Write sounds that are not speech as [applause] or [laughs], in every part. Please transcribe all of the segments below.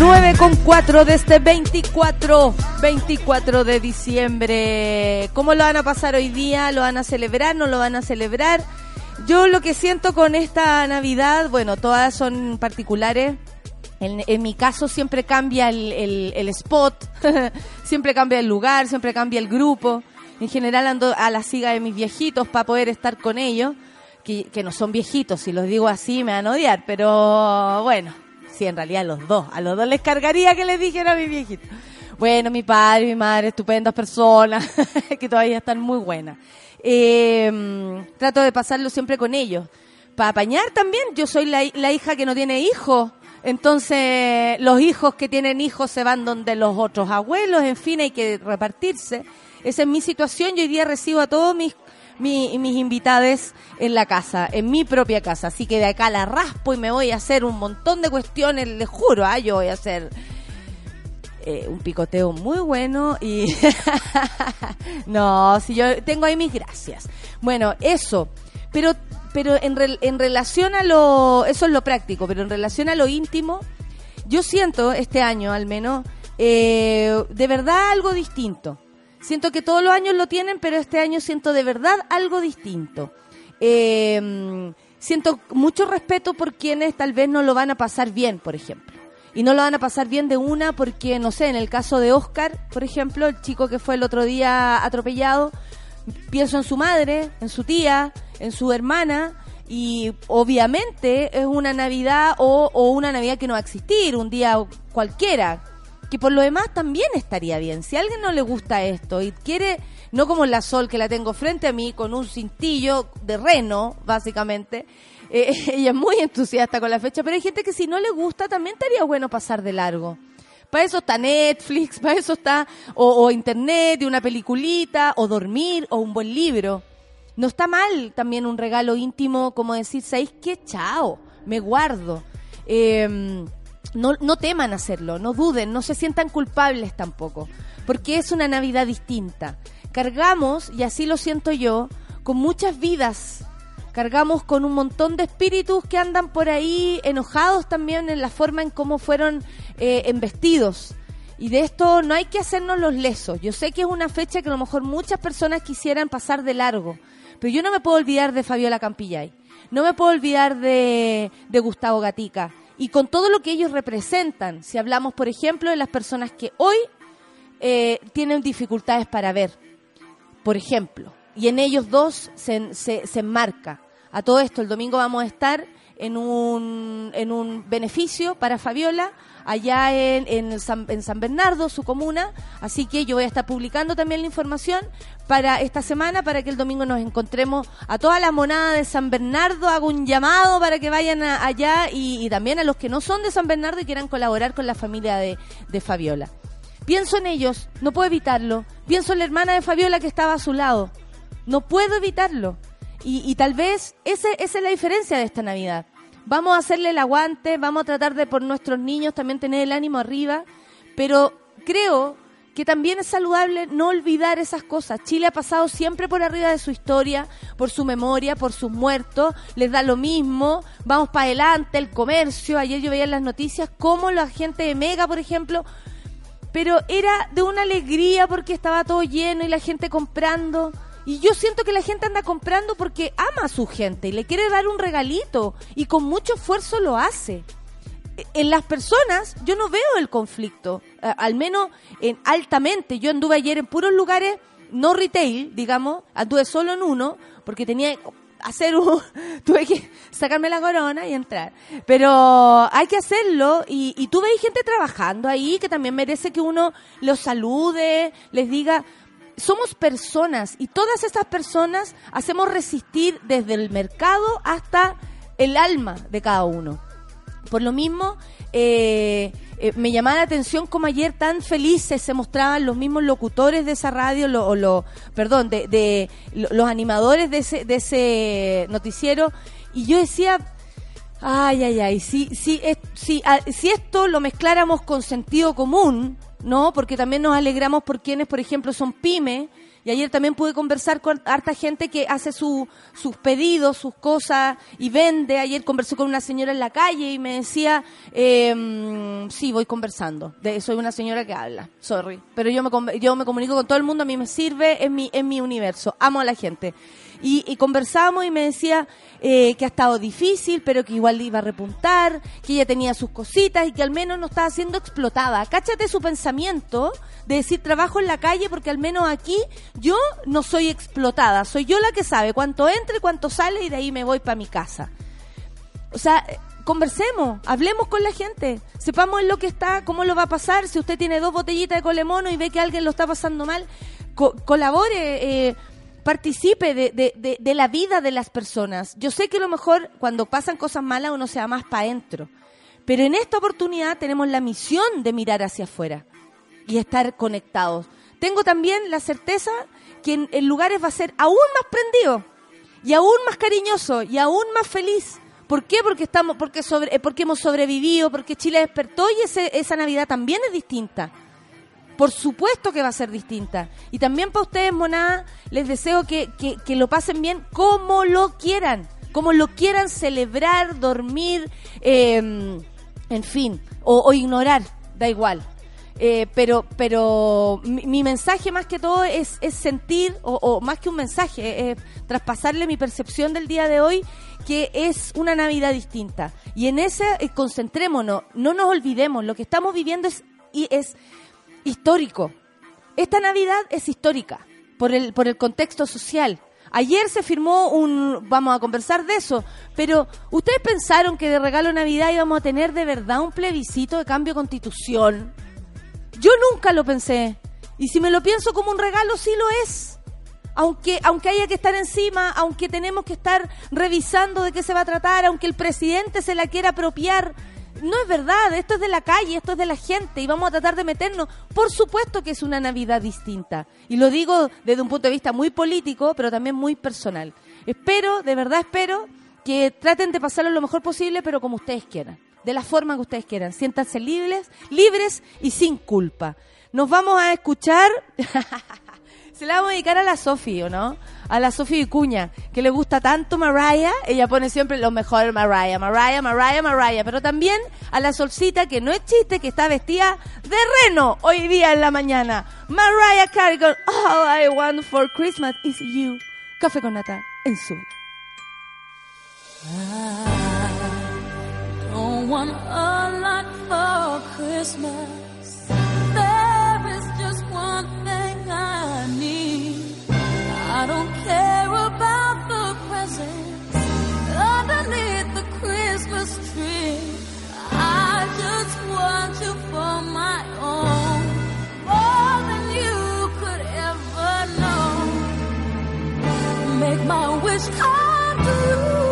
9 con 4 de este 24, 24 de diciembre. ¿Cómo lo van a pasar hoy día? ¿Lo van a celebrar? ¿No lo van a celebrar? Yo lo que siento con esta Navidad, bueno, todas son particulares. En, mi caso siempre cambia el, el, spot, [laughs] siempre cambia el lugar, siempre cambia el grupo. En general ando a la siga de mis viejitos para poder estar con ellos, que, que no son viejitos, si los digo así me van a odiar, pero bueno, en realidad a los dos. A los dos les cargaría que les dijera a mi viejito. Bueno, mi padre y mi madre, estupendas personas, [laughs] que todavía están muy buenas. Eh, trato de pasarlo siempre con ellos. Para apañar también, yo soy la, la hija que no tiene hijos. Entonces, los hijos que tienen hijos se van donde los otros abuelos, en fin, hay que repartirse. Esa es mi situación. Yo hoy día recibo a todos mis mi, mis invitados en la casa, en mi propia casa. Así que de acá la raspo y me voy a hacer un montón de cuestiones, les juro, ¿ah? yo voy a hacer eh, un picoteo muy bueno y... [laughs] no, si yo tengo ahí mis gracias. Bueno, eso. Pero, pero en, en relación a lo... Eso es lo práctico, pero en relación a lo íntimo, yo siento este año al menos eh, de verdad algo distinto. Siento que todos los años lo tienen, pero este año siento de verdad algo distinto. Eh, siento mucho respeto por quienes tal vez no lo van a pasar bien, por ejemplo. Y no lo van a pasar bien de una porque, no sé, en el caso de Oscar, por ejemplo, el chico que fue el otro día atropellado, pienso en su madre, en su tía, en su hermana, y obviamente es una Navidad o, o, una Navidad que no va a existir, un día cualquiera, que por lo demás también estaría bien. Si a alguien no le gusta esto y quiere, no como la Sol que la tengo frente a mí con un cintillo de reno, básicamente, eh, [laughs] ella es muy entusiasta con la fecha, pero hay gente que si no le gusta también estaría bueno pasar de largo. Para eso está Netflix, [laughs] para eso está o, internet, y una peliculita, o dormir, o un buen libro. No está mal también un regalo íntimo como decir, ¿sabéis qué? Chao, me guardo. Eh, no, no teman hacerlo, no duden, no se sientan culpables tampoco, porque es una Navidad distinta. Cargamos, y así lo siento yo, con muchas vidas. Cargamos con un montón de espíritus que andan por ahí enojados también en la forma en cómo fueron eh, embestidos. Y de esto no hay que hacernos los lesos. Yo sé que es una fecha que a lo mejor muchas personas quisieran pasar de largo, pero yo no me puedo olvidar de Fabiola Campillay. No me puedo olvidar de, de Gustavo Gatica y con todo lo que ellos representan. Si hablamos, por ejemplo, de las personas que hoy eh, tienen dificultades para ver, por ejemplo, y en ellos dos se, se, se enmarca. A todo esto, el domingo vamos a estar en un, en un beneficio para Fabiola allá en, San, en San Bernardo, su comuna. Así que yo voy a estar publicando también la información para esta semana, para que el domingo nos encontremos a toda la monada de San Bernardo. Hago un llamado para que vayan allá y, también a los que no son de San Bernardo y quieran colaborar con la familia de, de Fabiola. Pienso en ellos, no puedo evitarlo. Pienso en la hermana de Fabiola que estaba a su lado. No puedo evitarlo. Y, y tal vez ese, esa es la diferencia de esta Navidad. Vamos a hacerle el aguante, vamos a tratar de por nuestros niños también tener el ánimo arriba, pero creo que también es saludable no olvidar esas cosas. Chile ha pasado siempre por arriba de su historia, por su memoria, por sus muertos, les da lo mismo, vamos para adelante, el comercio, ayer yo veía en las noticias cómo la gente de Mega, por ejemplo, pero era de una alegría porque estaba todo lleno y la gente comprando. Y yo siento que la gente anda comprando porque ama a su gente y le quiere dar un regalito y con mucho esfuerzo lo hace. En las personas yo no veo el conflicto, al menos en altamente. Yo anduve ayer en puros lugares no retail, digamos, anduve solo en uno, porque tenía hacer un, [laughs] tuve que sacarme la corona y entrar. Pero hay que hacerlo y, y tú veis gente trabajando ahí que también merece que uno los salude, les diga, somos personas y todas estas personas hacemos resistir desde el mercado hasta el alma de cada uno. Por lo mismo, eh, eh, me llamaba la atención como ayer tan felices se mostraban los mismos locutores de esa radio, lo, lo, perdón, de, de lo- los animadores de ese, de ese noticiero, y yo decía, ay, ay, ay, si, si, si, a- si esto lo mezcláramos con sentido común, ¿no? Porque también nos alegramos por quienes, por ejemplo, son pymes, y ayer también pude conversar con harta gente que hace su, sus pedidos, sus cosas y vende. Ayer conversé con una señora en la calle y me decía, eh, sí, voy conversando. De, soy una señora que habla, sorry. Pero yo me, yo me comunico con todo el mundo, a mí me sirve, es mi, es mi universo. Amo a la gente. Y, y conversamos y me decía eh, que ha estado difícil, pero que igual iba a repuntar, que ella tenía sus cositas y que al menos no estaba siendo explotada. Cáchate su pensamiento de decir trabajo en la calle porque al menos aquí yo no soy explotada, soy yo la que sabe cuánto entra y cuánto sale y de ahí me voy para mi casa. O sea, eh, conversemos, hablemos con la gente, sepamos en lo que está, cómo lo va a pasar. Si usted tiene dos botellitas de colemono y ve que alguien lo está pasando mal, co- colabore, eh, participe de, de- de- la vida de las personas. Yo sé que a lo mejor cuando pasan cosas malas uno se va más para adentro, pero en esta oportunidad tenemos la misión de mirar hacia afuera y estar conectados. Tengo también la certeza que en, en lugares va a ser aún más prendido y aún más cariñoso y aún más feliz. ¿Por qué? Porque estamos, porque sobre, eh, porque hemos sobrevivido, porque Chile despertó y ese- esa Navidad también es distinta. Por supuesto que va a ser distinta. Y también para ustedes, monada, les deseo que, que, que lo pasen bien como lo quieran. Como lo quieran celebrar, dormir, eh, en fin, o, ignorar, da igual. Eh, pero pero mi, mensaje más que todo es, es sentir, o, más que un mensaje, es traspasarle mi percepción del día de hoy, que es una Navidad distinta. Y en ese eh, concentrémonos, no nos olvidemos, lo que estamos viviendo es histórico. Esta Navidad es histórica por el, por el contexto social. Ayer se firmó un, vamos a conversar de eso, pero ¿ustedes pensaron que de regalo Navidad íbamos a tener de verdad un plebiscito de cambio de constitución? Yo nunca lo pensé. Y si me lo pienso como un regalo, sí lo es. Aunque, aunque haya que estar encima, aunque tenemos que estar revisando de qué se va a tratar, aunque el presidente se la quiera apropiar, no es verdad, esto es de la calle, esto es de la gente y vamos a tratar de meternos. Por supuesto que es una Navidad distinta. Y lo digo desde un punto de vista muy político, pero también muy personal. Espero, de verdad espero, que traten de pasarlo lo mejor posible, pero como ustedes quieran. De la forma que ustedes quieran. Siéntanse libres, libres y sin culpa. Nos vamos a escuchar. [laughs] Se la vamos a dedicar a la Sofi, ¿o no? A la Sofi Vicuña, que le gusta tanto Mariah. Ella pone siempre lo mejor Mariah, Mariah, Mariah, Mariah. Pero también a la Solcita, que no es chiste, que está vestida de reno hoy día en la mañana. Mariah Carey con All I Want for Christmas is You. Café con nata en for Christmas. There just one thing I need. I don't care about the presents underneath the Christmas tree. I just want you for my own, more than you could ever know. Make my wish come true.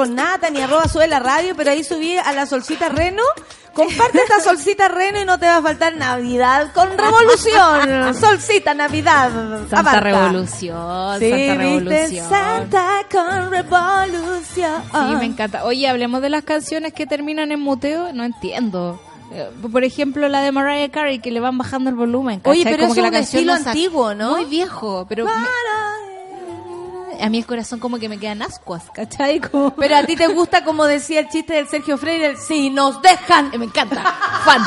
Con nata ni arroba sube la radio, pero ahí subí a la solcita Reno. Comparte esta solcita Reno y no te va a faltar Navidad con revolución. [laughs] Solcita Navidad. Santa Aparta. Revolución, Sí, Santa. Revolución. Santa con revolución. Sí, me encanta. Oye, hablemos de las canciones que terminan en muteo. No entiendo. Eh, Por ejemplo, la de Mariah Carey, que le van bajando el volumen. Oye, pero Como eso que es un estilo no antiguo, ¿no? Muy viejo, pero a mí el corazón como que me quedan ascuas, ¿cachai? Como... Pero a ti te gusta, como decía el chiste del Sergio Freire, si nos dejan. Eh, me encanta. Fan,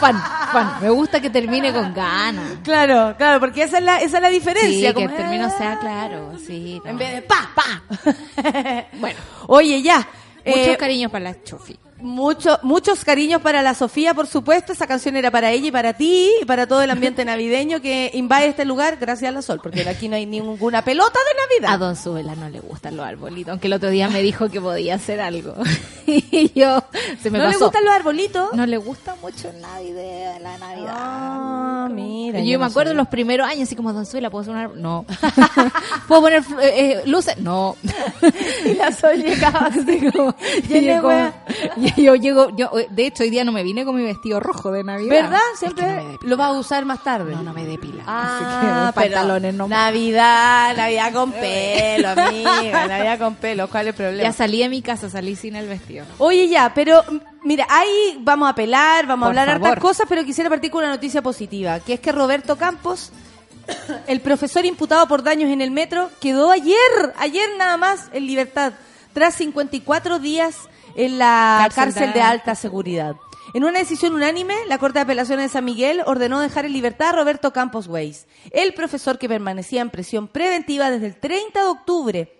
fan, fan. Me gusta que termine con ganas. Claro, claro, porque esa es la, esa es la Sí, diferencia. que como, el término ah, sea claro. Sí, no. En vez de pa, pa. [laughs] Bueno, Oye, ya. muchos eh, cariños para la Chofi. Mucho- muchos cariños para la Sofía, por supuesto. Esa canción era para ella y para ti y para todo el ambiente [laughs] navideño que invade este lugar gracias a la Sol, porque aquí no hay ninguna pelota de A Navidad. Don Subela no le gustan los arbolitos, aunque el otro día me dijo que podía hacer algo. [laughs] y yo, se me ¿No le gustan los arbolitos? No le gusta mucho de la Navidad. Ah, mira. yo, me acuerdo sabía. los primeros años, así como Don Suela, ¿puedo hacer un árbol? No. [laughs] ¿Puedo poner eh, eh, luces? No. Y la Sol llegaba así como, Y [laughs] yo, llego, yo, de hecho, hoy día no me vine con mi vestido rojo de Navidad. ¿Verdad? Es que Siempre no lo vas a usar más tarde. No, no me depila. Ah, así que pantalones no. Navidad, Navidad con [laughs] pelo, amiga, Navidad con pelo. ¿Cuál es el problema? Ya salí de mi casa, salí sin el vestido. Oye, ya, pero mira, ahí vamos a apelar, vamos a hablar favor. hartas cosas, pero quisiera partir con una noticia positiva, que es que Roberto Campos, [coughs] el profesor imputado por daños en el metro, quedó ayer, ayer nada más en libertad, tras 54 días en la Cárcel cárcel, de alta seguridad. En una decisión unánime, la Corte de Apelaciones de San Miguel ordenó dejar en libertad a Roberto Campos Weiss, el profesor que permanecía en prisión preventiva desde el 30 de octubre.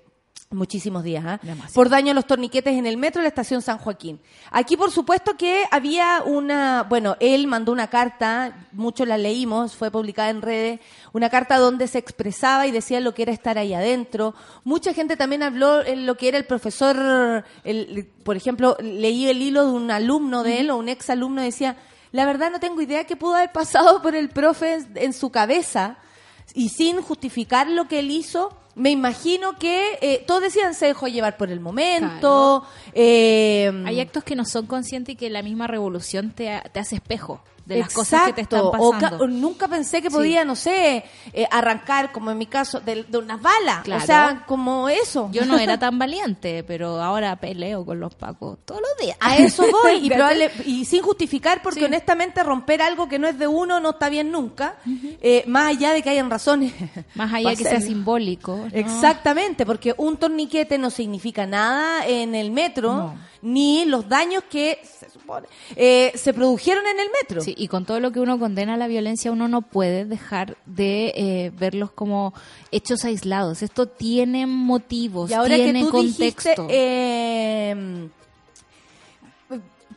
Muchísimos días, ¿ah? Por daño a los torniquetes en el metro de la estación San Joaquín. Aquí, por supuesto, que había una. Bueno, él mandó una carta, muchos la leímos, fue publicada en redes, una carta donde se expresaba y decía lo que era estar ahí adentro. Mucha gente también habló en lo que era el profesor. El, por ejemplo, leí el hilo de un alumno de él o un ex alumno decía: La verdad, no tengo idea qué pudo haber pasado por el profe en su cabeza y sin justificar lo que él hizo, me imagino que eh, todos decían se dejó llevar por el momento. eh, Hay actos que no son conscientes y que la misma revolución te, te hace espejo de las cosas que te están pasando. o nunca pensé que Sí. podía, no sé, eh, arrancar, como en mi caso, de, de unas balas. Claro. O sea, como eso. Yo no era [laughs] tan valiente, pero ahora peleo con los pacos todos los días. A eso [laughs] voy, y, probable- y sin justificar, porque Sí. honestamente romper algo que no es de uno no está bien nunca, eh, más allá de que hayan razones. [laughs] Más allá para que sea simbólico. ¿no? Exactamente, porque un torniquete no significa nada en el metro, No. Ni los daños que se supone eh, se produjeron en el metro. Sí, y con todo lo que uno condena a la violencia, uno no puede dejar de eh, verlos como hechos aislados. Esto tiene motivos, Y ahora que tiene tú contexto. dijiste, eh,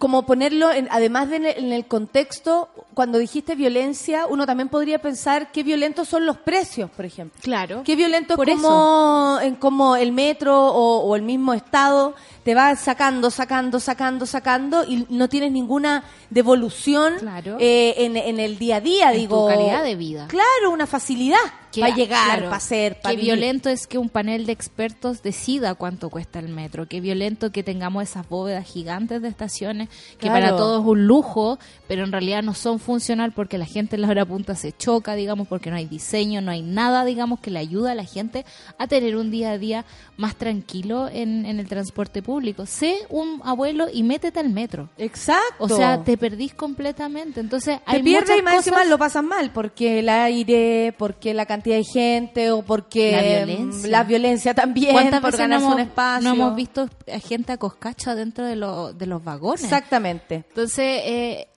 como ponerlo, en- además de en el, contexto, cuando dijiste violencia, uno también podría pensar qué violentos son los precios, por ejemplo. claro. Qué violento Por como, en como el metro o, o el mismo estado te va sacando, sacando, sacando, sacando y no tienes ninguna devolución Claro. eh, en, en el día a día, En tu digo. calidad de vida. Claro, una facilidad Que- para llegar, claro, para hacer, para Qué vivir. violento es que un panel de expertos decida cuánto cuesta el metro. Qué violento que tengamos esas bóvedas gigantes de estaciones que Claro. para todos es un lujo, pero en realidad no son funcional porque la gente en la hora punta se choca, digamos, porque no hay diseño, no hay nada, digamos, que le ayuda a la gente a tener un día a día más tranquilo en, en el transporte público. Sé un abuelo y métete al metro. Exacto. O sea, te perdís completamente. Entonces, te hay pierdes y más encima cosas- lo pasas mal porque el aire, porque la cantidad de gente o porque La mm, violencia. la violencia también ¿Cuántas por veces no ganarse hemos, un espacio. no hemos visto a gente a coscacha dentro de, lo- de los vagones? Exactamente. Entonces, eh,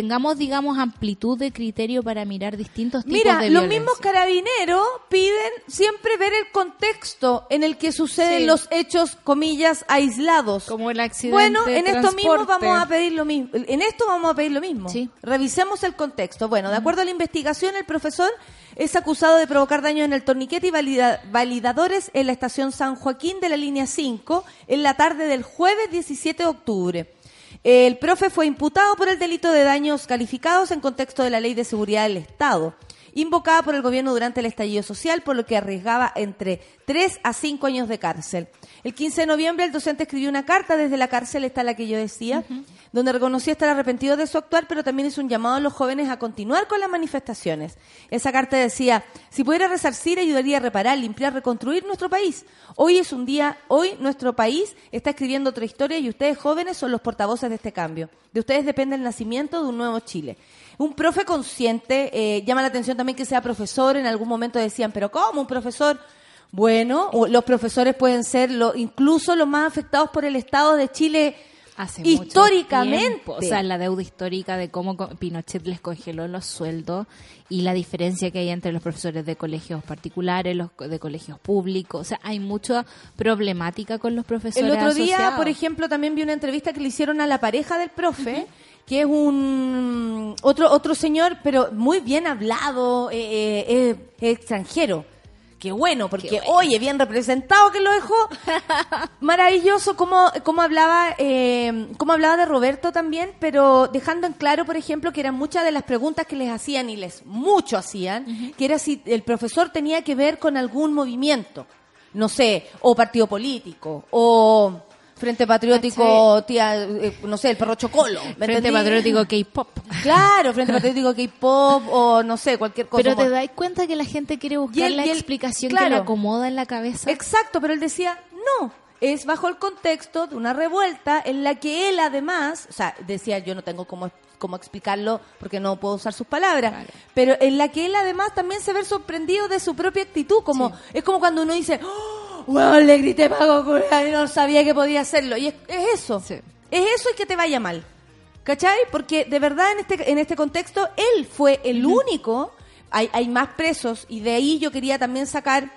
tengamos, digamos, amplitud de criterio para mirar distintos tipos Mira, de los violencia. mismos carabineros piden siempre ver el contexto en el que suceden Sí. los hechos, comillas, aislados. Como el accidente Bueno, de en esto mismo vamos a pedir lo mismo. En esto vamos a pedir lo mismo. Sí. Revisemos el contexto. Bueno, de acuerdo a la investigación, el profesor es acusado de provocar daños en el torniquete y valida- validadores en la estación San Joaquín de la línea 5 en la tarde del jueves 17 de octubre. El profe fue imputado por el delito de daños calificados en contexto de la Ley de Seguridad del Estado. invocada por el gobierno durante el estallido social, por lo que arriesgaba entre 3 a 5 años de cárcel. El 15 de noviembre el docente escribió una carta desde la cárcel, está la que yo decía, donde reconocía estar arrepentido de su actuar, pero también hizo un llamado a los jóvenes a continuar con las manifestaciones. Esa carta decía, si pudiera resarcir, ayudaría a reparar, limpiar, reconstruir nuestro país. Hoy es un día, hoy nuestro país está escribiendo otra historia y ustedes jóvenes son los portavoces de este cambio. De ustedes depende el nacimiento de un nuevo Chile. Un profe consciente, eh, llama la atención también que sea profesor, en algún momento decían, pero ¿cómo un profesor? Bueno, los profesores pueden ser lo, incluso los más afectados por el Estado de Chile Hace históricamente. O sea, la deuda histórica de cómo Pinochet les congeló los sueldos y la diferencia que hay entre los profesores de colegios particulares, los de colegios públicos. O sea, hay mucha problemática con los profesores El otro día, asociados. por ejemplo, también vi una entrevista que le hicieron a la pareja del profe, que es un otro otro señor, pero muy bien hablado, eh, eh, eh, extranjero. Qué bueno, porque Qué bueno. oye, bien representado que lo dejó. [laughs] Maravilloso cómo, cómo hablaba, eh, cómo hablaba de Roberto también, pero dejando en claro, por ejemplo, que eran muchas de las preguntas que les hacían y les mucho hacían, que era si el profesor tenía que ver con algún movimiento, no sé, o partido político, o Frente Patriótico, tía, eh, no sé, el perro Chocolo. ¿me Frente entendí? Patriótico K-pop. Claro, Frente Patriótico K-pop, o no sé, cualquier cosa. Pero te das cuenta que la gente quiere buscar Y la y explicación que le acomoda en la cabeza. Exacto, pero él decía, no, es bajo el contexto de una revuelta en la que él además, o sea, decía, yo no tengo cómo, cómo explicarlo porque no puedo usar sus palabras, Claro. pero en la que él además también se ve sorprendido de su propia actitud, como es como cuando uno dice, oh, bueno, le grité pago y no sabía que podía hacerlo, y es, es eso, Sí. es eso y que te vaya mal. ¿Cachai? Porque de verdad en este, en este contexto él fue el único, hay, hay más presos y de ahí yo quería también sacar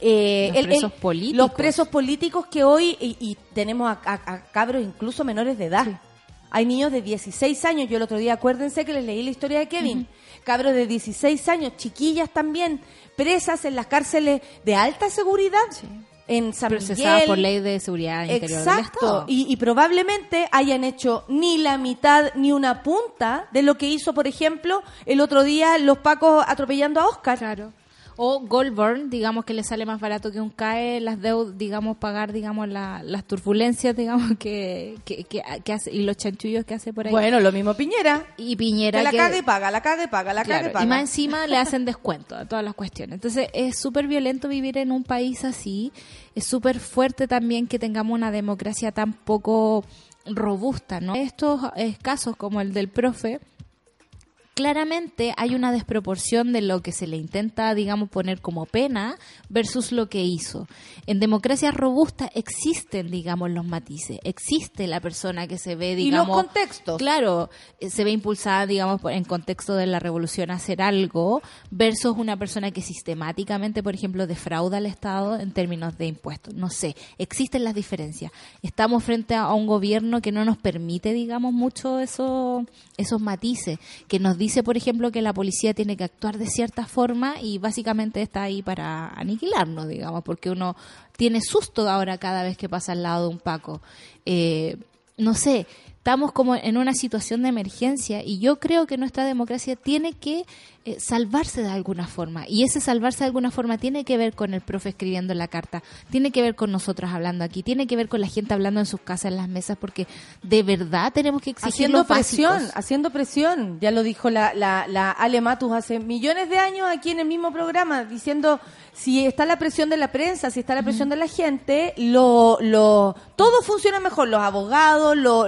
eh, Los presos políticos. los presos políticos que hoy, y, y tenemos a, a- a cabros incluso menores de edad. Hay niños de 16 años, yo el otro día, acuérdense que les leí la historia de Kevin. Cabros de 16 años, chiquillas también, presas en las cárceles de alta seguridad. En San Miguel. por ley de seguridad interior Exacto. Y, y probablemente hayan hecho ni la mitad ni una punta de lo que hizo, por ejemplo, el otro día los pacos atropellando a Oscar. Claro. O Goldburn, digamos que le sale más barato que un CAE, las deudas, digamos, pagar, digamos, la- las turbulencias, digamos, que, que, que, que hace, y los chanchullos que hace por ahí. Bueno, lo mismo Piñera. y Piñera Que la y paga, la caga y paga, la caga Claro, y paga. y más encima le hacen descuento a todas las cuestiones. Entonces es súper violento vivir en un país así. Es súper fuerte también que tengamos una democracia tan poco robusta, ¿no? Estos eh, casos como el del profe, claramente hay una desproporción de lo que se le intenta, digamos, poner como pena versus lo que hizo. En democracias robustas existen, digamos, los matices. Existe la persona que se ve, Y los digamos... contextos. Claro, eh, se ve impulsada, digamos, en contexto de la revolución a hacer algo versus una persona que sistemáticamente, por ejemplo, defrauda al Estado en términos de impuestos. No sé, existen las diferencias. Estamos frente a un gobierno que no nos permite, digamos, mucho eso, esos matices, que nos dice, por ejemplo, que la policía tiene que actuar de cierta forma y básicamente está ahí para aniquilarnos, digamos, porque uno tiene susto ahora cada vez que pasa al lado de un Paco. Eh, no sé, estamos como en una situación de emergencia y yo creo que nuestra democracia tiene que eh, salvarse de alguna forma y ese salvarse de alguna forma tiene que ver con el profe escribiendo la carta, tiene que ver con nosotras hablando aquí, tiene que ver con la gente hablando en sus casas, en las mesas, porque de verdad tenemos que exigir haciendo los presión, básicos. haciendo presión. Ya lo dijo la, la, la Ale Matus hace millones de años aquí en el mismo programa, diciendo si está la presión de la prensa, si está la presión de la gente, lo, lo, todo funciona mejor. Los abogados, lo,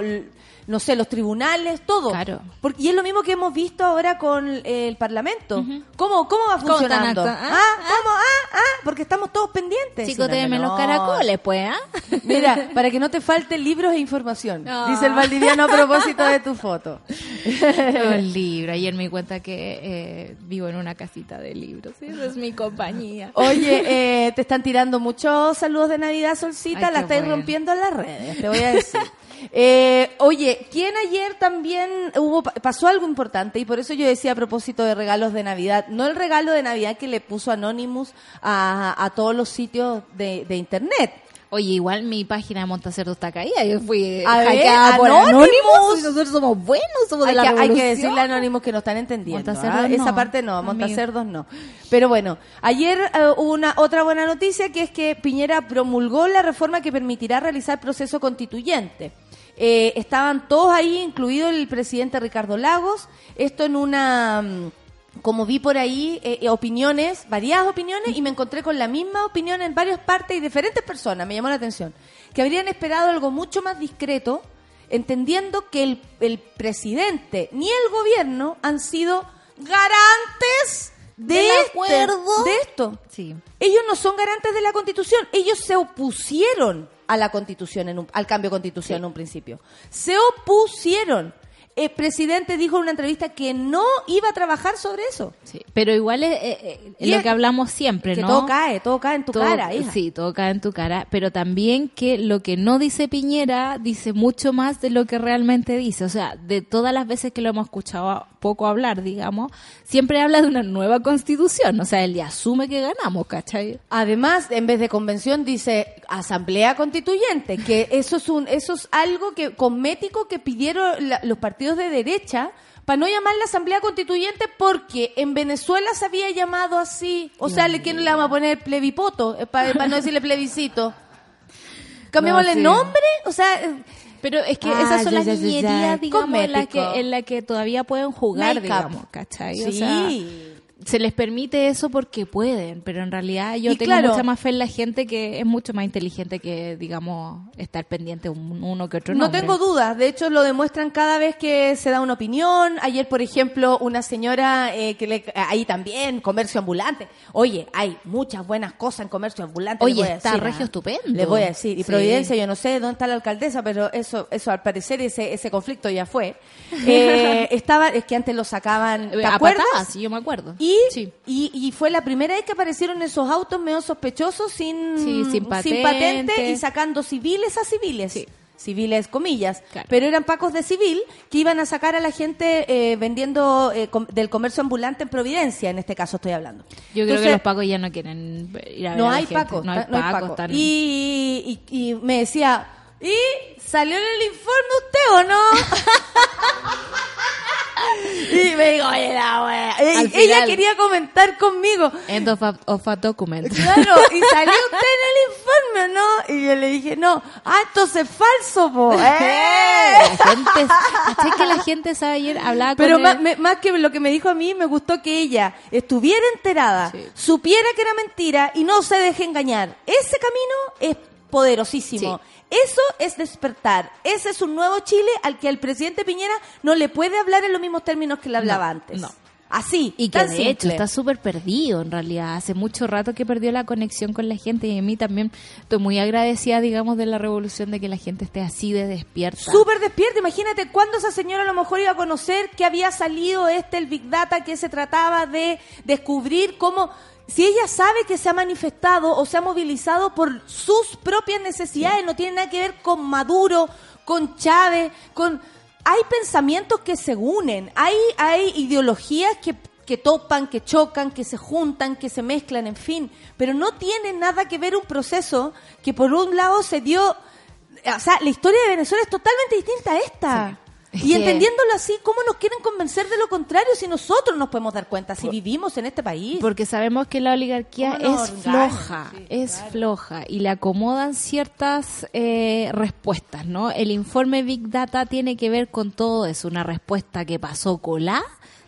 no sé, los tribunales, todo. Claro. Porque, y es lo mismo que hemos visto ahora con eh, el Parlamento. ¿Cómo, ¿Cómo va ¿Cómo están funcionando? acto- ¿Ah? ah? ¿Cómo? Ah, ah, porque estamos todos pendientes. Chicos, no, los caracoles, pues, ¿ah? [laughs] Mira, para que no te falte libros e información. No. Dice el valdiviano a propósito de tu foto. Un libro. Ayer me di cuenta que eh, vivo en una casita de libros. Esa es mi compañía. Oye, [laughs] eh, te están tirando muchos saludos de Navidad, Solcita. Ay, la estáis bueno. rompiendo en las redes, te voy a decir. [laughs] Eh, oye, ¿quién ayer también hubo pasó algo importante? Y por eso yo decía a propósito de regalos de Navidad, no el regalo de Navidad que le puso Anonymous a, a todos los sitios de, de Internet. Oye, igual mi página de Montacerdo está caída. Yo fui A ver, hackeada por Anonymous. Anonymous y nosotros somos buenos, somos Hay de que, la hay que decirle a Anónimos que no están entendiendo. ¿ah? Esa no, parte no. Montacerdos no. Pero bueno, ayer hubo una otra buena noticia que es que Piñera promulgó la reforma que permitirá realizar proceso constituyente. Eh, estaban todos ahí, incluido el presidente Ricardo Lagos. Esto en una. mm, Como vi por ahí eh, eh, opiniones, variadas opiniones, y me encontré con la misma opinión en varias partes y diferentes personas, me llamó la atención, que habrían esperado algo mucho más discreto, entendiendo que el, el presidente ni el gobierno han sido garantes de, este- acuerdo. de esto. Sí. Ellos no son garantes de la constitución, ellos se opusieron a la constitución, en un- al cambio de constitución en un principio. Se opusieron. El presidente dijo en una entrevista que no iba a trabajar sobre eso. Sí, pero igual es, eh, eh, es lo que hablamos siempre, Que ¿no? todo cae, todo cae en tu Todo- cara, hija. Sí, todo cae en tu cara, pero también que lo que no dice Piñera dice mucho más de lo que realmente dice. O sea, de todas las veces que lo hemos escuchado poco hablar, digamos, siempre habla de una nueva constitución. O sea, él ya asume que ganamos, ¿cachai? Además, en vez de convención dice asamblea constituyente, que eso es un eso es algo que cosmético que pidieron la- los partidos de derecha para no llamarla asamblea constituyente porque en Venezuela se había llamado así. O sea, ¿le quién le vamos a poner plebipoto para no decirle plebiscito? [laughs] Cambiémosle No, sí. nombre, o sea, eh, Pero es que Ah, esas son ya, las niñerías, digamos, en las que, en la que todavía pueden jugar, Make-up. digamos, ¿cachai? O Sí. sea, se les permite eso porque pueden, pero en realidad yo Y tengo claro. mucha más fe en la gente que es mucho más inteligente que, digamos, estar pendiente un- uno que otro No nombre. tengo dudas, de hecho lo demuestran cada vez que se da una opinión. Ayer, por ejemplo, una señora eh, que le, ahí también, comercio ambulante. Oye, hay muchas buenas cosas en comercio ambulante. Oye, les voy a está decir, regio ¿ah? estupendo. Les voy a decir. Y Sí. Providencia, yo no sé dónde está la alcaldesa, pero eso, eso al parecer ese, ese conflicto ya fue. [laughs] Eh, estaba, es que antes lo sacaban, ¿te a acuerdas? patadas, sí, yo me acuerdo. Y, Sí. y, y fue la primera vez que aparecieron esos autos medio sospechosos sin, Sí, sin patente. patente y sacando civiles a civiles. Sí. Civiles, comillas. Claro. Pero eran pacos de civil que iban a sacar a la gente eh, vendiendo eh, com- del comercio ambulante en Providencia, en este caso estoy hablando. Yo creo que los pacos ya no quieren ir a ver no a la hay gente. pacos, no hay no hay pacos. pacos. y, y me decía, ¿y salió en el informe usted o no? [laughs] [laughs] y me digo, oye, la wea. Ella final- quería comentar conmigo. End of a, of a document. Claro, y [laughs] salió usted en el informe, ¿o ¿no? Y yo le dije, no, ah, entonces es falso, po. [laughs] ¡Eh! La gente, ¿cachai que la gente sabe ayer hablaba Pero con más, él? me- más que lo que me dijo a mí, me gustó que ella estuviera enterada, Sí. supiera que era mentira y no se deje engañar. Ese camino es poderosísimo. Eso es despertar. Ese es un nuevo Chile al que el presidente Piñera no le puede hablar en los mismos términos que le hablaba No, antes. no. Así. Y que tan de simple. hecho está súper perdido en realidad. Hace mucho rato que perdió la conexión con la gente y a mí también estoy muy agradecida, digamos, de la revolución de que la gente esté así de despierta. Súper despierta. Imagínate cuándo esa señora a lo mejor iba a conocer que había salido este, el Big Data, que se trataba de descubrir cómo, si ella sabe que se ha manifestado o se ha movilizado por sus propias necesidades, no tiene nada que ver con Maduro, con Chávez, con... Hay pensamientos que se unen, hay, hay ideologías que que topan, que chocan, que se juntan, que se mezclan, en fin, pero no tiene nada que ver un proceso que por un lado se dio o sea, la historia de Venezuela es totalmente distinta a esta. Es Y entendiéndolo así, ¿cómo nos quieren convencer de lo contrario si nosotros nos podemos dar cuenta, si vivimos en este país? Porque sabemos que la oligarquía ¿Cómo nos es floja, Sí, es claro. floja y le acomodan ciertas eh, respuestas, ¿no? El informe Big Data tiene que ver con todo eso, una respuesta que pasó colá,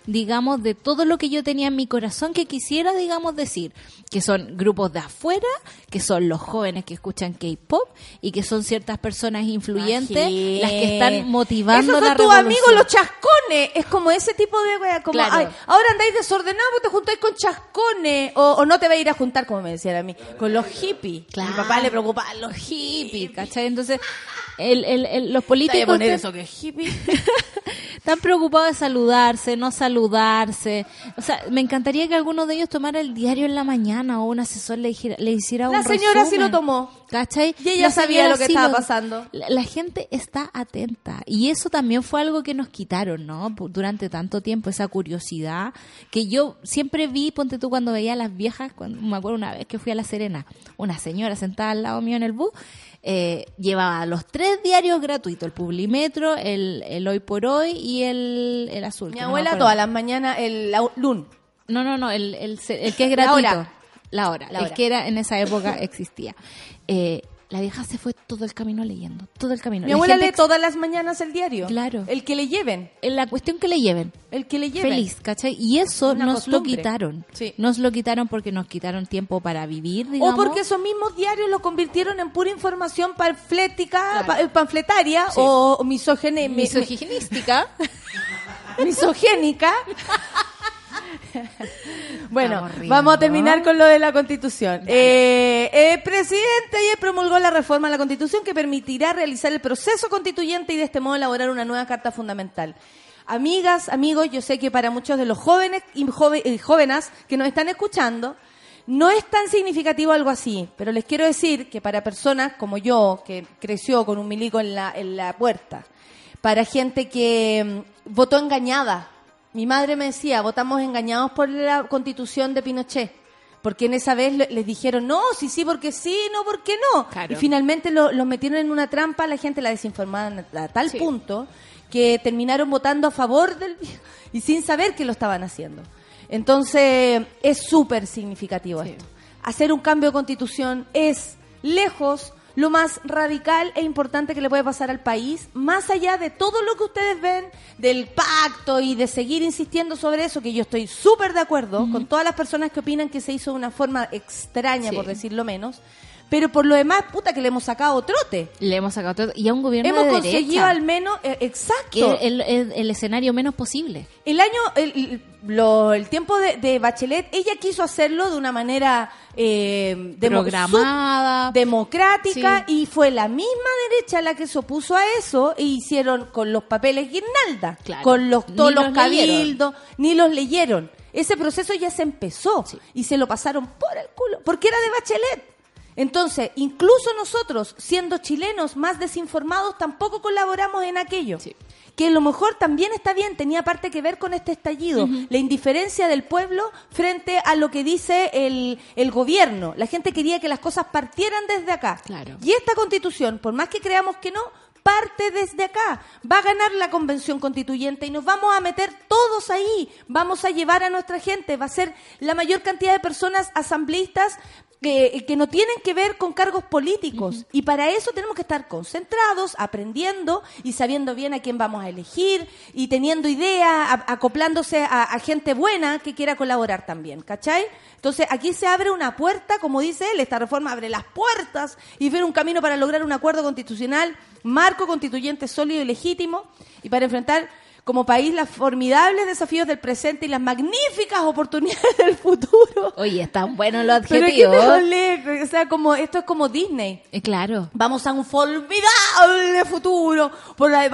digamos, de todo lo que yo tenía en mi corazón que quisiera, digamos, decir, que son grupos de afuera, que son los jóvenes que escuchan K-pop y que son ciertas personas influyentes las que están motivando Esos la son tus amigos los chascones. Es como ese tipo de wea, como, Claro. ay, ahora andáis desordenados te juntáis con chascones. O, o no te vais a ir a juntar, como me decían a mí, con los hippies. Claro. Mi papá le preocupaba los hippies, ¿cachai? Entonces, el, el, el- los políticos poner eso que es hippie. [laughs] están preocupados de saludarse, no saludarse. O sea, me encantaría que alguno de ellos tomara el diario en la mañana o un asesor le, dijera- le hiciera un La señora sí lo tomó. ¿Cachai? Y ella La sabía lo que sí estaba pasando. La, la gente está atenta. Y eso también fue algo que nos quitaron, ¿no? Durante tanto tiempo, esa curiosidad que yo siempre vi, ponte tú cuando veía a las viejas, cuando, me acuerdo una vez que fui a La Serena, una señora sentada al lado mío en el bus, eh, llevaba los tres diarios gratuitos, el Publimetro, el, el Hoy por Hoy y el, el Azul. Mi no abuela todas las mañanas, el la- LUN. No, no, no, el, el, el que es La gratuito. hora. La hora. La el hora. que era en esa época existía. Eh, la vieja se fue todo el camino leyendo, todo el camino. Mi La abuela lee todas las mañanas el diario. Claro. El que le lleven. en la cuestión que le lleven. El que le lleven. Feliz, ¿cachai? Y eso Una nos lo quitaron. Sí. Nos lo quitaron porque nos quitaron tiempo para vivir, digamos. O porque esos mismos diarios lo convirtieron en pura información panflética, Claro. pa- eh, panfletaria Sí. o misogene- mi- Misoginística. mi- [laughs] misogénica. [laughs] [laughs] bueno, vamos a terminar con lo de la Constitución. Eh, el presidente ayer promulgó la reforma a la Constitución que permitirá realizar el proceso constituyente y de este modo elaborar una nueva Carta Fundamental. Amigas, amigos, yo sé que para muchos de los jóvenes y jove- y jóvenes que nos están escuchando, no es tan significativo algo así, pero les quiero decir que para personas como yo, que creció con un milico en la, en la puerta, para gente que mm, votó engañada. Mi madre me decía, votamos engañados por la constitución de Pinochet. Porque en esa vez le- les dijeron, no, sí, sí, porque sí, no, porque no. Claro. Y finalmente lo- los metieron en una trampa, la gente la desinformaban a tal Sí. punto que terminaron votando a favor del [laughs] y sin saber que lo estaban haciendo. Entonces, es súper significativo Sí. esto. Hacer un cambio de constitución es lejos lo más radical e importante que le puede pasar al país, más allá de todo lo que ustedes ven del pacto y de seguir insistiendo sobre eso, que yo estoy súper de acuerdo con todas las personas que opinan que se hizo de una forma extraña, Sí. por decirlo menos, pero por lo demás, puta, que le hemos sacado trote. Le hemos sacado todo. Y a un gobierno Hemos de conseguido derecha, al menos, eh, exacto. el, el- el escenario menos posible. El año, el, lo- el tiempo de, de Bachelet, ella quiso hacerlo de una manera eh, demo- Programada. democrática Sí. y fue la misma derecha la que se opuso a eso e hicieron con los papeles guirnalda, Claro. con los, Ni todos los cabildos, ni los leyeron. Ese proceso ya se empezó Sí. y se lo pasaron por el culo, porque era de Bachelet. Entonces, incluso nosotros, siendo chilenos más desinformados, tampoco colaboramos en aquello. Sí. Que a lo mejor también está bien, tenía parte que ver con este estallido, la indiferencia del pueblo frente a lo que dice el, el gobierno. La gente quería que las cosas partieran desde acá. Claro. Y esta constitución, por más que creamos que no, parte desde acá. Va a ganar la convención constituyente y nos vamos a meter todos ahí. Vamos a llevar a nuestra gente. Va a ser la mayor cantidad de personas asambleístas que, que no tienen que ver con cargos políticos. Y para eso tenemos que estar concentrados, aprendiendo y sabiendo bien a quién vamos a elegir y teniendo ideas, acoplándose a, a gente buena que quiera colaborar también, ¿cachai? Entonces aquí se abre una puerta, como dice él, esta reforma abre las puertas y ver un camino para lograr un acuerdo constitucional, marco constituyente sólido y legítimo y para enfrentar como país los formidables desafíos del presente y las magníficas oportunidades [laughs] del futuro. Oye, están buenos los Pero adjetivos. jolé, o sea, como esto es como Disney. Eh, claro. Vamos a un formidable futuro por las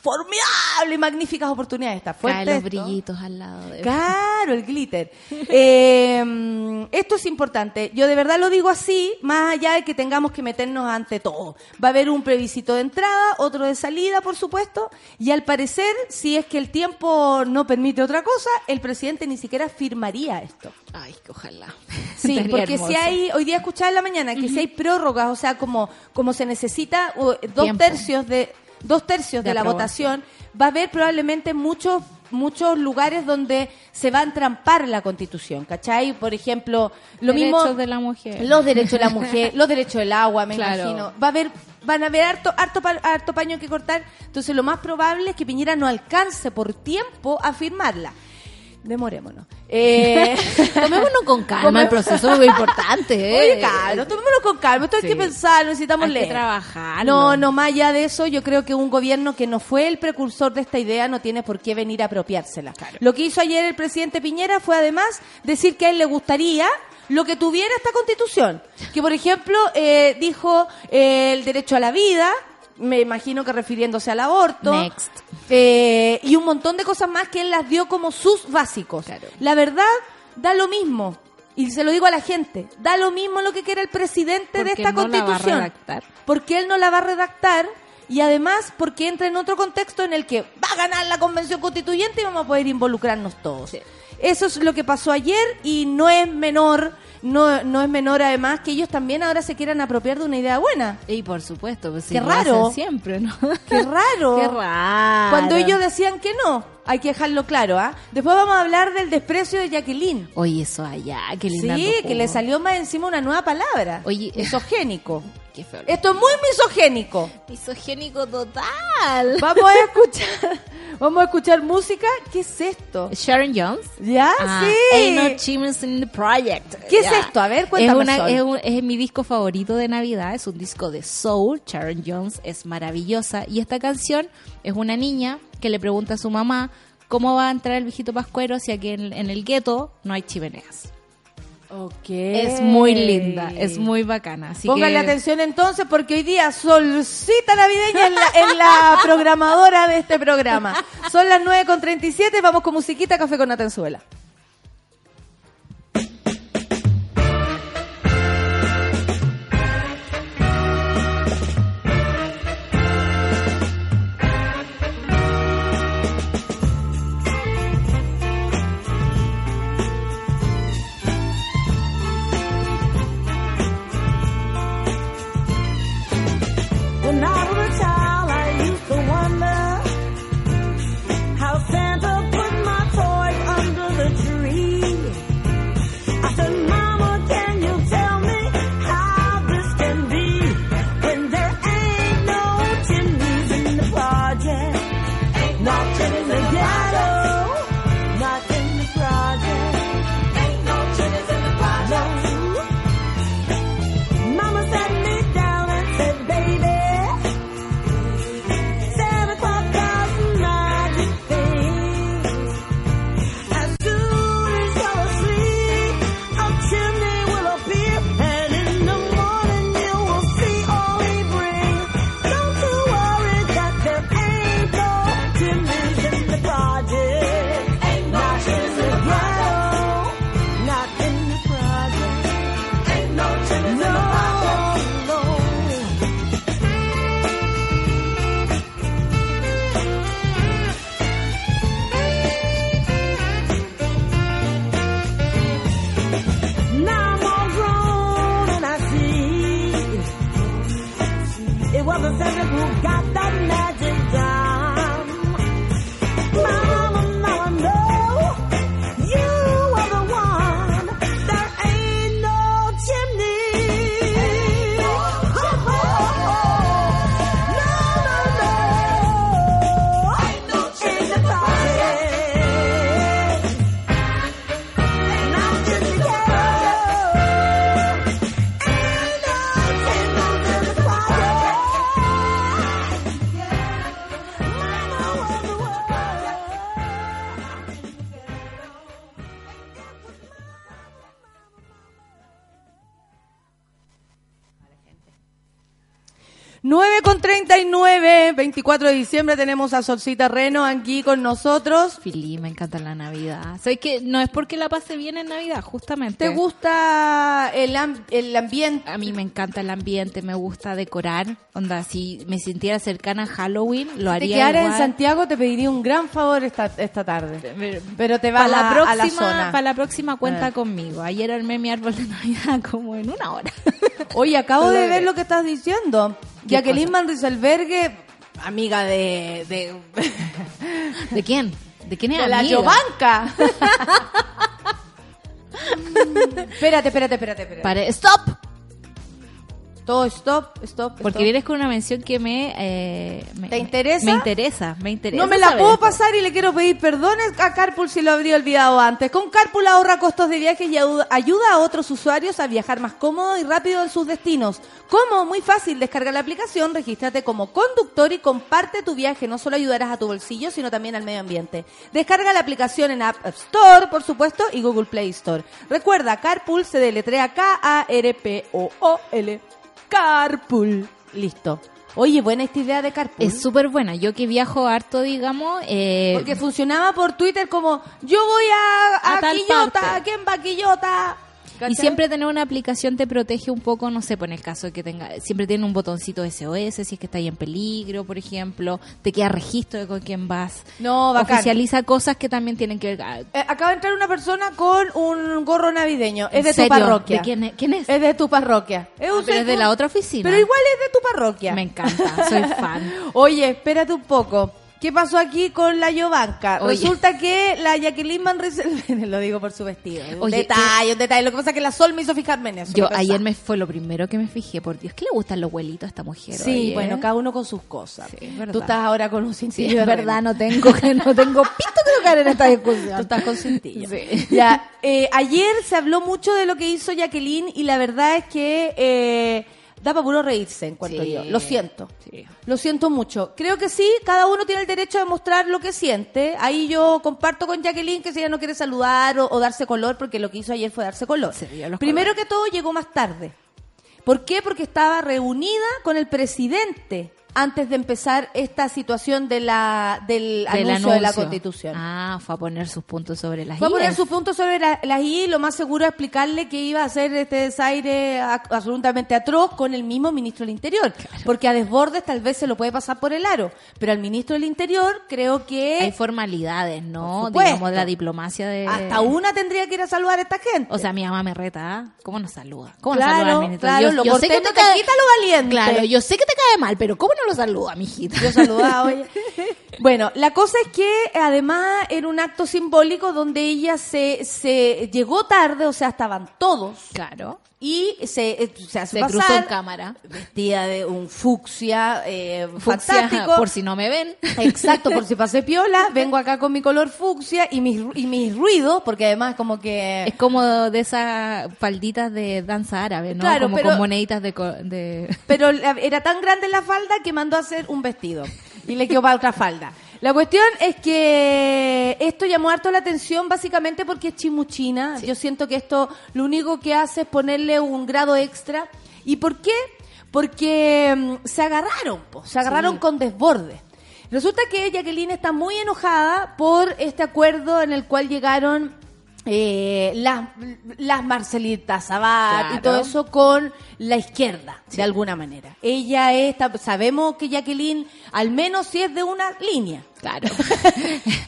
más formidables y magníficas oportunidades. Está fuerte Caen los esto. brillitos al lado de... Claro, el glitter. [laughs] Eh, esto es importante. Yo de verdad lo digo así, más allá de que tengamos que meternos ante todo. Va a haber un plebiscito de entrada, otro de salida, por supuesto, y al parecer, si es que el tiempo no permite otra cosa, el presidente ni siquiera firmaría esto. Ay, que ojalá. Sí, [laughs] Estaría porque si hay, hoy día escuchaba en la mañana que si hay prórrogas, o sea, como, como se necesita dos Tiempo. tercios de dos tercios de, De la votación, va a haber probablemente muchos muchos lugares donde se va a entrampar la constitución, ¿cachai? Por ejemplo, lo Derechos mismo de la mujer. los derechos de la mujer, [laughs] los derechos del agua, me Claro. imagino. Va a haber van a haber harto, harto, harto paño que cortar, entonces lo más probable es que Piñera no alcance por tiempo a firmarla. Demorémonos. Eh, [laughs] Tomémonos con calma el proceso, es muy importante. [laughs] ¿eh? Oye, calma, tomémoslo con calma. Esto hay Sí. que pensar, necesitamos Hay que leer. trabajarlo. No, no, más allá de eso, yo creo que un gobierno que no fue el precursor de esta idea no tiene por qué venir a apropiársela. Lo que hizo ayer el presidente Piñera fue además decir que a él le gustaría lo que tuviera esta constitución. Que, por ejemplo, eh, dijo eh, el derecho a la vida, me imagino que refiriéndose al aborto. Next. Eh, y un montón de cosas más que él las dio como sus básicos. Claro. La verdad, da lo mismo. Y se lo digo a la gente, da lo mismo lo que quiera el presidente de Porque esta no la va a constitución. redactar. Porque él no la va a redactar y además porque entra en otro contexto en el que va a ganar la convención constituyente y vamos a poder involucrarnos todos. Eso es lo que pasó ayer y no es menor, no, no es menor además que ellos también ahora se quieran apropiar de una idea buena. Y por supuesto, pues Qué lo raro. hacen siempre, ¿no? Qué raro. [laughs] Qué raro. Cuando ellos decían que no, hay que dejarlo claro, ¿ah? Después vamos a hablar del desprecio de Jacqueline. Oye, eso allá, qué. Sí, que le salió más encima una nueva palabra. Oye, [laughs] misogénico. Qué feo. Esto es muy misogénico. Misogénico total. [laughs] Vamos a escuchar, vamos a escuchar música. ¿Qué es esto? Sharon Jones. ¿Ya? Ah, sí. Ain't no achievements in the project. ¿Qué es esto? A ver, Es, cuéntame, una- es, un- es mi disco favorito de Navidad, es un disco de soul. Sharon Jones es maravillosa. Y esta canción es una niña que le pregunta a su mamá cómo va a entrar el viejito pascuero si aquí en, en el gueto no hay chimeneas. Ok. Es muy linda, es muy bacana. Así Póngale que, atención entonces porque hoy día solcita navideña en la, en la [laughs] programadora de este programa. Son las 9 con 37, vamos con musiquita, café con Atenzuela. 39, 24 de diciembre tenemos a Solcita Reno aquí con nosotros. Fili, me encanta la Navidad. Que no es porque la pase bien en Navidad, justamente. ¿Te gusta el, el ambiente? A mí me encanta el ambiente, me gusta decorar. Onda, si me sintiera cercana a Halloween, lo Te haría quedaras en. Santiago, te pediría un gran favor esta, esta tarde. Pero te vas Para la a, próxima, a la zona. para la próxima cuenta Ah. conmigo. Ayer armé mi árbol de [laughs] Navidad como en una hora. Oye, acabo de ver lo que estás diciendo. ¿Qué Jacqueline? Van amiga de, de, [laughs] ¿De quién? ¿De quién es de la amiga? Yovanka. [laughs] espérate, espérate, espérate, espérate. Pare- ¡Stop! Todo, stop, stop. Porque stop. vienes con una mención que me, eh, me- ¿Te interesa? Me interesa, me interesa. No me la puedo esto. pasar y le quiero pedir perdón a Carpool si lo habría olvidado antes. Con Carpool ahorra costos de viajes y ayuda a otros usuarios a viajar más cómodo y rápido en sus destinos. ¿Cómo? Muy fácil. Descarga la aplicación, regístrate como conductor y comparte tu viaje. No solo ayudarás a tu bolsillo, sino también al medio ambiente. Descarga la aplicación en App Store, por supuesto, y Google Play Store. Recuerda, Carpool se deletrea K-A-R-P-O-O-L. Carpool. Listo. Oye, buena esta idea de Carpool. Es súper buena. Yo que viajo harto, digamos. Eh, Porque funcionaba por Twitter como yo voy a, a, A Quillota. ¿quién va a Quillota? ¿Cachai? Y siempre tener una aplicación te protege un poco, no sé, por en el caso de que tenga, siempre tiene un botoncito SOS, si es que está ahí en peligro, por ejemplo, te queda registro de con quién vas. No, bacán. Oficializa cosas que también tienen que ver. ah, Eh, acaba de entrar una persona con un gorro navideño. Es ¿en de tu parroquia. ¿De quién es? ¿Quién es? Es de tu parroquia. Es Ah, un pero es de la otra oficina. Pero igual es de tu parroquia. Me encanta, soy fan. [laughs] Oye, espérate un poco. ¿Qué pasó aquí con la Yovanka? Resulta que la Jacqueline Van [laughs] lo digo por su vestido, es un Oye, detalle, un detalle. Lo que pasa es que la Sol me hizo fijarme en eso. Yo ¿qué ayer me fue lo primero que me fijé, por Dios, ¿qué le gustan los huelitos a esta mujer? Sí, oye? bueno, cada uno con sus cosas. Sí, es verdad. Tú estás ahora con un Sí, cintillo es de verdad, no tengo, no tengo pito que tocar en esta [laughs] discusión. Tú estás con cintillo. Sí. Ya, eh, ayer se habló mucho de lo que hizo Jacqueline y la verdad es que eh, da para puro reírse, encuentro Sí. yo. Lo siento. Sí. Lo siento mucho. Creo que sí, cada uno tiene el derecho de mostrar lo que siente. Ahí yo comparto con Jacqueline que si ella no quiere saludar o, o darse color, porque lo que hizo ayer fue darse color. Primero que todo, llegó más tarde. ¿Por qué? Porque estaba reunida con el presidente antes de empezar esta situación de la, del, Del anuncio, de la. Constitución. Ah, fue a poner sus puntos sobre las Fue a poner IES. su punto sobre la- las I, lo más seguro es explicarle que iba a hacer este desaire a- absolutamente atroz con el mismo ministro del Interior. Porque a Desbordes tal vez se lo puede pasar por el aro, pero al ministro del Interior creo que Hay formalidades, ¿no? Digamos, la diplomacia de... hasta una tendría que ir a saludar a esta gente. O sea, mi mamá me reta, ¿ah? ¿cómo nos saluda? ¿Cómo Claro, nos saluda al ministro? claro, lo cortés no te quita lo valiente. Claro, yo sé que te cae mal, pero ¿cómo no lo saluda, mijita? Yo saludaba, oye. Bueno, la cosa es que además era un acto simbólico donde ella se, se llegó tarde, o sea, estaban todos. Claro. Y se, eh, se hace Se cruzó en cámara. vestida de un fucsia, eh, Fucsia, fantástico. por si no me ven. Exacto, por si pasé piola, vengo acá con mi color fucsia y mis, y mis ruidos, porque además como que... Es como de esas falditas de danza árabe, ¿no? Claro, como pero- con moneditas de... co- de... Pero la- era tan grande la falda que mandó a hacer un vestido y le quedó para otra falda. La cuestión es que esto llamó harto la atención básicamente porque es chimuchina. Yo siento que esto lo único que hace es ponerle un grado extra. ¿Y por qué? Porque mm, se agarraron, po, se agarraron con desborde. Resulta que Jacqueline está muy enojada por este acuerdo en el cual llegaron eh, las, las Marcelitas Sabat y todo eso con la izquierda, de alguna manera. Ella es, ta- sabemos que Jacqueline, al menos si es de una línea. Claro. [laughs]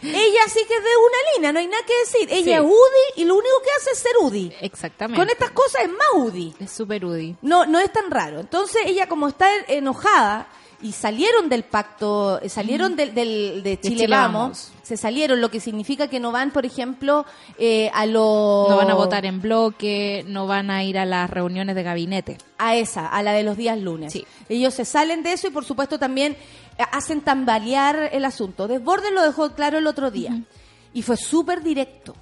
Ella sí que es de una línea, no hay nada que decir. Ella Sí. es UDI y lo único que hace es ser UDI. Exactamente. Con estas cosas es más UDI. Es súper UDI. No, no es tan raro. Entonces ella como está enojada y salieron del pacto, eh, salieron del, del- de Chile, Chile Vamos, Vamos. se salieron, lo que significa que no van, por ejemplo, eh, a los... No van a votar en bloque, no van a ir a las reuniones de gabinete. A esa, a la de los días lunes. Sí. Ellos se salen de eso y por supuesto también eh, hacen tambalear el asunto. Desbordes lo dejó claro el otro día y fue súper directo.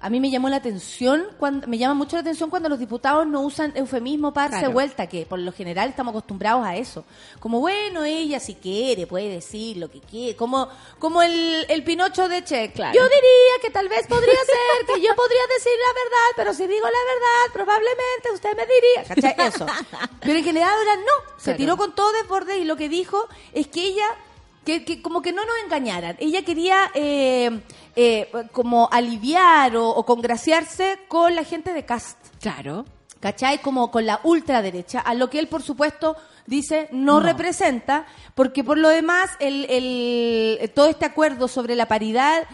A mí me llamó la atención, cuando, me llama mucho la atención cuando los diputados no usan eufemismo para darse Claro. vuelta, que por lo general estamos acostumbrados a eso. Como, bueno, ella si quiere puede decir lo que quiere. Como, como el, el Pinocho de Che. Claro. Yo diría que tal vez podría ser, que yo podría decir la verdad, pero si digo la verdad, probablemente usted me diría. ¿Cachai? Eso. Pero en general ahora no. Se Claro. tiró con todo desborde y lo que dijo es que ella que, que como que no nos engañaran. Ella quería eh, eh, como aliviar o, o congraciarse con la gente de Cast. Claro. ¿Cachai? Como con la ultraderecha, a lo que él, por supuesto, dice no, No. representa, porque por lo demás, el, el- todo este acuerdo sobre la paridad,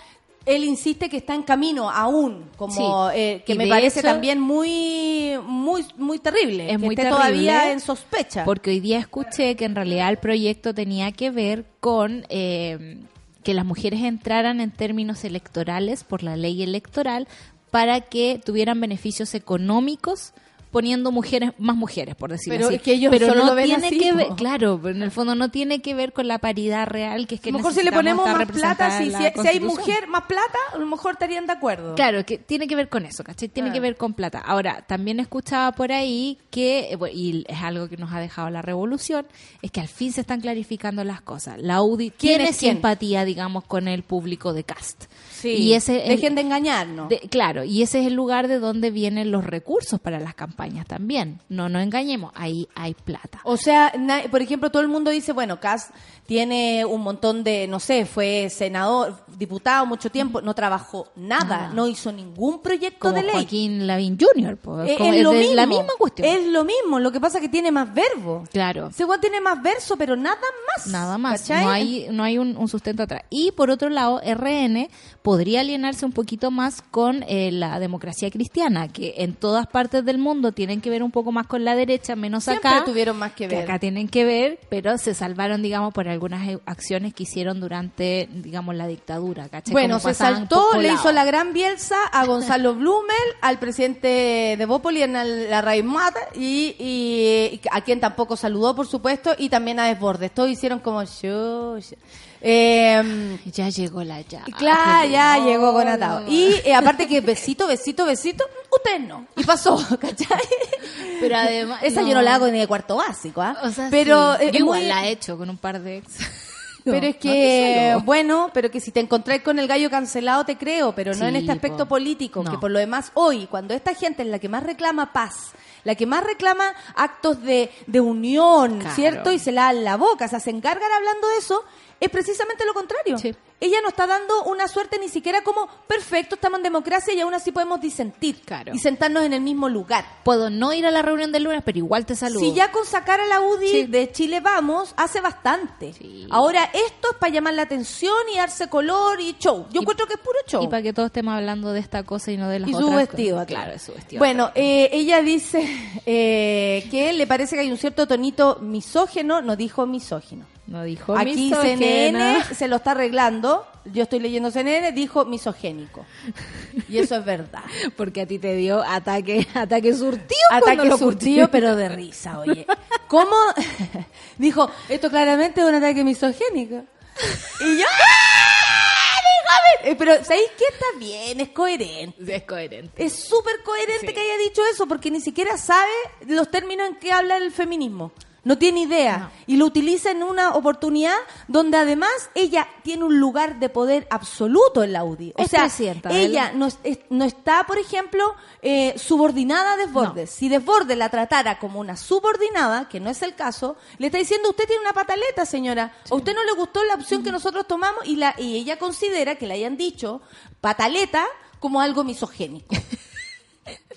él insiste que está en camino aún, como Sí. eh, que Y me parece hecho- también muy, muy, muy terrible, Es que muy esté terrible, todavía en sospecha. Porque hoy día escuché que en realidad el proyecto tenía que ver con eh, que las mujeres entraran en términos electorales por la ley electoral para que tuvieran beneficios económicos poniendo mujeres más mujeres por decirlo Pero así es que ellos pero solo no lo ven tiene así, que ver claro pero en el fondo no tiene que ver con la paridad real que es que a lo mejor si le ponemos más plata, si, si, hay mujer más plata, a lo mejor estarían de acuerdo. Claro, que tiene que ver con eso, ¿cachai? Tiene Ah. que ver con plata. Ahora, también escuchaba por ahí que, eh, y es algo que nos ha dejado la revolución, es que al fin se están clarificando las cosas. La UDI ¿Quién tiene quién? simpatía, digamos, con el público de cast. Sí. Y ese el- Dejen de engañarnos. de- claro, y ese es el lugar de donde vienen los recursos para las campañas. Campañas también. No nos engañemos, ahí hay plata. O sea, por ejemplo, todo el mundo dice, bueno, Cas tiene un montón de, no sé, fue senador, diputado mucho tiempo, no trabajó nada, no hizo ningún proyecto Como de ley. Joaquín Lavín Jr., pues, Eh, es, es lo de mismo. la misma cuestión. Es lo mismo, lo que pasa es que tiene más verbo. Claro. Weón tiene más verso, pero nada más. Nada más, ¿cachai? no hay, no hay un, un sustento atrás. Y por otro lado, RN podría alienarse un poquito más con eh, la democracia cristiana, que en todas partes del mundo tienen que ver un poco más con la derecha, menos Siempre acá. tuvieron más que ver. acá tienen que ver, pero se salvaron, digamos, por algunas eh, acciones que hicieron durante, digamos, la dictadura, ¿cachai? Bueno, Como se saltó, le hizo la gran Bielsa a Gonzalo [laughs] Blumel, al presidente de Bópoli, en la Raimata, y, y- y a quien tampoco saludó, por supuesto, y también a Desbordes. Todos hicieron como yo. Eh, Ya llegó la ya. y claro, ya llegó con atado. Y eh, aparte que besito, besito, besito, usted no. Y pasó, [laughs] ¿cachai? Pero además. Esa yo no la hago ni de cuarto básico, ¿ah? O sea, pero sí. eh, Yo igual muy- la he hecho con un par de ex. [laughs] Pero No, es no que, bueno, pero que si te encontrás con el gallo cancelado te creo, pero no Sí, en este aspecto po. político, No. que por lo demás hoy, cuando esta gente es la que más reclama paz, la que más reclama actos de, de unión, Claro. ¿cierto? Y se la dan la boca, se hacen encargan hablando de eso, es precisamente lo contrario. Sí. Ella no está dando una suerte ni siquiera como, perfecto, estamos en democracia y aún así podemos disentir Claro. y sentarnos en el mismo lugar. Puedo no ir a la reunión del lunes, pero igual te saludo. Si ya con sacar a la UDI Sí. de Chile Vamos, hace bastante. Sí. Ahora, esto es para llamar la atención y darse color y show. Yo Y- encuentro que es puro show. Y para que todos estemos hablando de esta cosa y no de las Y otras su vestido. cosas. Claro, su vestido. Bueno, eh, ella dice [laughs] eh, que le parece que hay un cierto tonito misógeno, no dijo misógino. No dijo Aquí misógena. CNN se lo está arreglando. Yo estoy leyendo CNN, dijo misogénico. Y eso es verdad. [laughs] Porque a ti te dio ataque, ataque surtido. Ataque lo surtido, pero de risa, oye. ¿Cómo? [laughs] Dijo, esto claramente es un ataque misogénico. Y yo, ¡ah! Eh, Pero, ¿sabéis qué? Está bien, es coherente. Es coherente. Es súper coherente Sí. que haya dicho eso, porque ni siquiera sabe los términos en que habla el feminismo. No tiene idea. No. Y lo utiliza en una oportunidad donde además ella tiene un lugar de poder absoluto en la UDI. O sea, ella la- no, es- es- no está, por ejemplo, eh, subordinada a Desbordes. Si Desbordes la tratara como una subordinada, que no es el caso, le está diciendo, usted tiene una pataleta, señora. A usted no le gustó la opción que nosotros tomamos y, la, y ella considera que le hayan dicho pataleta como algo misogénico. [laughs]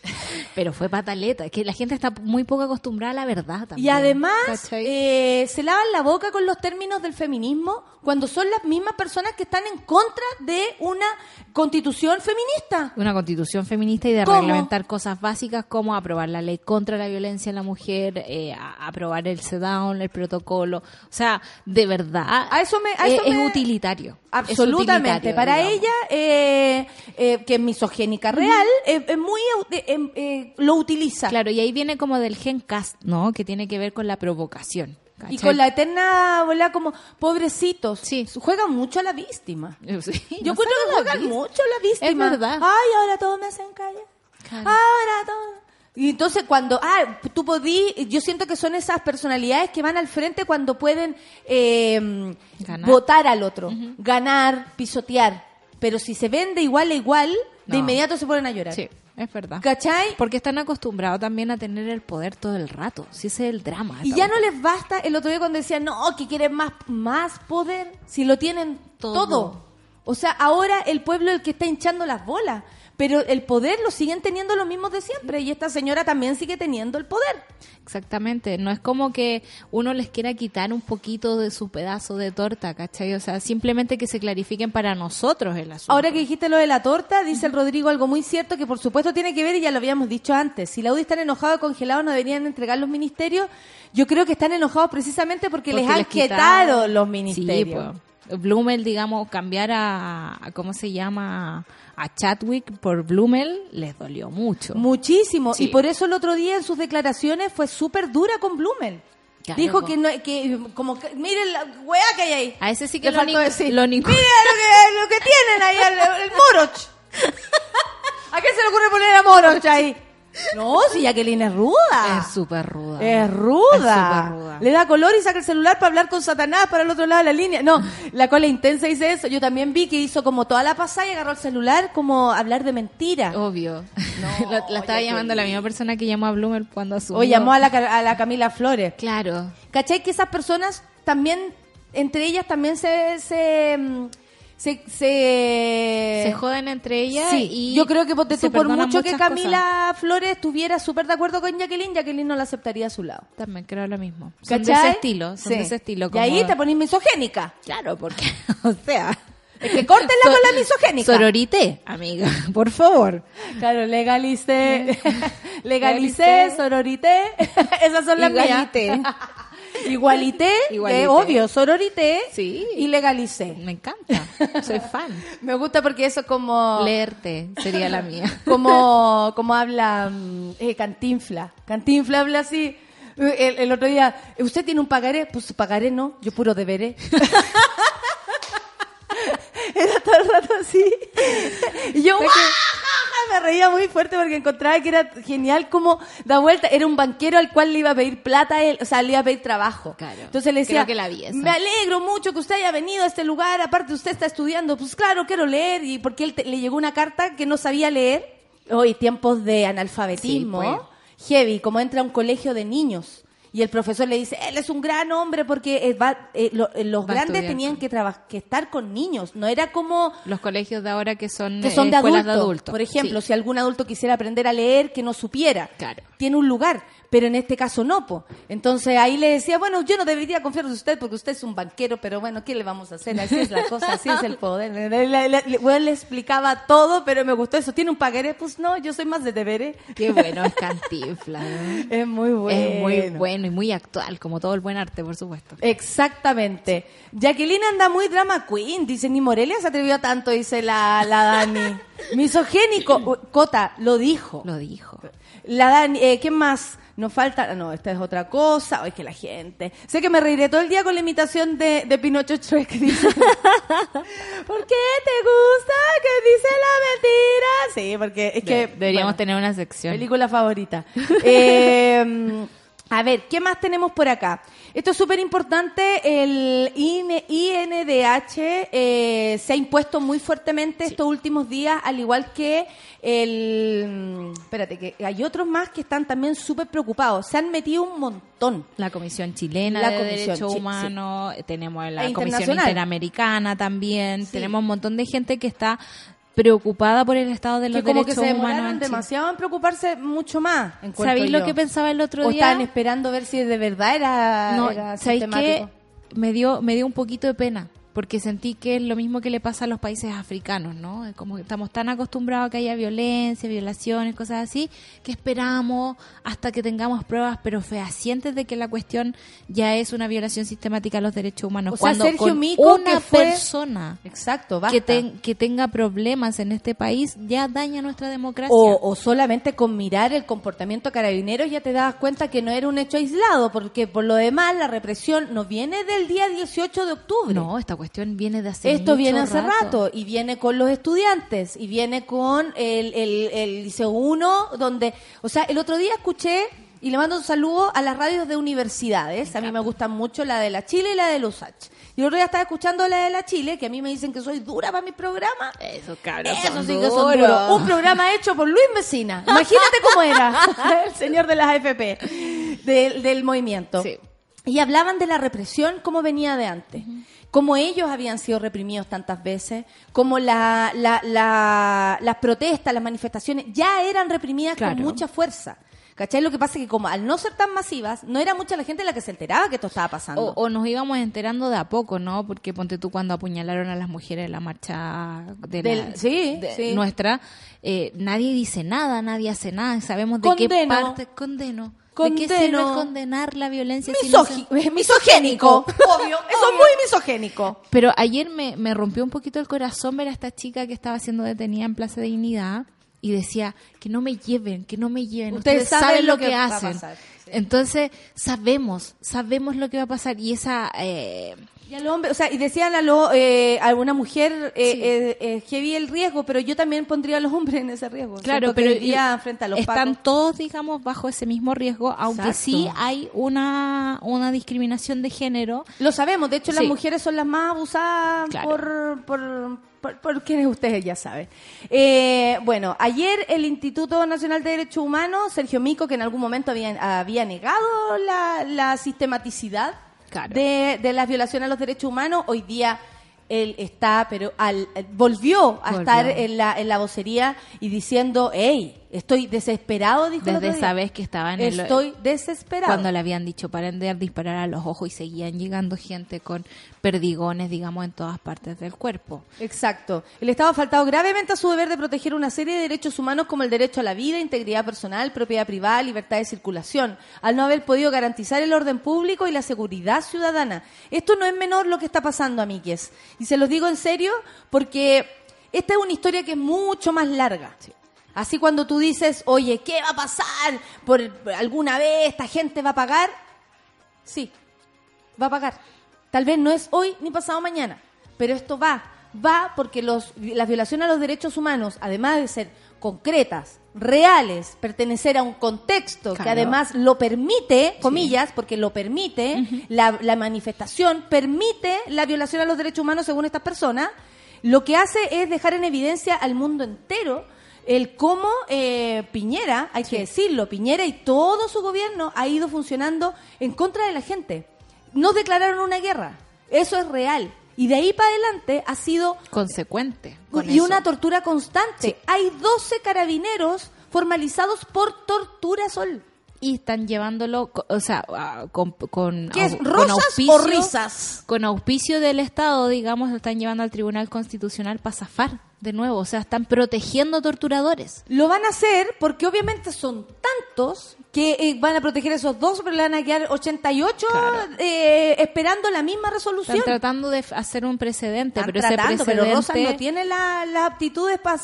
[laughs] Pero fue pataleta. Es que la gente está muy poco acostumbrada a la verdad también. Y además eh, se lavan la boca con los términos del feminismo cuando son las mismas personas que están en contra de una constitución feminista. una constitución feminista y de ¿Cómo? reglamentar cosas básicas como aprobar la ley contra la violencia en la mujer, eh, aprobar el SEDAWN, el protocolo. O sea, de verdad, A eso me- a eso es me- utilitario. Es Absolutamente. utilitario, Para digamos. ella, eh, eh, que es misogénica real, eh, es muy eh, eh, lo utiliza. Claro, y ahí viene como del gen cast, ¿no? Que tiene que ver con la provocación. Y con la eterna, bola como, pobrecitos. Sí. Juegan mucho a la víctima. [laughs] Sí, Yo no encuentro que juegan mucho a la víctima. Es verdad. Ay, ahora todos me hacen callar. Claro. Ahora todo. Y entonces cuando, ah, tú podí, yo siento que son esas personalidades que van al frente cuando pueden eh, votar al otro, ganar, pisotear. Pero si se vende igual a igual, de inmediato se ponen a llorar. Sí, es verdad. ¿Cachai? Porque están acostumbrados también a tener el poder todo el rato. Si ese es el drama. Y ya no les basta el otro día cuando decían, no, que quieren más, más poder, si lo tienen todo. Todo. O sea, ahora el pueblo es el que está hinchando las bolas, pero el poder lo siguen teniendo los mismos de siempre y esta señora también sigue teniendo el poder. Exactamente, no es como que uno les quiera quitar un poquito de su pedazo de torta, ¿cachai? O sea, simplemente que se clarifiquen para nosotros el asunto. Ahora que dijiste lo de la torta, dice el Rodrigo algo muy cierto que por supuesto tiene que ver, y ya lo habíamos dicho antes, si la UDI están enojados, congelados, no deberían entregar los ministerios, yo creo que están enojados precisamente porque, les han quitado los ministerios. Sí, pues. Blumel, digamos, cambiar a, a- ¿cómo se llama? A Chadwick por Blumel les dolió mucho. Muchísimo. Sí. Y por eso el otro día en sus declaraciones fue súper dura con Blumel. Claro, Dijo que no, que como que, miren la weá que hay ahí. A ese sí que Le lo, faltó decir. lo que, lo que tienen ahí, el, el Moroch. [laughs] ¿A qué se le ocurre poner a Moroch ahí? No, si Jacqueline es ruda. Es súper ruda. Es ruda. Es súper ruda. Le da color y saca el celular para hablar con Satanás para el otro lado de la línea. No, la cola intensa dice eso. Yo también vi que hizo como toda la pasada y agarró el celular como a hablar de mentira. Obvio. [laughs] la, la estaba llamando la misma persona que llamó a Bloomer cuando asumió. O llamó a la, a la Camila Flores. Claro. ¿Cachai? Que esas personas también, entre ellas también se... se mm, se, se, Se joden entre ellas Sí, y yo creo que por, se por mucho que Camila Flores estuviera súper de acuerdo con Jacqueline, Jacqueline no la aceptaría a su lado. También creo lo mismo. Son de ¿Cachai? ese estilo. Son Sí. de ese estilo. Y ahí te ponís misogénica. Claro, porque, [laughs] o sea... [laughs] Es que córtenla So- con la misogénica. Sororité, amiga, [laughs] por favor. Claro, legalicé, legalicé, sororité. Esas son las mías. Igualité, [laughs] Igualité. eh, obvio, sororité Sí. y legalicé. Me encanta. Soy fan. [laughs] Me gusta porque eso es como... Leerte sería la mía. [laughs] como, como habla mm, eh, Cantinfla. Cantinfla habla así. Eh, El, el otro día, ¿usted tiene un pagaré? Pues pagaré no, yo puro deberé. Era todo el rato así. Y yo ¡guau! Reía muy fuerte porque encontraba que era genial como da vuelta. Era un banquero al cual le iba a pedir plata él, o sea, le iba a pedir trabajo. Claro. Entonces le decía, Creo que la vi me alegro mucho que usted haya venido a este lugar, aparte usted está estudiando, pues claro, quiero leer, y porque él te- le llegó una carta que no sabía leer, hoy tiempos de analfabetismo, Sí, pues. heavy, como entra a un colegio de niños. Y el profesor le dice, él es un gran hombre porque eh, va- eh, lo- eh, los Va grandes tenían que, que estar con niños, no era como Los colegios de ahora que son, que eh, son de adultos. de adultos. Por ejemplo, Sí. si algún adulto quisiera aprender a leer que no supiera, Claro. tiene un lugar, pero en este caso no, po. Entonces ahí le decía, bueno, yo no debería confiar en usted porque usted es un banquero, pero bueno, ¿qué le vamos a hacer? Así es la cosa, así es el poder. Le, le- le- le- bueno, le explicaba todo, pero me gustó eso. ¿Tiene un pagaré? Pues no, yo soy más de deberé. Qué bueno es Cantinflas. ¿no? [laughs] Es muy bueno. Es muy bueno y muy actual, como todo el buen arte, por supuesto. Exactamente. Jacqueline anda muy drama queen, dice, ni Morelia se atrevió tanto, dice la, la Dani. [laughs] Misogénico. Cota, lo dijo. Lo dijo. La Dani, eh, ¿qué más? Nos falta, no, esta es otra cosa, o es que la gente. Sé que me reiré todo el día con la imitación de, de Pinocho Shrek, [laughs] dice. ¿Por qué te gusta que dice la mentira? Sí, porque es que... Deberíamos bueno, tener una sección. Película favorita. [laughs] Eh, a ver, ¿qué más tenemos por acá? Esto es súper importante. El IN- INDH eh, se ha impuesto muy fuertemente estos últimos días, al igual que el... Espérate, que hay otros más que están también súper preocupados. Se han metido un montón. La Comisión Chilena La de Comisión Derechos Humanos, tenemos la E Comisión. Interamericana también, Sí. tenemos un montón de gente que está preocupada por el estado de los que como que derechos se humanos. en demasiado en preocuparse mucho más. ¿Sabéis lo que pensaba el otro O día? estaban esperando ver si de verdad era, No, era ¿sabéis qué? Me dio, me dio un poquito de pena, porque sentí que es lo mismo que le pasa a los países africanos, ¿no? Como estamos tan acostumbrados a que haya violencia, violaciones, cosas así, que esperamos hasta que tengamos pruebas, pero fehacientes de que la cuestión ya es una violación sistemática a los derechos humanos. O sea, Cuando Sergio con Mico, una fue- persona Exacto, basta. que, ten- que tenga problemas en este país ya daña nuestra democracia. O, o solamente con mirar el comportamiento de carabineros ya te das cuenta que no era un hecho aislado, porque por lo demás la represión no viene del día 18 de octubre. no, esta cuestión viene de hace Esto mucho viene hace rato. y viene con los estudiantes y viene con el, el, el Liceo 1, donde, o sea, el otro día escuché y le mando un saludo a las radios de universidades. A mí me gustan mucho la de la Chile y la de los H. Y el otro día estaba escuchando la de la Chile, que a mí me dicen que soy dura para mi programa. Eso, cabrón. Eso sí que son duros. Un programa hecho por Luis Mesina. Imagínate cómo era [laughs] el señor de las AFP, del, del movimiento. Sí. Y hablaban de la represión como venía de antes. Como ellos habían sido reprimidos tantas veces, como la, la- la- las protestas, las manifestaciones ya eran reprimidas Claro. con mucha fuerza. ¿Cachai? Lo que pasa es que como al no ser tan masivas, no era mucha la gente la que se enteraba que esto estaba pasando. O, o nos íbamos enterando de a poco, ¿no? Porque ponte tú cuando apuñalaron a las mujeres en la marcha de la- Del- sí, de- sí. nuestra, eh, nadie dice nada, nadie hace nada, sabemos de qué parte condeno. ¿De qué sirve Condeno. condenar la violencia? si no Misogi- misogénico, obvio. Eso es muy misogénico. Pero ayer me, me rompió un poquito el corazón ver a esta chica que estaba siendo detenida en Plaza de Dignidad y decía que no me lleven, que no me lleven. Ustedes, saben, lo que, hacen. pasar. Entonces, sabemos, sabemos lo que va a pasar y esa... eh, Y al hombre, o sea, y decían a, lo, eh, a una mujer eh, eh, eh, heavy el riesgo, pero yo también pondría a los hombres en ese riesgo. Claro, pero día frente a los están pacos- todos, digamos, bajo ese mismo riesgo, aunque Exacto. sí hay una, una discriminación de género. Lo sabemos, de hecho las Sí. mujeres son las más abusadas Claro. por, por, por, por quienes ustedes ya saben. Eh, bueno, ayer el Instituto Nacional de Derechos Humanos, Sergio Mico, que en algún momento había, había negado la, la sistematicidad Claro. de, de las violaciones a los derechos humanos, hoy día él está, pero al, volvió a Volvió. estar en la, en la vocería y diciendo, hey, estoy desesperado, dijo Desde esa vez que estaba en el... Estoy desesperado. Cuando le habían dicho paren de disparar a los ojos y seguían llegando gente con perdigones, digamos, en todas partes del cuerpo. Exacto. El Estado ha faltado gravemente a su deber de proteger una serie de derechos humanos como el derecho a la vida, integridad personal, propiedad privada, libertad de circulación, al no haber podido garantizar el orden público y la seguridad ciudadana. Esto no es menor lo que está pasando, amigues. Y se los digo en serio porque esta es una historia que es mucho más larga. Así cuando tú dices, oye, ¿qué va a pasar? ¿Por alguna vez esta gente va a pagar? Sí, va a pagar. Tal vez no es hoy ni pasado mañana, pero esto va, va porque los, las violaciones a los derechos humanos, además de ser concretas, reales, pertenecer a un contexto que además lo permite, comillas, porque lo permite, la, la manifestación permite la violación a los derechos humanos según estas personas, lo que hace es dejar en evidencia al mundo entero el cómo eh, Piñera, hay que decirlo, Piñera y todo su gobierno ha ido funcionando en contra de la gente. No declararon una guerra, eso es real. Y de ahí para adelante ha sido Consecuente. con y eso. una tortura constante. Hay 12 carabineros formalizados por tortura sol. y están llevándolo, o sea, con, con, ¿Qué es, con o risas? Con auspicio del Estado, digamos, lo están llevando al Tribunal Constitucional para zafar de nuevo. O sea, están protegiendo torturadores. Lo van a hacer porque obviamente son tantos que eh, van a proteger esos dos, pero le van a quedar 88 eh, esperando la misma resolución. Están tratando de hacer un precedente, Están pero tratando, ese pero precedente... Rosas no tiene la- las aptitudes para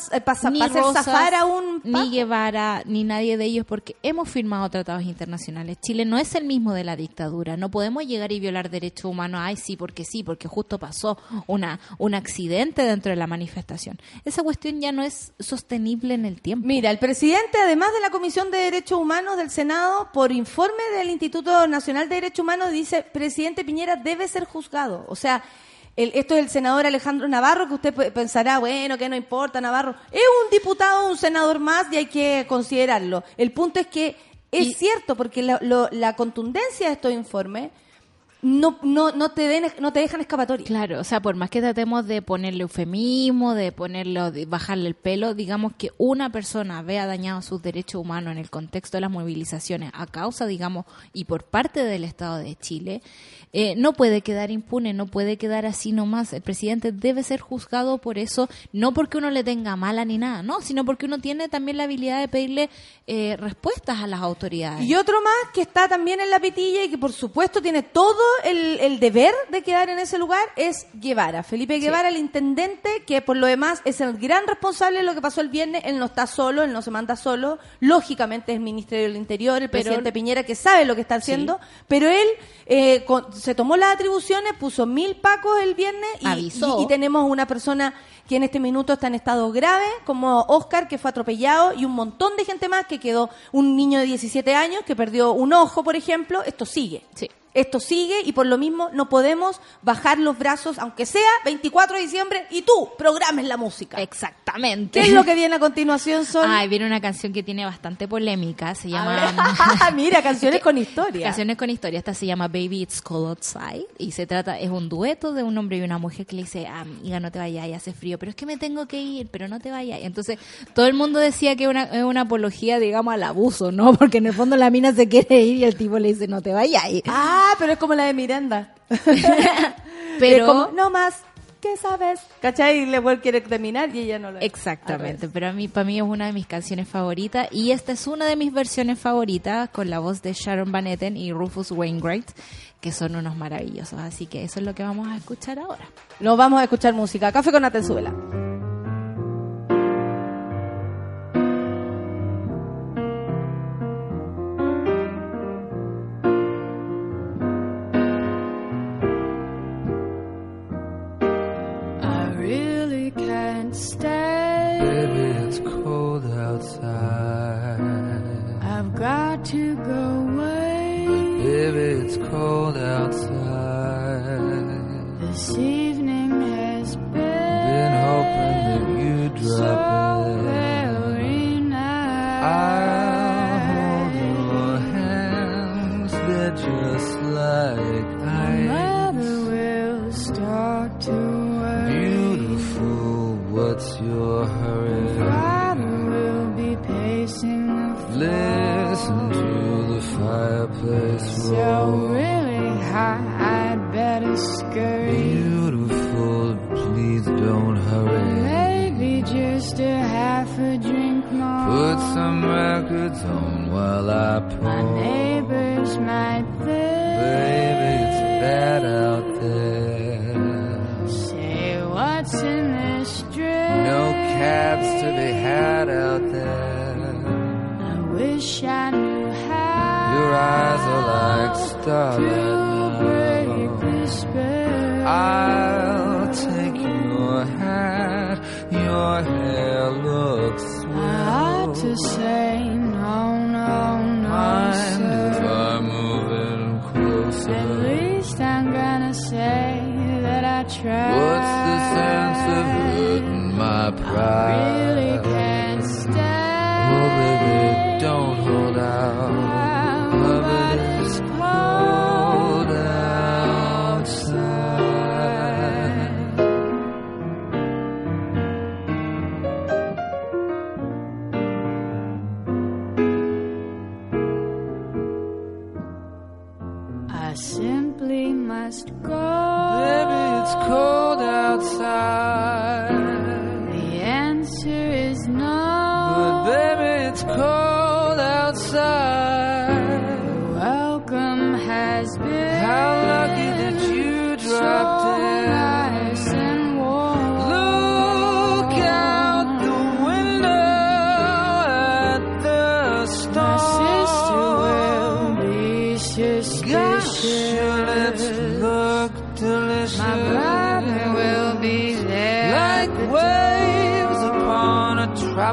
ni hacer Rosas, zafar a un ni. Guevara, ni nadie de ellos, porque hemos firmado tratados internacionales. Chile no es el mismo de la dictadura. No podemos llegar y violar derechos humanos. Ay, sí, porque sí, porque justo pasó una un accidente dentro de la manifestación. Esa cuestión ya no es sostenible en el tiempo. Mira, el presidente, además de la Comisión de Derechos Humanos del Senado, por informe del Instituto Nacional de Derechos Humanos, dice, presidente Piñera debe ser juzgado. O sea, el- esto es el senador Alejandro Navarro, que usted pe- pensará, bueno, que no importa, Navarro. Es un diputado, un senador más y hay que considerarlo. El punto es que es Y- cierto, porque la, lo- la contundencia de estos informes no, no, no, te den, no te dejan escapatoria. Claro, o sea, por más que tratemos de ponerle eufemismo, de ponerlo, de bajarle el pelo, digamos que una persona vea dañado sus derechos humanos en el contexto de las movilizaciones a causa, digamos, y por parte del Estado de Chile, eh, no puede quedar impune, no puede quedar así nomás. El presidente debe ser juzgado por eso, no porque uno le tenga mala ni nada, no, sino porque uno tiene también la habilidad de pedirle eh, respuestas a las autoridades. Y otro más que está también en la pitilla y que por supuesto tiene todo el, el deber de quedar en ese lugar es Guevara. Felipe Guevara, el intendente, que por lo demás es el gran responsable de lo que pasó el viernes. Él no está solo, él no se manda solo. Lógicamente es el Ministerio del Interior, el Pero- presidente Piñera que sabe lo que está haciendo. Pero él eh, con- se tomó las atribuciones, puso mil pacos el viernes y, Avisó. y- y tenemos una persona que en este minuto está en estado grave, como Oscar, que fue atropellado, y un montón de gente más que quedó, un niño de 17 años que perdió un ojo, por ejemplo. Esto sigue. Sí. Esto sigue y por lo mismo no podemos bajar los brazos, aunque sea 24 de diciembre, y tú programes la música. Exactamente. ¿Qué es lo que viene a continuación, Sol? Ay, viene una canción que tiene bastante polémica, se llama... [laughs] Mira, canciones con historia. Canciones con historia. Esta se llama Baby It's Cold Outside y se trata, es un dueto de un hombre y una mujer que le dice, amiga, no te vayas, hace frío, pero es que me tengo que ir, pero no te vayas. Entonces, todo el mundo decía que una- es una apología, digamos, al abuso, ¿no? [laughs] Porque en el fondo la mina se quiere ir y el tipo le dice, no te vayas. Ah, pero es como la de Miranda. [laughs] Pero- como, no más, ¿qué sabes? ¿Cachai? Y él quiere terminar y ella no lo Exactamente, pero a mí, para mí es una de mis canciones favoritas y esta es una de mis versiones favoritas con la voz de Sharon Van Etten y Rufus Wainwright, que son unos maravillosos. Así que eso es lo que vamos a escuchar ahora. Nos vamos a escuchar música. Café con Atenzuela. Some records on while I My neighbors might think. Baby, it's bad out there. Say what's in this drink. No cabs to be had out there. I wish I knew how. Your eyes are like starlight now. the spell. I'll take your hat. Your hair looks ought to say no, no, no, Mind if sir. I move in At closer? least I'm gonna say that I tried. What's the sense of hurting my pride? I Really can't stay. Oh, baby, don't hold out. A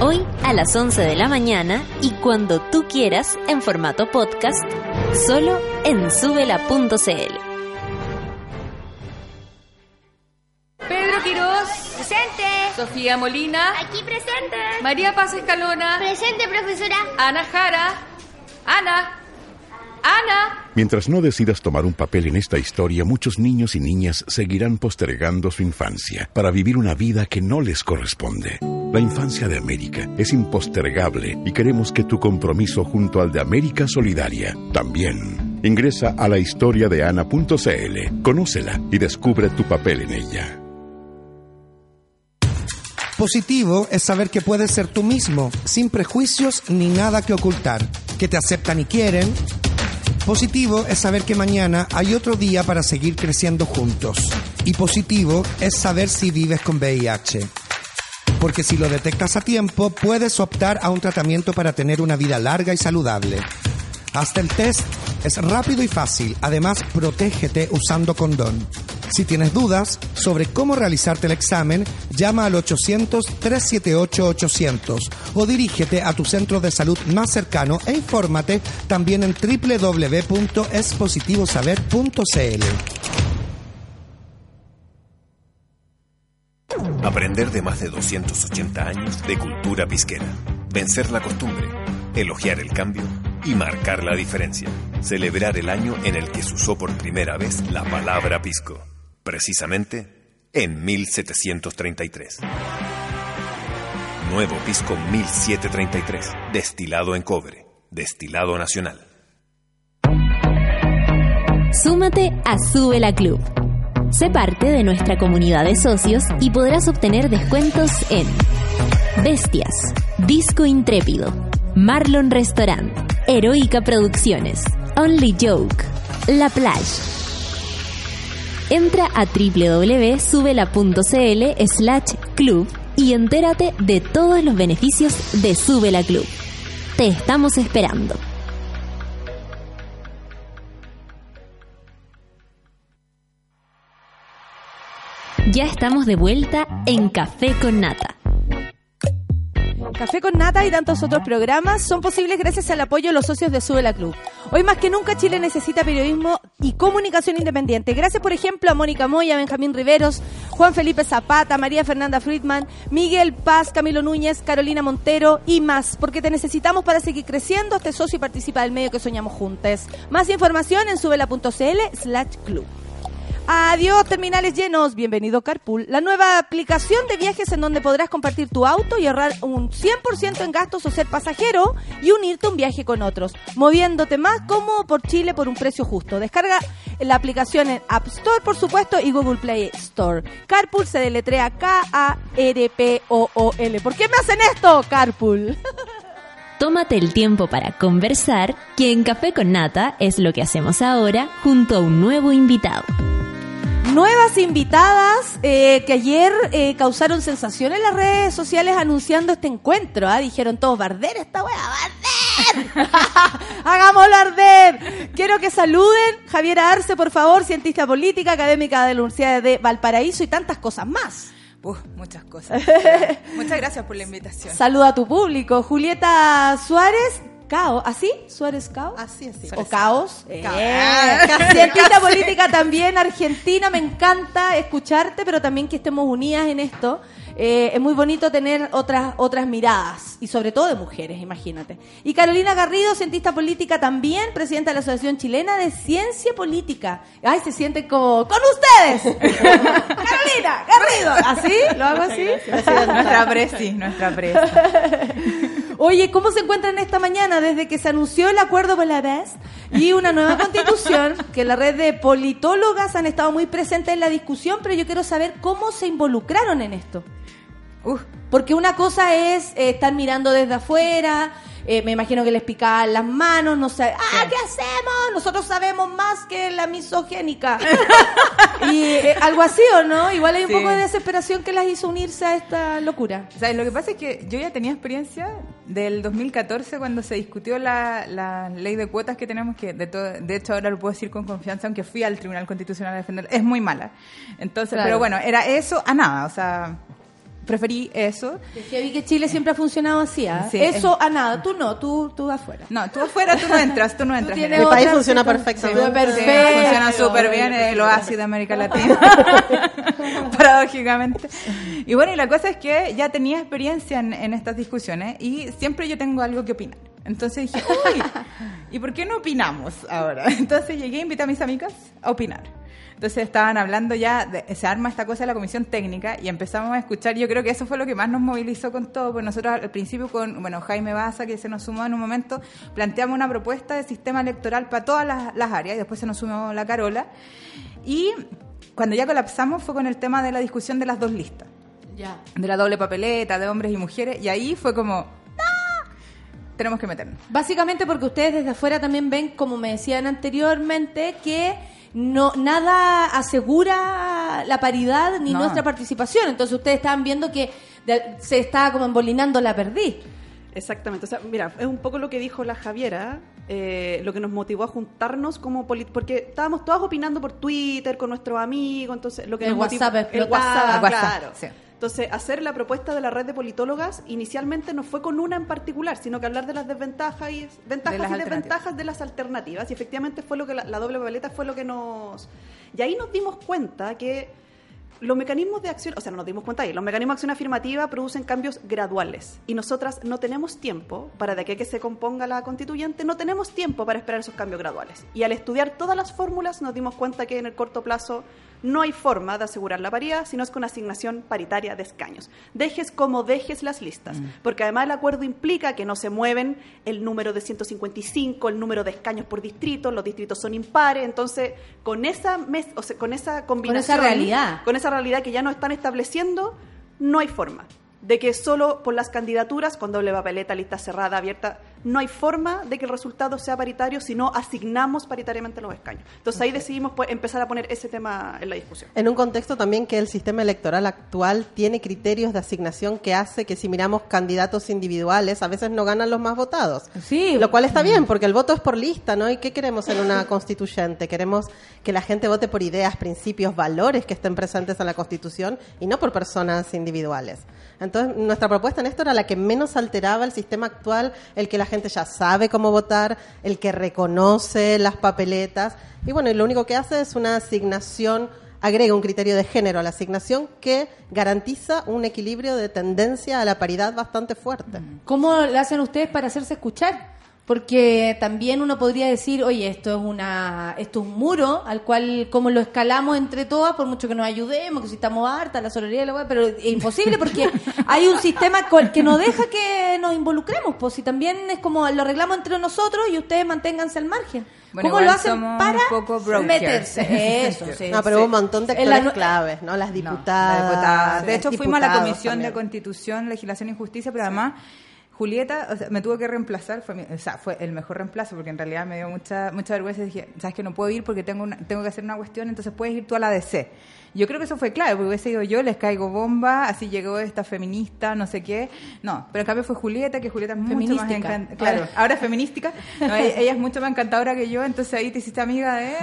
hoy a las 11 de la mañana y cuando tú quieras en formato podcast, solo en subela.cl. Pedro Quirós, Presente. Sofía Molina, Aquí presente. María Paz Escalona, Presente, profesora. Ana Jara, Ana, Ana. Mientras no decidas tomar un papel en esta historia, muchos niños y niñas seguirán postergando su infancia para vivir una vida que no les corresponde. La infancia de América es impostergable y queremos que tu compromiso junto al de América Solidaria también. Ingresa a la historia de Ana.cl, conócela y descubre tu papel en ella. Positivo es saber que puedes ser tú mismo, sin prejuicios ni nada que ocultar, que te aceptan y quieren. Positivo es saber que mañana hay otro día para seguir creciendo juntos. Y positivo es saber si vives con VIH. Porque si lo detectas a tiempo, puedes optar a un tratamiento para tener una vida larga y saludable. Hasta el test es rápido y fácil. Además, protégete usando condón. Si tienes dudas sobre cómo realizarte el examen, llama al 800-378-800 o dirígete a tu centro de salud más cercano e infórmate también en www.espositivosaber.cl. Aprender de más de 280 años de cultura pisquera. Vencer la costumbre, elogiar el cambio y marcar la diferencia. Celebrar el año en el que se usó por primera vez la palabra pisco. Precisamente en 1733. Nuevo pisco 1733. Destilado en cobre. Destilado nacional. Súmate a Sube la Club. Sé parte de nuestra comunidad de socios y podrás obtener descuentos en Bestias, Disco Intrépido, Marlon Restaurant, Heroica Producciones, Only Joke, La Plage. Entra a www.subela.cl slash club y entérate de todos los beneficios de Sube la Club. Te estamos esperando. Ya estamos de vuelta en Café con Nata. Café con Nata y tantos otros programas son posibles gracias al apoyo de los socios de Sube la Club. Hoy más que nunca Chile necesita periodismo y comunicación independiente. Gracias, por ejemplo, a Mónica Moya, Benjamín Riveros, Juan Felipe Zapata, María Fernanda Friedman, Miguel Paz, Camilo Núñez, Carolina Montero y más, porque te necesitamos para seguir creciendo. Este socio y participa del medio que soñamos juntos. Más información en subela.cl slash club. Adiós, terminales llenos. Bienvenido Carpool, la nueva aplicación de viajes en donde podrás compartir tu auto y ahorrar un 100% en gastos o ser pasajero y unirte a un viaje con otros, moviéndote más cómodo por Chile por un precio justo. Descarga la aplicación en App Store, por supuesto, y Google Play Store. Carpool se deletrea K-A-R-P-O-O-L. ¿Por qué me hacen esto, Carpool? [laughs] Tómate el tiempo para conversar, que en Café con Nata es lo que hacemos ahora junto a un nuevo invitado. Nuevas invitadas eh, que ayer eh, causaron sensación en las redes sociales anunciando este encuentro. ¿ah? Dijeron todos, Barder esta wea, Barder. [laughs] Hagámoslo arder. Quiero que saluden Javiera Arce, por favor, cientista política, académica de la Universidad de Valparaíso y tantas cosas más. Uf, muchas cosas. [laughs] Muchas gracias por la invitación. Saluda a tu público. Julieta Suárez, Cao, ¿así? ¿Suárez Cao? Así, así. ¿O Caos? Caos. Eh, Cientista política también, argentina, me encanta escucharte, pero también que estemos unidas en esto. Eh, es muy bonito tener otras, otras miradas, y sobre todo de mujeres, imagínate. Y Carolina Garrido, cientista política también, presidenta de la Asociación Chilena de Ciencia Política. Ay, se siente como, ¡con ustedes! [laughs] Carolina Garrido, ¿así? ¿Lo hago así? Nuestra presi, nuestra presi. [laughs] Oye, ¿cómo se encuentran esta mañana desde que se anunció el acuerdo por la vez y una nueva constitución? [laughs] Que la red de politólogas han estado muy presentes en la discusión, pero yo quiero saber cómo se involucraron en esto. Porque una cosa es eh, estar mirando desde afuera, eh, me imagino que les picaban las manos, no sé, ¡ah, qué hacemos! Nosotros sabemos más que la misogénica. [laughs] y eh, algo así, ¿o no? Igual hay un Sí. poco de desesperación que las hizo unirse a esta locura. O sea, lo que pasa es que yo ya tenía experiencia del 2014 cuando se discutió la, la ley de cuotas que tenemos, que de, todo, de hecho ahora lo puedo decir con confianza, aunque fui al Tribunal Constitucional a defender, es muy mala. Entonces, Claro. pero bueno, era eso a nada, o sea, preferí eso. Es que vi que Chile siempre ha funcionado así, ¿ah? Sí, Eso a nada, tú no, tú, tú afuera. No, tú afuera, tú no entras, tú no entras. Mira. Mi país funciona perfectamente. Sí, perfecto. funciona súper bien, eh, lo así de América Latina. [laughs] Paradójicamente. Y bueno, y la cosa es que ya tenía experiencia en, en estas discusiones y siempre yo tengo algo que opinar. Entonces dije, uy, ¿y por qué no opinamos ahora? [laughs] Entonces llegué, invité a mis amigas a opinar. Entonces estaban hablando ya, de- se arma esta cosa de la comisión técnica y empezamos a escuchar, yo creo que eso fue lo que más nos movilizó con todo, pues nosotros al principio con, bueno, Jaime Baza, que se nos sumó en un momento, planteamos una propuesta de sistema electoral para todas las, las áreas y después se nos sumó la Carola. Y cuando ya colapsamos fue con el tema de la discusión de las dos listas. Ya. de la doble papeleta, de hombres y mujeres, y ahí fue como, tenemos que meternos. Básicamente porque ustedes desde afuera también ven, como me decían anteriormente, que no nada asegura la paridad ni No. nuestra participación. Entonces ustedes estaban viendo que de- se estaba como embolinando la perdiz. Exactamente. O sea, mira, es un poco lo que dijo la Javiera, eh, lo que nos motivó a juntarnos como polit porque estábamos todas opinando por Twitter con nuestros amigos, entonces lo que El nos motivó- WhatsApp el. WhatsApp, El WhatsApp, claro. sí. Entonces, hacer la propuesta de la red de politólogas inicialmente no fue con una en particular, sino que hablar de las desventajas y ventajas De las y desventajas de las alternativas. Y efectivamente fue lo que la, la doble papeleta fue lo que nos y ahí nos dimos cuenta que los mecanismos de acción, o sea, no nos dimos cuenta ahí, los mecanismos de acción afirmativa producen cambios graduales y nosotras no tenemos tiempo para de aquí a que se componga la constituyente, no tenemos tiempo para esperar esos cambios graduales. Y al estudiar todas las fórmulas nos dimos cuenta que en el corto plazo no hay forma de asegurar la paridad, sino es con asignación paritaria de escaños. Dejes como dejes las listas, porque además el acuerdo implica que no se mueven el número de 155, el número de escaños por distrito, los distritos son impares, entonces con esa mes- o sea, con esa combinación, realidad. con esa realidad que ya no están estableciendo, no hay forma de que solo por las candidaturas, con doble papeleta, lista cerrada, abierta, no hay forma de que el resultado sea paritario si no asignamos paritariamente los escaños. Entonces ahí decidimos pues, empezar a poner ese tema en la discusión. En un contexto también que el sistema electoral actual tiene criterios de asignación que hace que si miramos candidatos individuales, a veces no ganan los más votados. Sí. Lo cual está bien, porque el voto es por lista, ¿no? ¿Y qué queremos en una constituyente? Queremos que la gente vote por ideas, principios, valores que estén presentes en la constitución y no por personas individuales. Entonces, nuestra propuesta en esto era la que menos alteraba el sistema actual, el que la gente ya sabe cómo votar, el que reconoce las papeletas. Y bueno, lo único que hace es una asignación, agrega un criterio de género a la asignación que garantiza un equilibrio de tendencia a la paridad bastante fuerte. ¿Cómo le hacen ustedes para hacerse escuchar? Porque también uno podría decir, oye, esto es una, esto es un muro al cual, como lo escalamos entre todas, por mucho que nos ayudemos, que si estamos hartas, la solidaridad, la weá, pero es imposible porque [laughs] hay un sistema col- que no deja que nos involucremos, pues si también es como lo arreglamos entre nosotros y ustedes manténganse al margen. Bueno, ¿Cómo lo hacen para un poco meterse? [laughs] Eso, sí. No, pero sí. hubo un montón de En la actores nue- claves, ¿no? Las No, diputadas. la diputada. De hecho, fuimos a la Comisión también. de Constitución, Legislación y Justicia, pero además Julieta o sea, me tuvo que reemplazar, fue, mi- o sea, fue el mejor reemplazo, porque en realidad me dio mucha mucha vergüenza y dije, sabes que no puedo ir porque tengo una- tengo que hacer una cuestión, entonces puedes ir tú a la DC. Yo creo que eso fue clave, porque hubiese ido yo, les caigo bomba, así llegó esta feminista, no sé qué. No, pero en cambio fue Julieta, que Julieta es mucho más encantadora. Claro, ahora es feminística. No, ella, ella es mucho más encantadora que yo, entonces ahí te hiciste amiga de...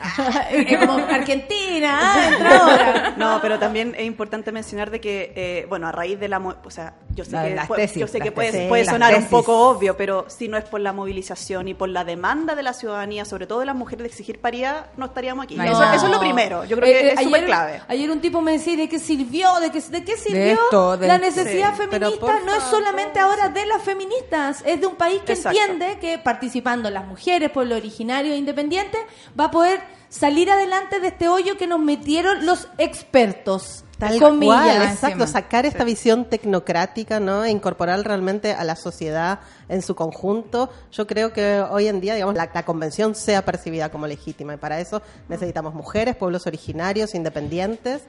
[laughs] Es como Argentina, ah, entra ahora. [laughs] No, pero también es importante mencionar de que, eh, bueno, a raíz de la, o sea, yo sé La- que, tesis, yo sé que puede, tesis. puede Las sonar un poco obvio, pero si no es por la movilización y por la demanda de la ciudadanía, sobre todo de las mujeres, de exigir paridad, no estaríamos aquí. No. Eso, eso es lo primero. Yo creo Eh, que eh, es súper ayer- clave. Ayer un tipo me decía de qué sirvió, de qué, de qué sirvió esto, de la necesidad Sí, feminista. No es solamente ahora de las feministas, es de un país que Exacto. entiende que participando las mujeres, pueblo originario e independiente, va a poder salir adelante de este hoyo que nos metieron los expertos. Tal comillas. cual, exacto, sacar esta visión tecnocrática, ¿no? E incorporar realmente a la sociedad en su conjunto. Yo creo que hoy en día, digamos, la, la convención sea percibida como legítima y para eso necesitamos mujeres, pueblos originarios, independientes.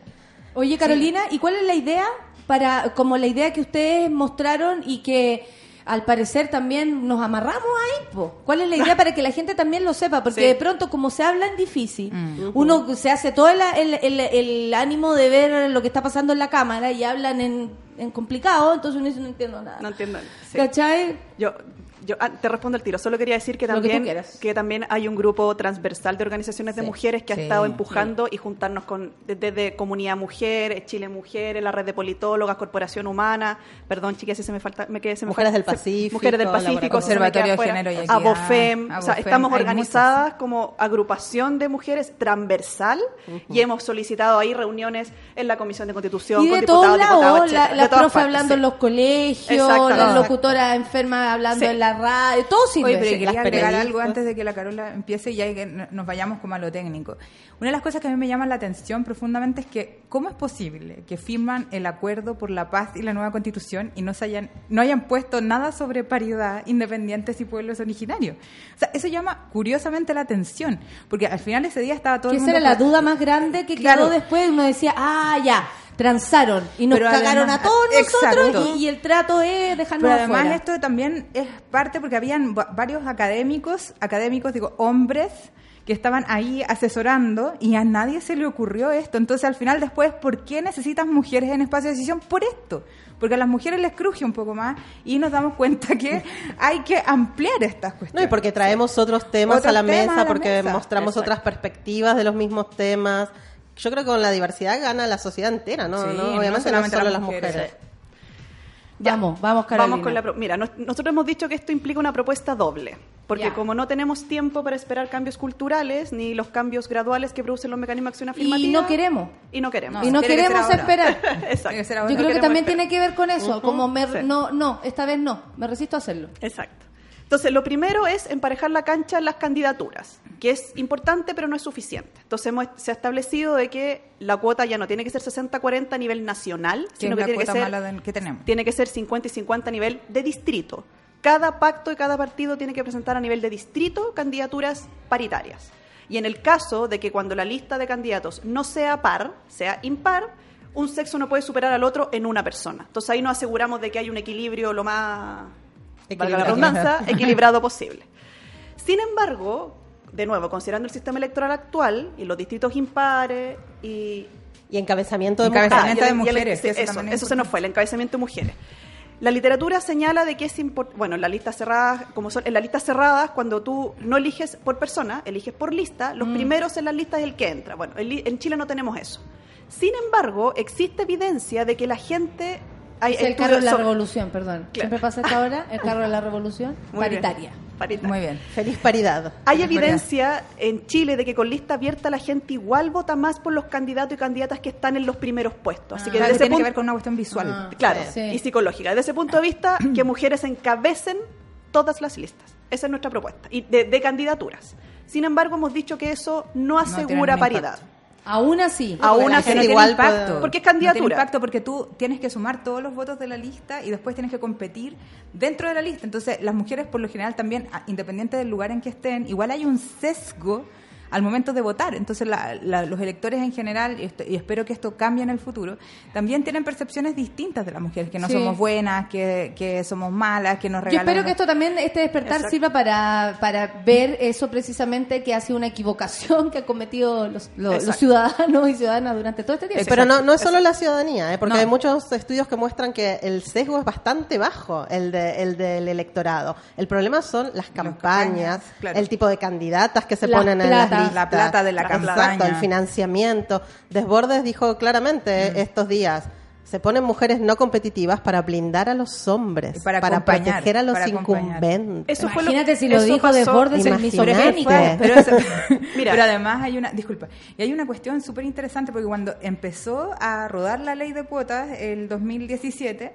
Oye, Carolina, ¿y cuál es la idea para, como la idea que ustedes mostraron y que al parecer también nos amarramos ahí? po? ¿Cuál es la idea para que la gente también lo sepa? Porque Sí. de pronto, como se habla en difícil, uno se hace todo el, el- el- el ánimo de ver lo que está pasando en la cámara y hablan en, en complicado, entonces uno dice, no entiendo nada. No entiendo. sí. ¿Cachai? Yo, yo ah, te respondo al tiro. Solo quería decir que que también quieras. que también hay un grupo transversal de organizaciones de Sí. mujeres que Sí, ha estado empujando y juntarnos con desde de Comunidad Mujer, Chile Mujeres, la red de politólogas, Corporación Humana, perdón, chicas, si se me falta, me quedé se me Mujeres del Pacífico, Mujeres del Pacífico, Observatorio de Género y Equidad, Abofem, o sea, estamos organizadas como agrupación de mujeres transversal y hemos solicitado ahí reuniones en la Comisión de Constitución Y con de todos diputados, lados, diputadas, la, etcétera, la de todas profe partes, hablando sí. en los colegios, la locutora enferma hablando Sí. en la radio, todo sirve. Oye, pero Sí, quería las agregar algo antes de que la Carola empiece y ya que nos vayamos como a lo técnico. Una de las cosas que a mí me llama la atención profundamente es que cómo es posible que firman el acuerdo por la paz y la nueva constitución y no se hayan no hayan puesto nada sobre paridad, independientes y pueblos originarios. O sea, eso llama curiosamente la atención, porque al final ese día estaba todo el esa mundo era la duda más grande que Claro. quedó después. Uno decía, ah, ya, transaron y nos Pero cagaron además- a todos nosotros y, y el trato es dejarnos Pero además afuera. esto también es parte porque habían va- varios académicos, académicos, digo, hombres que estaban ahí asesorando y a nadie se le ocurrió esto. Entonces al final después, ¿por qué necesitas mujeres en espacio de decisión? Por esto. Porque a las mujeres les cruje un poco más y nos damos cuenta que hay que ampliar estas No, cuestiones. y porque traemos otros temas Otros a la temas mesa, a la porque mesa. mostramos Exacto. otras perspectivas de los mismos temas. Yo creo que con la diversidad gana la sociedad entera, ¿no? Sí, No, no Obviamente no, solamente solo las las mujeres. mujeres. Ya. Vamos, vamos, Carolina. Vamos con la pro- Mira, nos- nosotros hemos dicho que esto implica una propuesta doble, porque Ya. como no tenemos tiempo para esperar cambios culturales ni los cambios graduales que producen los mecanismos de acción afirmativa. Y no queremos. Y no queremos. y no queremos esperar. [laughs] Exacto. Yo creo que también esperar. tiene que ver con eso, como me, Sí. no, no, esta vez no, me resisto a hacerlo. Exacto. Entonces, lo primero es emparejar la cancha en las candidaturas, que es importante pero no es suficiente. Entonces, hemos, se ha establecido de que la cuota ya no tiene que ser 60-40 a nivel nacional, sino que tiene que ser que tenemos. tiene que ser 50 y 50 a nivel de distrito. Cada pacto y cada partido tiene que presentar a nivel de distrito candidaturas paritarias. Y en el caso de que cuando la lista de candidatos no sea par, sea impar, un sexo no puede superar al otro en una persona. Entonces ahí nos aseguramos de que hay un equilibrio lo más, valga la redundancia, [laughs] equilibrado posible. Sin embargo, de nuevo, considerando el sistema electoral actual y los distritos impares y Y encabezamiento de Encabezamiento mujeres. de y el- y el- mujeres, eso eso, se nos fue, el encabezamiento de mujeres. La literatura señala de que es importante, bueno, en la lista cerrada, como son, en la lista cerrada, cuando tú no eliges por persona, eliges por lista, los primeros en la lista es el que entra. Bueno, en Chile no tenemos eso. Sin embargo, existe evidencia de que la gente... Hay Es el carro de la sobre- revolución, perdón. Siempre pasa esta hora, el carro de la [laughs] revolución, Muy bien. paritaria. Paritaria. Muy bien. Feliz paridad. Hay Feliz evidencia en Chile de que con lista abierta la gente igual vota más por los candidatos y candidatas que están en los primeros puestos. Así que Claro, desde que ese tiene que punto- ver con una cuestión visual. Ah. Claro, Sí. y psicológica. Desde ese punto de vista, [clears throat] que mujeres encabecen todas las listas. Esa es nuestra propuesta. Y de, de candidaturas. Sin embargo, hemos dicho que eso no asegura ningún paridad. impacto. Aún así. Aún así, igual tiene impacto. puede- Porque es No candidatura. tiene impacto porque tú tienes que sumar todos los votos de la lista y después tienes que competir dentro de la lista. Entonces, las mujeres por lo general también, a- independiente del lugar en que estén, igual hay un sesgo al momento de votar. Entonces, la- la- los electores en general, y, esto- y espero que esto cambie en el futuro, también tienen percepciones distintas de las mujeres, que no Sí. somos buenas, que, que somos malas, que nos Yo regalan... espero que esto también, este despertar, Exacto. sirva para, para ver eso precisamente que ha sido una equivocación que han cometido los, los- ciudadanos y ciudadanas durante todo este tiempo. Pero no, no es solo la ciudadanía, ¿eh? porque No. hay muchos estudios que muestran que el sesgo es bastante bajo, el, de- el del electorado. El problema son las campañas, campañas, claro. el tipo de candidatas que se ponen en plata. las La plata de la Exacto, campaña. el financiamiento. Desbordes dijo claramente Mm. estos días, se ponen mujeres no competitivas para blindar a los hombres, Y para acompañar, proteger a los para incumbentes. Eso fue lo- Imagínate si lo dijo Desbordes el. Fue- Pero, eso- [laughs] Mira. pero además hay una, disculpa, y hay una cuestión súper interesante porque cuando empezó a rodar la ley de cuotas el 2017,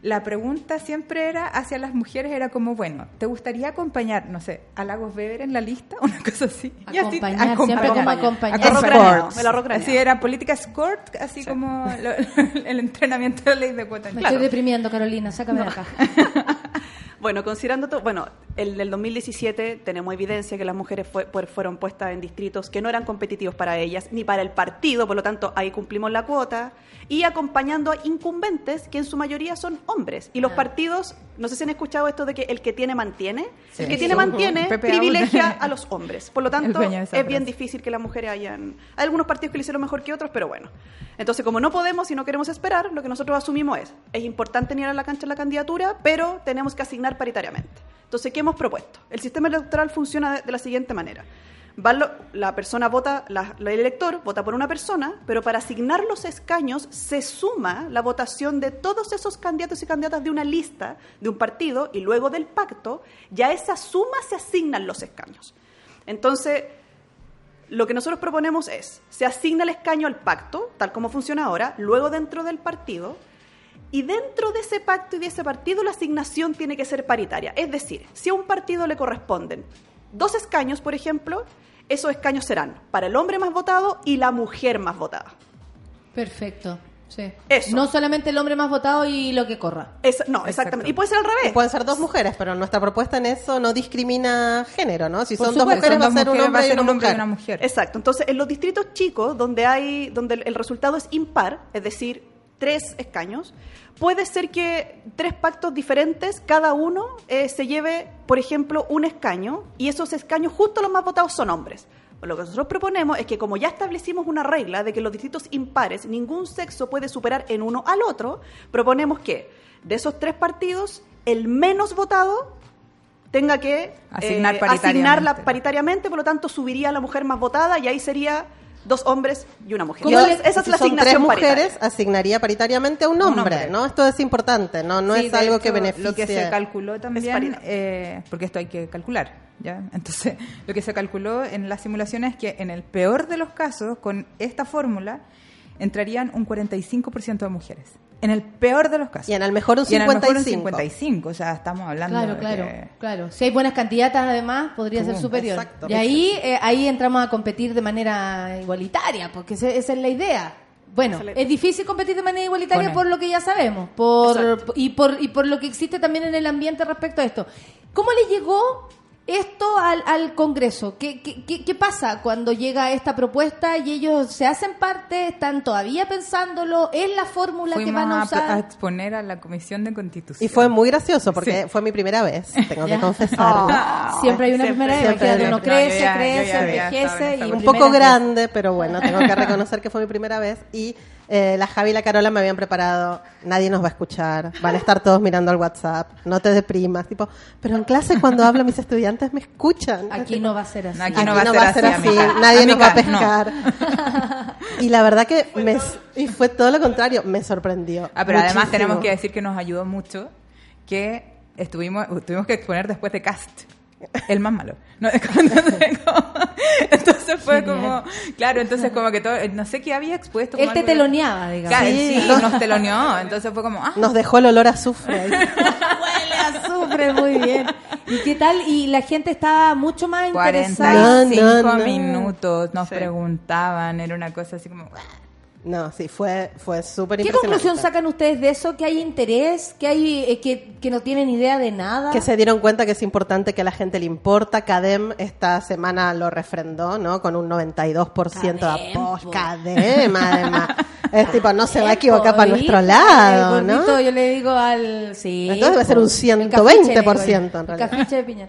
la pregunta siempre era hacia las mujeres, era como, bueno, ¿te gustaría acompañar, no sé, a Lagos Weber en la lista? [laughs] Una cosa así. Y así- Acompañar, siempre como acompañar. Escort. graneado. Así era política escort, así como lo- [laughs] el entrenamiento de la ley de cuotas. Me Claro. estoy deprimiendo, Carolina, sácame de acá. [laughs] Bueno, considerando todo, bueno, en el 2017 tenemos evidencia que las mujeres fue- fue- fueron puestas en distritos que no eran competitivos para ellas ni para el partido, por lo tanto ahí cumplimos la cuota y acompañando a incumbentes que en su mayoría son hombres. Y los partidos, no sé si han escuchado esto de que el que tiene mantiene, Sí. el que tiene mantiene Pepe privilegia a los hombres, por lo tanto es bien frase. difícil que las mujeres hayan, hay algunos partidos que lo hicieron mejor que otros, pero bueno, entonces como no podemos y no queremos esperar, lo que nosotros asumimos es, es importante ir a la cancha la candidatura, pero tenemos que asignar paritariamente. Entonces, ¿qué hemos propuesto? El sistema electoral funciona de, la siguiente manera. La persona vota, el elector vota por una persona, pero para asignar los escaños se suma la votación de todos esos candidatos y candidatas de una lista, de un partido, y luego del pacto, ya esa suma se asignan los escaños. Entonces, lo que nosotros proponemos es, se asigna el escaño al pacto, tal como funciona ahora, luego dentro del partido, y dentro de ese pacto y de ese partido la asignación tiene que ser paritaria. Es decir, si a un partido le corresponden dos escaños, por ejemplo, esos escaños serán para el hombre más votado y la mujer más votada. Perfecto. Sí. Eso. No solamente el hombre más votado y lo que corra. Es- no, exactamente. Y puede ser al Y revés. pueden ser dos mujeres, pero nuestra propuesta en eso no discrimina género, ¿no? Si son dos mujeres, Son va a dos ser un mujeres, hombre va a y ser una un hombre y mujer. una mujer. Exacto. Entonces, en los distritos chicos, donde hay, donde el resultado es impar, es decir, tres escaños, puede ser que tres pactos diferentes, cada uno eh, se lleve, por ejemplo, un escaño, y esos escaños, justo los más votados, son hombres. Lo que nosotros proponemos es que como ya establecimos una regla de que los distritos impares ningún sexo puede superar en uno al otro, proponemos que de esos tres partidos, el menos votado tenga que Asignar eh, paritariamente. asignarla paritariamente, por lo tanto subiría la mujer más votada y ahí sería dos hombres y una mujer. Yo, Entonces, esa es la son tres asignación mujeres, paritaria. asignaría paritariamente a un hombre, hombre. ¿no? Esto es importante, no, no Sí, es algo hecho, que beneficie. Lo que se calculó también, eh, porque esto hay que calcular, ¿ya? Entonces, [laughs] lo que se calculó en las simulaciones es que en el peor de los casos, con esta fórmula, entrarían un 45% de mujeres. En el peor de los casos. Y en el mejor un Y en el mejor un 55. 55, o sea, estamos hablando Claro, de claro, que- claro. Si hay buenas candidatas, además, podría ser superior. exacto. y ahí, eh, ahí entramos a competir de manera igualitaria, porque ese- esa es la idea. Bueno, Esa es difícil competir de manera igualitaria por lo que ya sabemos, por Exacto. y por y por lo que existe también en el ambiente respecto a esto. ¿Cómo le llegó esto al, al Congreso? ¿Qué, qué, qué- qué pasa cuando llega esta propuesta y ellos se hacen parte, están todavía pensándolo? ¿Es la fórmula que van a a, usar? a exponer a la Comisión de Constitución. Y fue muy gracioso porque Sí. fue mi primera vez, [laughs] tengo que confesarlo. Siempre hay una Siempre, primera vez, siempre, imagínate, uno. No, crece, ya- crece, envejece y un poco vez. grande, pero bueno, tengo que reconocer que fue mi primera vez y eh, la Javi y la Carola me habían preparado, nadie nos va a escuchar, van a estar todos mirando al WhatsApp, no te deprimas, tipo, pero en clase cuando hablo mis estudiantes me escuchan. Aquí no va a ser así. Aquí Aquí no va a ser así, nadie nos va a no. pescar. Y la verdad que me, y fue todo lo contrario, me sorprendió. Ah, pero además tenemos que decir que nos ayudó mucho que estuvimos tuvimos que exponer después de cast el más malo No, [laughs] entonces, como- entonces fue como claro entonces como que todo no sé qué había expuesto Él te teloneaba, digamos. Claro, Sí. sí, nos teloneó entonces fue como ah Nos dejó el olor a azufre. Huele [laughs] a azufre, muy bien. ¿Y qué tal? Y la gente estaba mucho más interesada. 45 No, no, no. minutos nos Sí. preguntaban era una cosa así como No, sí, fue, fue súper ¿Qué conclusión sacan ustedes de eso? ¿Que hay interés? ¿Que hay eh, que, que no tienen idea de nada? Que se dieron cuenta que es importante que a la gente le importa. CADEM esta semana lo refrendó, ¿no? Con un 92% de Cadem, apoyo. po. CADEM, además. [laughs] Es tipo, no se va a equivocar para nuestro lado, ¿no? Yo le digo al... Sí. Entonces debe ser un El cafiche, 120% le digo yo. en realidad. cafiche de piña.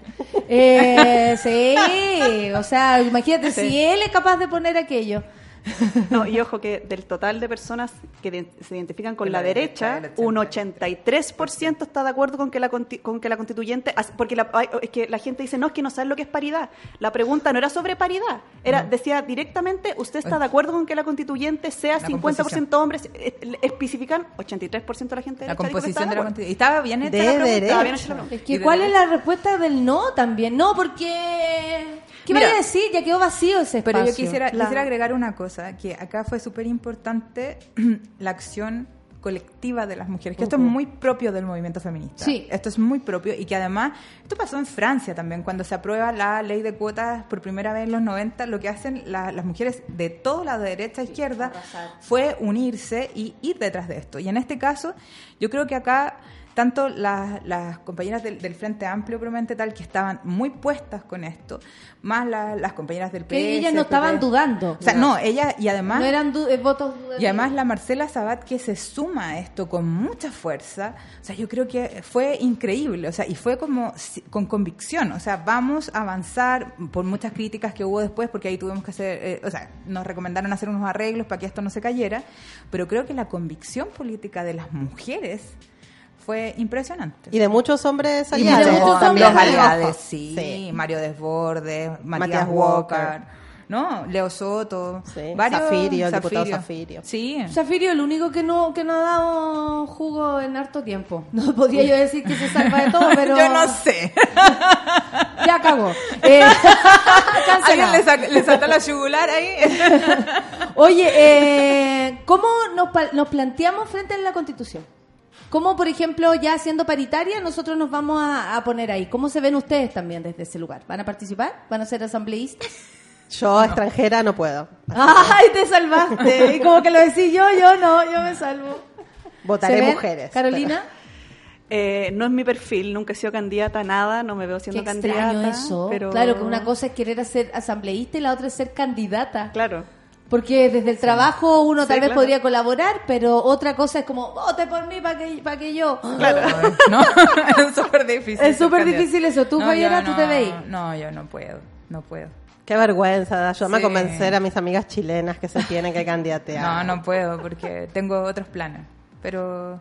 Eh, sí, o sea, imagínate, si él es capaz de poner aquello. [laughs] No, y ojo que del total de personas que de- se identifican con la, la derecha, derecha, un 83% está de acuerdo con que la conti- con que la constituyente porque la, es que la gente dice no es que no saben lo que es paridad. La pregunta no era sobre paridad, era decía directamente usted está de acuerdo con que la constituyente sea La 50% composición. hombres Eh, especifican 83% de la gente de la derecha dijo que composición estaba de la estaba bien hecha De la pregunta. bien hecha la pregunta. Es Y que, de ¿cuál es la respuesta del no también? No, porque... ¿Qué Mira. vaya a decir? Ya quedó vacío ese Pero yo espacio. quisiera, agregar una cosa, que acá fue súper importante [clears throat] la acción colectiva de las mujeres, que esto es muy propio del movimiento feminista. Sí. Esto es muy propio y que además, esto pasó en Francia también, cuando se aprueba la ley de cuotas por primera vez en los 90, lo que hacen la- las mujeres de todo la derecha a izquierda fue unirse y ir detrás de esto. Y en este caso, yo creo que acá tanto las, las compañeras del, del Frente Amplio, probablemente tal, que estaban muy puestas con esto, más la- las compañeras del PS. Que ellas no estaban PP. dudando. O sea, no, ella, y además... No eran du- eh, votos... Y además la Marcela Sabat que se suma a esto con mucha fuerza, o sea, yo creo que fue increíble, o sea, y fue como con convicción, o sea, vamos a avanzar por muchas críticas que hubo después, porque ahí tuvimos que hacer, eh, o sea, nos recomendaron hacer unos arreglos para que esto no se cayera, pero creo que la convicción política de las mujeres fue impresionante. Y de muchos hombres Y aliados. de muchos hombres aliados, sí, Mario Desbordes, Matías, Matías Walker, Walker. ¿no? Leo Soto, Sí, varios Zafirio, el diputado Zafirio. Sí. Zafirio, el único que no, que no ha dado jugo en harto tiempo. [laughs] No podría yo decir que se salva de todo, [laughs] pero... Yo no sé. [laughs] Ya acabó. Eh. ¿Alguien le, sac- le saltó la yugular ahí? Oye, eh, ¿cómo nos, pa- nos planteamos frente a la Constitución? ¿Cómo, por ejemplo, ya siendo paritaria, nosotros nos vamos a, a poner ahí? ¿Cómo se ven ustedes también desde ese lugar? ¿Van a participar? ¿Van a ser asambleístas? Yo, extranjera, no puedo. ¡Ay, te salvaste! Y como que lo decís yo, yo no, yo me salvo. Votaré mujeres. Carolina. Eh, no es mi perfil, nunca he sido candidata a nada, no me veo siendo Qué extraño candidata. eso. Pero... Claro, que una cosa es querer ser asambleísta y la otra es ser candidata. Claro. Porque desde el trabajo uno tal vez claro. podría colaborar, pero otra cosa es como, vote por mí para que, pa' que yo. Claro, [laughs] ¿no? [laughs] es súper difícil. Es súper difícil eso. ¿Tú, No, Javiera, yo tú no- te veis? No, yo no puedo, no puedo. Qué vergüenza, ayúdame Sí. a convencer a mis amigas chilenas que se tienen que candidatear. No, no puedo porque tengo otros planes. Pero,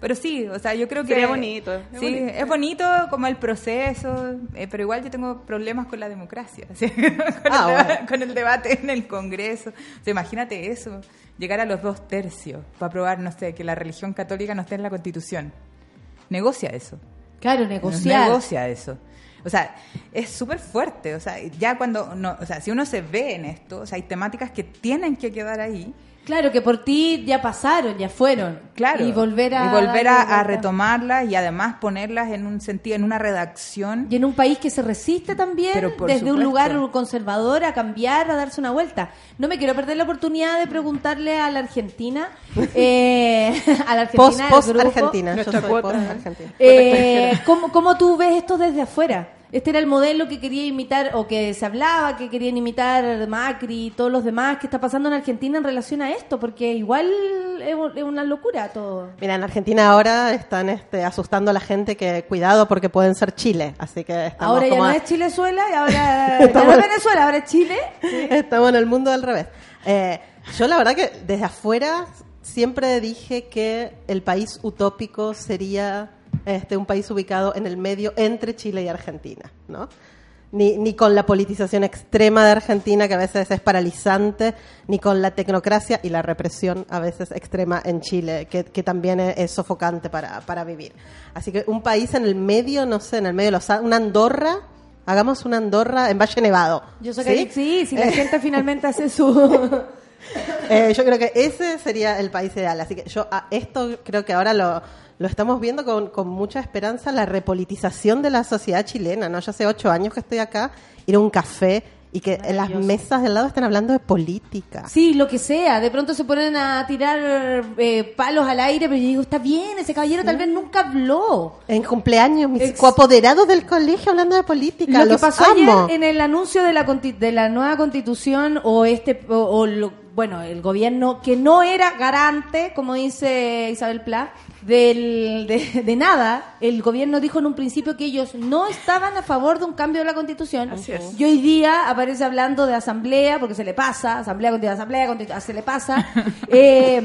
pero sí, o sea, yo creo que Sería bonito, es sí, bonito. es bonito como el proceso, eh, pero igual yo tengo problemas con la democracia, [laughs] ¿sí? con, Ah, el, bueno. con el debate en el Congreso. O sea, imagínate eso, llegar a los dos tercios para aprobar, no sé, que la religión católica no esté en la Constitución. Negocia eso. Claro, negociar. Negocia eso. O sea, es súper fuerte. O sea, ya cuando, no, o sea, si uno se ve en esto, o sea, hay temáticas que tienen que quedar ahí. Claro, que por ti ya pasaron, ya fueron. Claro. Y volver a. y volver a, retomarlas y además ponerlas en un sentido, en una redacción. Y en un país que se resiste también, desde un lugar conservador, a cambiar, a darse una vuelta. No me quiero perder la oportunidad de preguntarle a la Argentina, [laughs] eh, a la Argentina, Post, del post grupo, Argentina. Yo soy post Argentina. Eh, ¿cómo, cómo tú ves esto desde afuera? Este era el modelo que quería imitar o que se hablaba que querían imitar Macri y todos los demás. ¿Qué está pasando en Argentina en relación a esto? Porque igual es, un- es una locura todo. Mira, en Argentina ahora están este, asustando a la gente que cuidado porque pueden ser Chile. Así que estamos Ahora ya como no es Chilezuela y ahora [laughs] ya no es Venezuela, ahora es Chile. [laughs] Estamos en el mundo al revés. Eh, yo la verdad que desde afuera siempre dije que el país utópico sería este, un país ubicado en el medio entre Chile y Argentina, ¿no? Ni, ni con la politización extrema de Argentina, que a veces es paralizante, ni con la tecnocracia y la represión a veces extrema en Chile, que, que también es, es sofocante para, para vivir. Así que un país en el medio, no sé, en el medio de los... Una Andorra, hagamos una Andorra en Valle Nevado. Yo sé que ¿sí? sí, si la gente finalmente hace su... [laughs] Eh, yo creo que ese sería el país ideal. Así que yo a esto creo que ahora lo, lo estamos viendo con, con mucha esperanza, la repolitización de la sociedad chilena. ¿no? Yo hace ocho años que estoy acá, ir a un café y que en las mesas del lado estén hablando de política. Sí, lo que sea. De pronto se ponen a tirar eh, palos al aire, pero yo digo, está bien, ese caballero tal vez nunca habló. En cumpleaños, mis Ex- coapoderados del colegio hablando de política. Lo que pasó amo. ayer en el anuncio de la, de la nueva constitución o este o, o lo- bueno el gobierno que no era garante como dice Isabel Pla del, de, de nada el gobierno dijo en un principio que ellos no estaban a favor de un cambio de la constitución Así es. y hoy día aparece hablando de asamblea porque se le pasa asamblea asamblea se le pasa [laughs] Eh,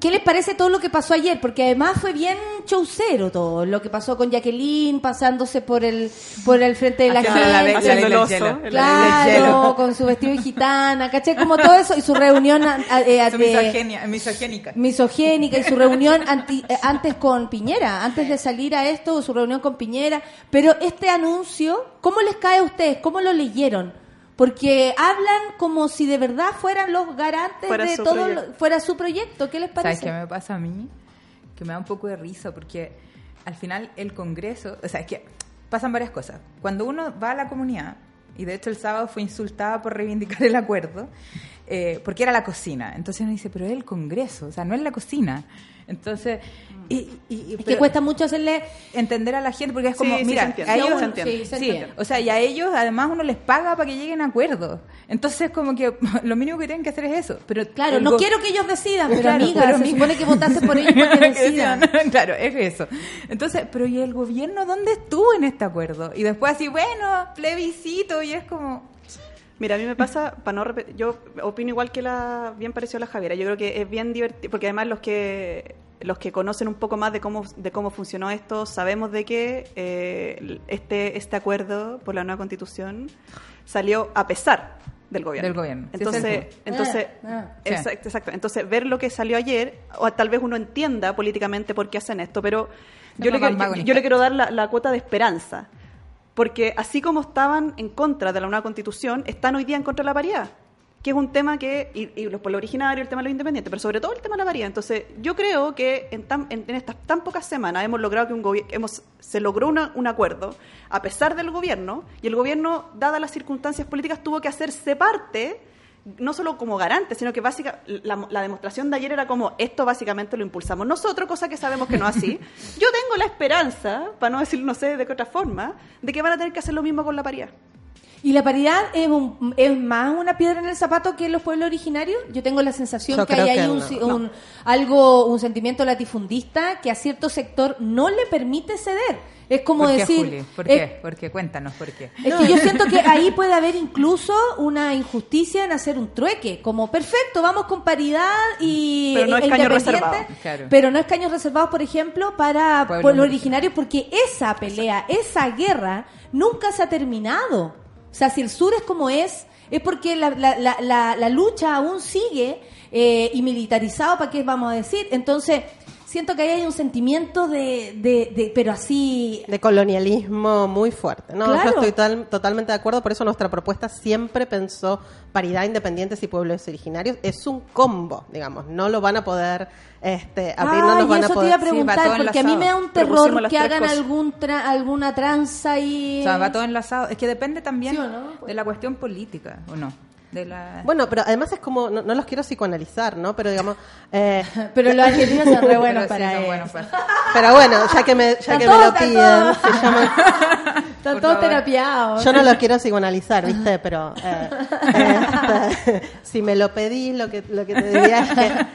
¿Qué les parece todo lo que pasó ayer? Porque además fue bien chaucero todo. Lo que pasó con Jacqueline, pasándose por el por el frente de la Haciendo gente. la Haciendo el oso. Claro, con su vestido de gitana, ¿caché? Como todo eso y su reunión a- a- eh, Su de- misogenia- misogénica. misogénica y su reunión anti- eh, antes con Piñera, antes de salir a esto, su reunión con Piñera. Pero este anuncio, ¿cómo les cae a ustedes? ¿Cómo lo leyeron? Porque hablan como si de verdad fueran los garantes Fuera de todo, proyecto. fuera su proyecto. ¿Qué les ¿Sabes parece? qué me pasa a mí? Que me da un poco de risa porque al final el Congreso, o sea, es que pasan varias cosas. Cuando uno va a la comunidad, y de hecho el sábado fue insultada por reivindicar el acuerdo, eh, porque era la cocina. Entonces uno dice, pero es el Congreso, o sea, no es la cocina. Entonces, y, y- Es que cuesta mucho hacerle entender a la gente porque es Sí, como, sí, se mira, entiende. a Sí, ellos se entiende. Sí, se sí, entiende. o sea, y a ellos además uno les paga para que lleguen a acuerdos. Entonces como que [laughs] lo mínimo que tienen que hacer es eso. Pero Claro, no go- quiero que ellos decidan, pero Claro, amiga, pero se supone que votaste por [laughs] ellos para que decidan. [laughs] claro, es eso. Entonces, pero ¿y el gobierno dónde estuvo en este acuerdo? Y después así, bueno, plebiscito y es como Mira, a mí me pasa, para no repetir, yo opino igual que la, bien pareció la Javiera, yo creo que es bien divertido, porque además los que los que conocen un poco más de cómo de cómo funcionó esto, sabemos de que eh, este este acuerdo por la nueva constitución salió a pesar del gobierno. Del gobierno. Entonces, entonces, Ah, ah. Sí. exacto. Entonces, ver lo que salió ayer, o tal vez uno entienda políticamente por qué hacen esto, pero yo le, quiero- yo le quiero dar la, la cuota de esperanza. Porque así como estaban en contra de la nueva constitución, están hoy día en contra de la paridad. Que es un tema que, y, y los pueblos originarios, el tema de los independientes, pero sobre todo el tema de la paridad. Entonces, yo creo que en, tan- en- en estas tan pocas semanas hemos logrado que un hemos, se logró una- un acuerdo, a pesar del gobierno, y el gobierno, dadas las circunstancias políticas, tuvo que hacerse parte, no solo como garante, sino que básicamente la, la demostración de ayer era como, esto básicamente lo impulsamos nosotros, cosa que sabemos que no es así. [laughs] Yo tengo la esperanza, para no decir no sé de qué otra forma, de que van a tener que hacer lo mismo con la paridad. ¿Y la paridad es, un- es más una piedra en el zapato que los pueblos originarios? Yo tengo la sensación Yo que hay ahí un, no. si- un- algo, un sentimiento latifundista que a cierto sector no le permite ceder. Es como ¿Por qué, decir... Juli? ¿Por eh, qué? ¿Por qué? Cuéntanos, ¿por qué? Es que yo siento que ahí puede haber incluso una injusticia en hacer un trueque, como perfecto, vamos con paridad y Pero no es caño independiente, reservado. Claro. pero no es caños reservados, por ejemplo, para Pueblos originarios, porque esa pelea, esa guerra nunca se ha terminado. O sea, si el sur es como es, es porque la, la, la, la, lucha aún sigue eh, y militarizado, ¿para qué vamos a decir? Entonces, siento que ahí hay un sentimiento de, de, de pero así de colonialismo muy fuerte. No, Claro. yo estoy tal- totalmente de acuerdo, por eso nuestra propuesta siempre pensó paridad, independientes y pueblos originarios. Es un combo, digamos, no lo van a poder este, abrir, no nos van a eso poder... te iba a preguntar, porque a mí me da un terror que hagan cosas. algún tra- alguna tranza y... O sea, va todo enlazado. Es que depende también de la cuestión política, ¿o no? De la... Bueno, pero además es como, no, no los quiero psicoanalizar, ¿no? Pero digamos, eh, [laughs] Pero los argentinos son re buenos Pero sí, para son eso. buenos para- pero bueno, ya que me, ya que me lo piden, [laughs] se llama- Están todos terapiados. Yo no lo quiero psicoanalizar, ¿viste? Pero eh, [laughs] este, si me lo pedís, lo que, lo que te diría es que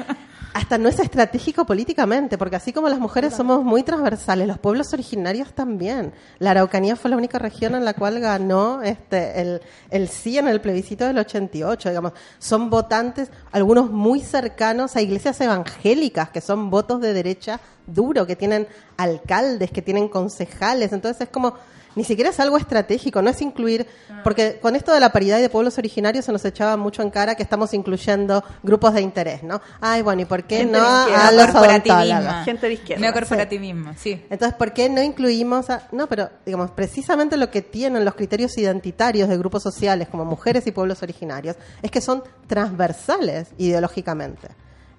hasta no es estratégico políticamente, porque así como las mujeres somos muy transversales, los pueblos originarios también. La Araucanía fue la única región en la cual ganó este, el, el sí en el plebiscito del 88, digamos. Son votantes, algunos muy cercanos a iglesias evangélicas, que son votos de derecha duro, que tienen alcaldes, que tienen concejales. Entonces es como ni siquiera es algo estratégico, no es incluir, porque con esto de la paridad y de pueblos originarios se nos echaba mucho en cara que estamos incluyendo grupos de interés, ¿no? Ay, bueno, ¿y por qué Gente no a los corporativismo. odontólogos? Gente de izquierda. Neocorporativismo, sí. Entonces, ¿por qué no incluimos a... No, pero, digamos, precisamente lo que tienen los criterios identitarios de grupos sociales como mujeres y pueblos originarios es que son transversales ideológicamente,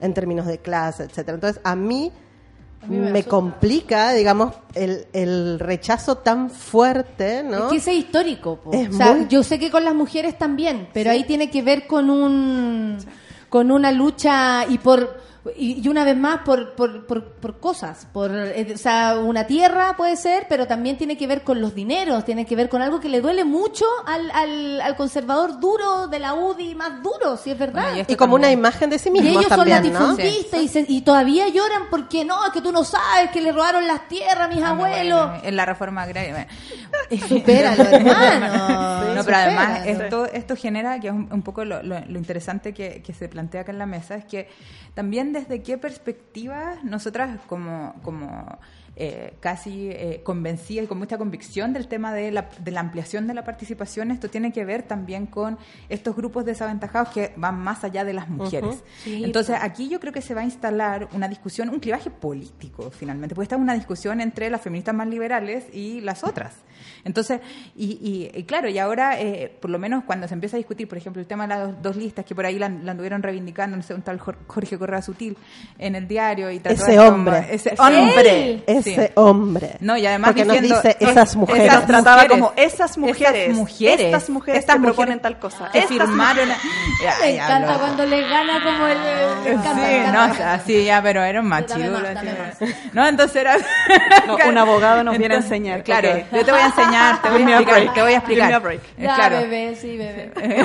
en términos de clase, etcétera. Entonces, a mí me, complica, digamos, el, el rechazo tan fuerte, ¿no? Es que ese es histórico. Es o sea, muy- yo sé que con las mujeres también, pero ahí tiene que ver con un con una lucha y por y, y una vez más por, por, por, por cosas, por eh, o sea, una tierra puede ser, pero también tiene que ver con los dineros, tiene que ver con algo que le duele mucho al, al, al conservador duro de la UDI más duro, si es verdad. Bueno, y Y como una imagen de sí Y mismos ellos son también, ¿no? latifundistas y, se- y todavía lloran porque no, es que tú no sabes que le robaron las tierras a mis Ah, abuelos. bueno, en la reforma agraria. bueno. Supéralo, [laughs] hermano. No, pero además esto, esto genera, que es un, un poco lo, lo- lo interesante que, que se plantea acá en la mesa, es que también desde qué perspectiva nosotras como, como eh, casi eh, convencidas y con mucha convicción del tema de la, de la ampliación de la participación, esto tiene que ver también con estos grupos desaventajados que van más allá de las mujeres. Sí, Entonces aquí yo creo que se va a instalar una discusión, un clivaje político finalmente, porque esta es una discusión entre las feministas más liberales y las otras. Entonces, y, y- y claro, y ahora, eh, por lo menos cuando se empieza a discutir, por ejemplo, el tema de las dos, dos listas, que por ahí la, la anduvieron reivindicando, no sé, un tal Jor- Jorge Correa Sutil en el diario y trató Ese de como- hombre. ese ¿Es hombre, él? Ese Sí. hombre. No, y además Porque nos diciendo, dice es- esas mujeres. esas Nos trataba mujeres, como esas mujeres, estas mujeres, estas mujeres estas que mujeres proponen tal cosa. que firmaron. Ya, Me ya, encanta lo- cuando le gana como el... le encanta, me Sí, encanta. no, o sea, sí, ya, pero era un así. No, entonces era... No, un abogado nos viene a enseñar, Claro, ok. yo te voy a enseñar, [laughs] te voy a explicar, te voy a explicar. break. Eh, Ya, claro. bebé, sí, bebé. [laughs]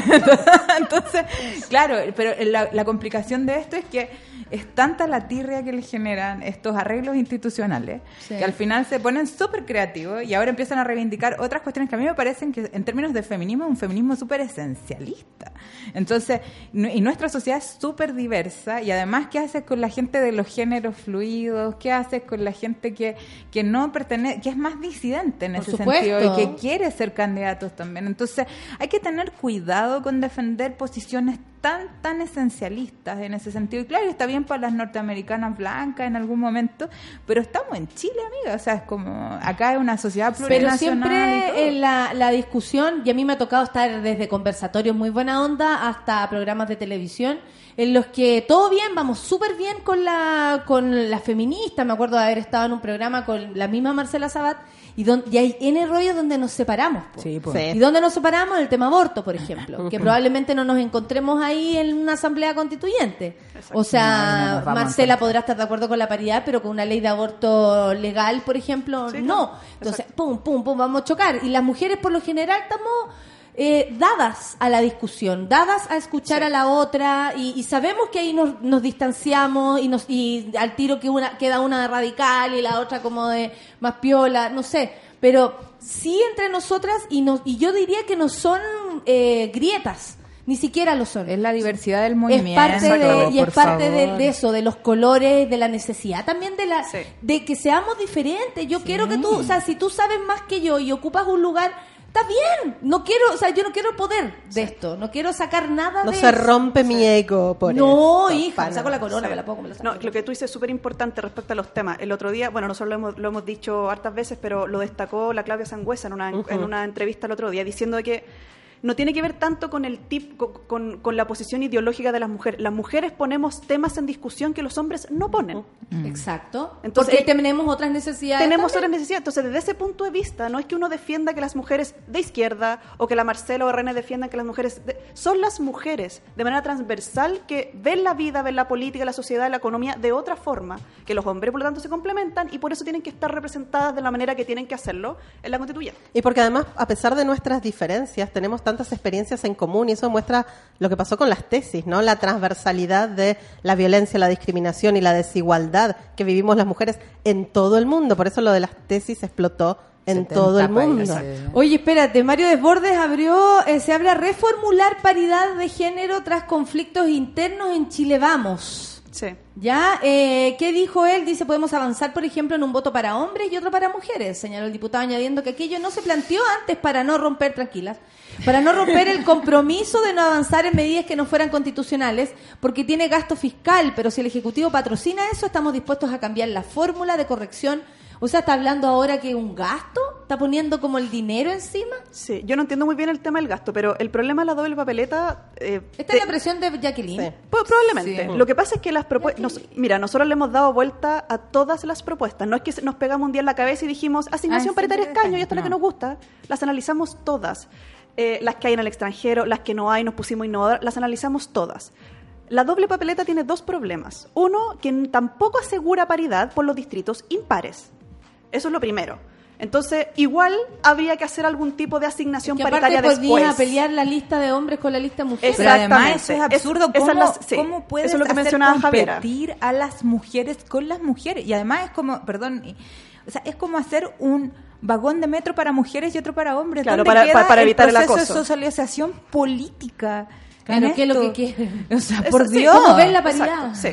Entonces, claro, pero la, la complicación de esto es que es tanta la tirria que le generan estos arreglos institucionales Sí. que al final se ponen súper creativos y ahora empiezan a reivindicar otras cuestiones que a mí me parecen que en términos de feminismo es un feminismo súper esencialista. Entonces, y nuestra sociedad es súper diversa y además, ¿qué haces con la gente de los géneros fluidos? ¿Qué haces con la gente que, que no pertenece, que es más disidente en Por ese supuesto. sentido y que quiere ser candidatos también. Entonces, hay que tener cuidado con defender posiciones tan, tan esencialistas en ese sentido. Y claro, está bien para las norteamericanas blancas en algún momento, pero estamos en Chile, amiga. O sea, es como, acá es una sociedad Pero plurinacional. y siempre en la, la discusión, y a mí me ha tocado estar desde conversatorios muy buena onda hasta programas de televisión, en los que todo bien, vamos súper bien con la, con la feminista. Me acuerdo de haber estado en un programa con la misma Marcela Sabat, y, don- y hay N rollos donde nos separamos. po. Sí, pues. Sí. ¿Y dónde nos separamos? En el tema aborto, por ejemplo. [laughs] que probablemente no nos encontremos ahí en una asamblea constituyente. O sea, No, no Marcela podrá estar de acuerdo con la paridad, pero con una ley de aborto legal, por ejemplo, Sí, no. Entonces, pum, pum, pum, vamos a chocar. Y las mujeres, por lo general, estamos eh, dadas a la discusión, dadas a escuchar a la otra, y, y sabemos que ahí nos, nos distanciamos y, nos, y al tiro que una, queda una de radical y la otra como de más piola, no sé. Pero sí entre nosotras, y, nos, y yo diría que no son eh, grietas, ni siquiera lo son. Es la diversidad del Es movimiento. parte de, y es parte de, eso, de los colores, de la necesidad, también de la Sí. de que seamos diferentes. Yo quiero que tú, o sea, si tú sabes más que yo y ocupas un lugar, está bien. No quiero, o sea, yo no quiero poder de esto, no quiero sacar nada No de se eso. rompe mi ego por No, esto, hija, me saco la corona, Sí. me la pongo, me la saco. No, lo que tú dices es súper importante respecto a los temas. El otro día, bueno, nosotros lo hemos, lo hemos dicho hartas veces, pero lo destacó la Claudia Sangüesa en una, en una entrevista el otro día, diciendo que no tiene que ver tanto con el tip, con, con- con la posición ideológica de las mujeres. Las mujeres ponemos temas en discusión que los hombres no ponen. Exacto. Entonces, Porque tenemos otras necesidades. Tenemos también. otras necesidades. Entonces, desde ese punto de vista, no es que uno defienda que las mujeres de izquierda o que la Marcela o René defiendan que las mujeres. de- son las mujeres de manera transversal que ven la vida, ven la política, la sociedad, la economía de otra forma que los hombres, por lo tanto, se complementan y por eso tienen que estar representadas de la manera que tienen que hacerlo en la constituyente. Y porque además, a pesar de nuestras diferencias, tenemos tantas experiencias en común y eso muestra lo que pasó con las tesis, ¿no? La transversalidad de la violencia, la discriminación y la desigualdad que vivimos las mujeres en todo el mundo. Por eso lo de las tesis explotó en 70 todo el mundo. países. Oye, espérate, Mario Desbordes abrió, eh, se habla reformular paridad de género tras conflictos internos en Chile Vamos. Sí. Ya, eh, ¿qué dijo él? Dice, podemos avanzar, por ejemplo, en un voto para hombres y otro para mujeres, señaló el diputado añadiendo que aquello no se planteó antes para no romper, tranquilas, para no romper el compromiso de no avanzar en medidas que no fueran constitucionales, porque tiene gasto fiscal, pero si el Ejecutivo patrocina eso, estamos dispuestos a cambiar la fórmula de corrección. O sea, ¿está hablando ahora que un gasto? ¿Está poniendo como el dinero encima? Sí, yo no entiendo muy bien el tema del gasto, pero el problema de la doble papeleta. eh, Esta es la presión de Jacqueline. Sí. Pues probablemente. Sí. Lo que pasa es que las propuestas. Mira, nosotros le hemos dado vuelta a todas las propuestas. No es que nos pegamos un día en la cabeza y dijimos asignación Ah, paritaria escaño y esto es lo que no. nos gusta. Las analizamos todas. Eh, las que hay en el extranjero, las que no hay, nos pusimos a innovar, las analizamos todas. La doble papeleta tiene dos problemas. Uno, que tampoco asegura paridad por los distritos impares. Eso es lo primero. Entonces, igual habría que hacer algún tipo de asignación Que paritaria después. pelear la lista de hombres con la lista de mujeres. Pero además Exactamente. eso es absurdo. Es- ¿Cómo, es la- sí, cómo puedes eso es lo que hacer mencionaba Javiera. competir a las mujeres con las mujeres? Y además es como, perdón, o sea, es como hacer un vagón de metro para mujeres y otro para hombres. Claro, ¿Dónde para- queda para- para evitar el proceso acoso. de socialización política. Claro, ¿qué es lo que quieren? O sea, por sí, Dios. ¿Cómo ven la paridad? Exacto, sí.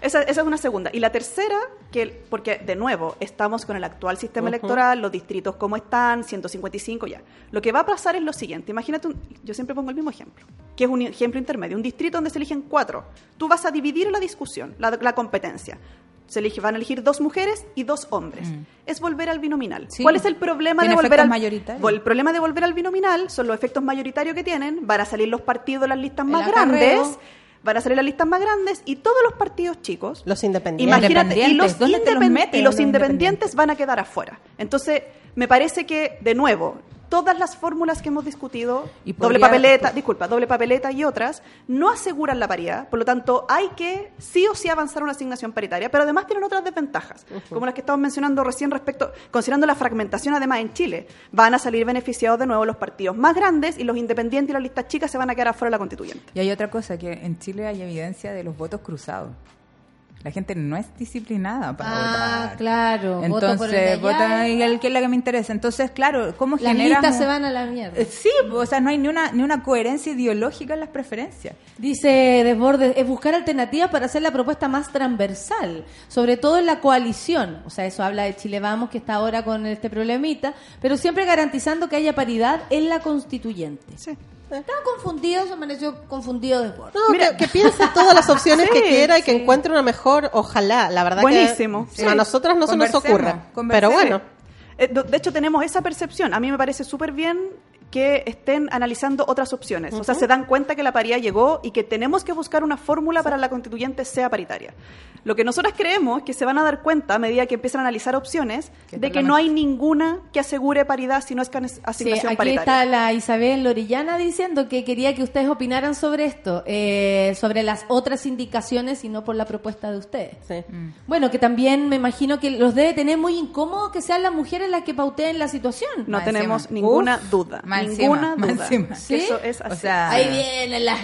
Esa, esa es una segunda. Y la tercera, que porque de nuevo, estamos con el actual sistema electoral, los distritos como están, 155 ya. Lo que va a pasar es lo siguiente. Imagínate, un- yo siempre pongo el mismo ejemplo, que es un ejemplo intermedio. Un distrito donde se eligen cuatro. Tú vas a dividir la discusión, la, la competencia. Se elige, van a elegir dos mujeres y dos hombres. Es volver al binominal. Sí. ¿Cuál es el problema de volver al mayoritarios. Vol- El problema de volver al binominal son los efectos mayoritarios que tienen. Van a salir los partidos de las listas El más acarreo. grandes van a salir las listas más grandes y todos los partidos chicos, Los independientes. imagínate, y los, Independientes, ¿dónde te los independ- meten y los los independientes van a quedar afuera. Entonces, me parece que, de nuevo, todas las fórmulas que hemos discutido, Y doble papeleta, disculpa, doble papeleta y otras, no aseguran la paridad. Por lo tanto, hay que sí o sí avanzar una asignación paritaria, pero además tienen otras desventajas, como las que estamos mencionando recién respecto, considerando la fragmentación además en Chile. Van a salir beneficiados de nuevo los partidos más grandes y los independientes y las listas chicas se van a quedar afuera de la constituyente. Y hay otra cosa, que en Chile hay evidencia de los votos cruzados. La gente no es disciplinada para Ah, votar. claro. voto por el de Entonces, allá vota y- el que es la que me interesa. Entonces, claro, ¿cómo Las generamos- listas se van a la mierda. Eh, Sí, o sea, no hay ni una, ni una coherencia ideológica en las preferencias. Dice Desbordes, es buscar alternativas para hacer la propuesta más transversal, sobre todo en la coalición. O sea, eso habla de Chile Vamos, que está ahora con este problemita, pero siempre garantizando que haya paridad en la constituyente. Sí. Estaba confundido, se amaneció confundido de Word. No, que, que piense todas las opciones [laughs] Sí, que quiera y que encuentre una mejor, ojalá. La verdad Buenísimo. que Sí. a nosotras no se nos ocurre. Pero bueno, Eh, De hecho, tenemos esa percepción. A mí me parece súper bien que estén analizando otras opciones. O sea, se dan cuenta que la paridad llegó y que tenemos que buscar una fórmula para la constituyente sea paritaria. Lo que nosotras creemos es que se van a dar cuenta a medida que empiezan a analizar opciones Que de que no hay ninguna que asegure paridad si no es can- Sí, asignación aquí paritaria. está la Isabel Lorillana diciendo que quería que ustedes opinaran sobre esto, eh, sobre las otras indicaciones y no por la propuesta de ustedes. sí. Bueno, que también me imagino que los debe tener muy incómodo que sean las mujeres las que pauteen la situación. No Más tenemos encima. ninguna Uf, duda. más Ninguna encima, más duda. encima. Que ¿Sí? Eso es así. O sea, Ahí vienen las...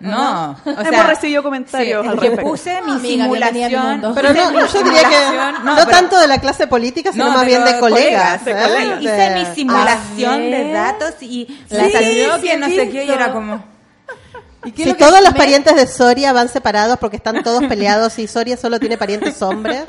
No, o Hemos sea, recibido comentarios sí, al que respecto. puse mi Amiga, simulación. Pero no, yo diría que no, pero- tanto de la clase política, sino No, más bien de colegas. de ¿eh? colegas. Hice mi simulación Ah, de datos y Sí, la salió sí, que no sé qué y era como... ¿Y qué es Si todos los me- parientes de Soria van separados porque están todos peleados y Soria solo tiene parientes hombres,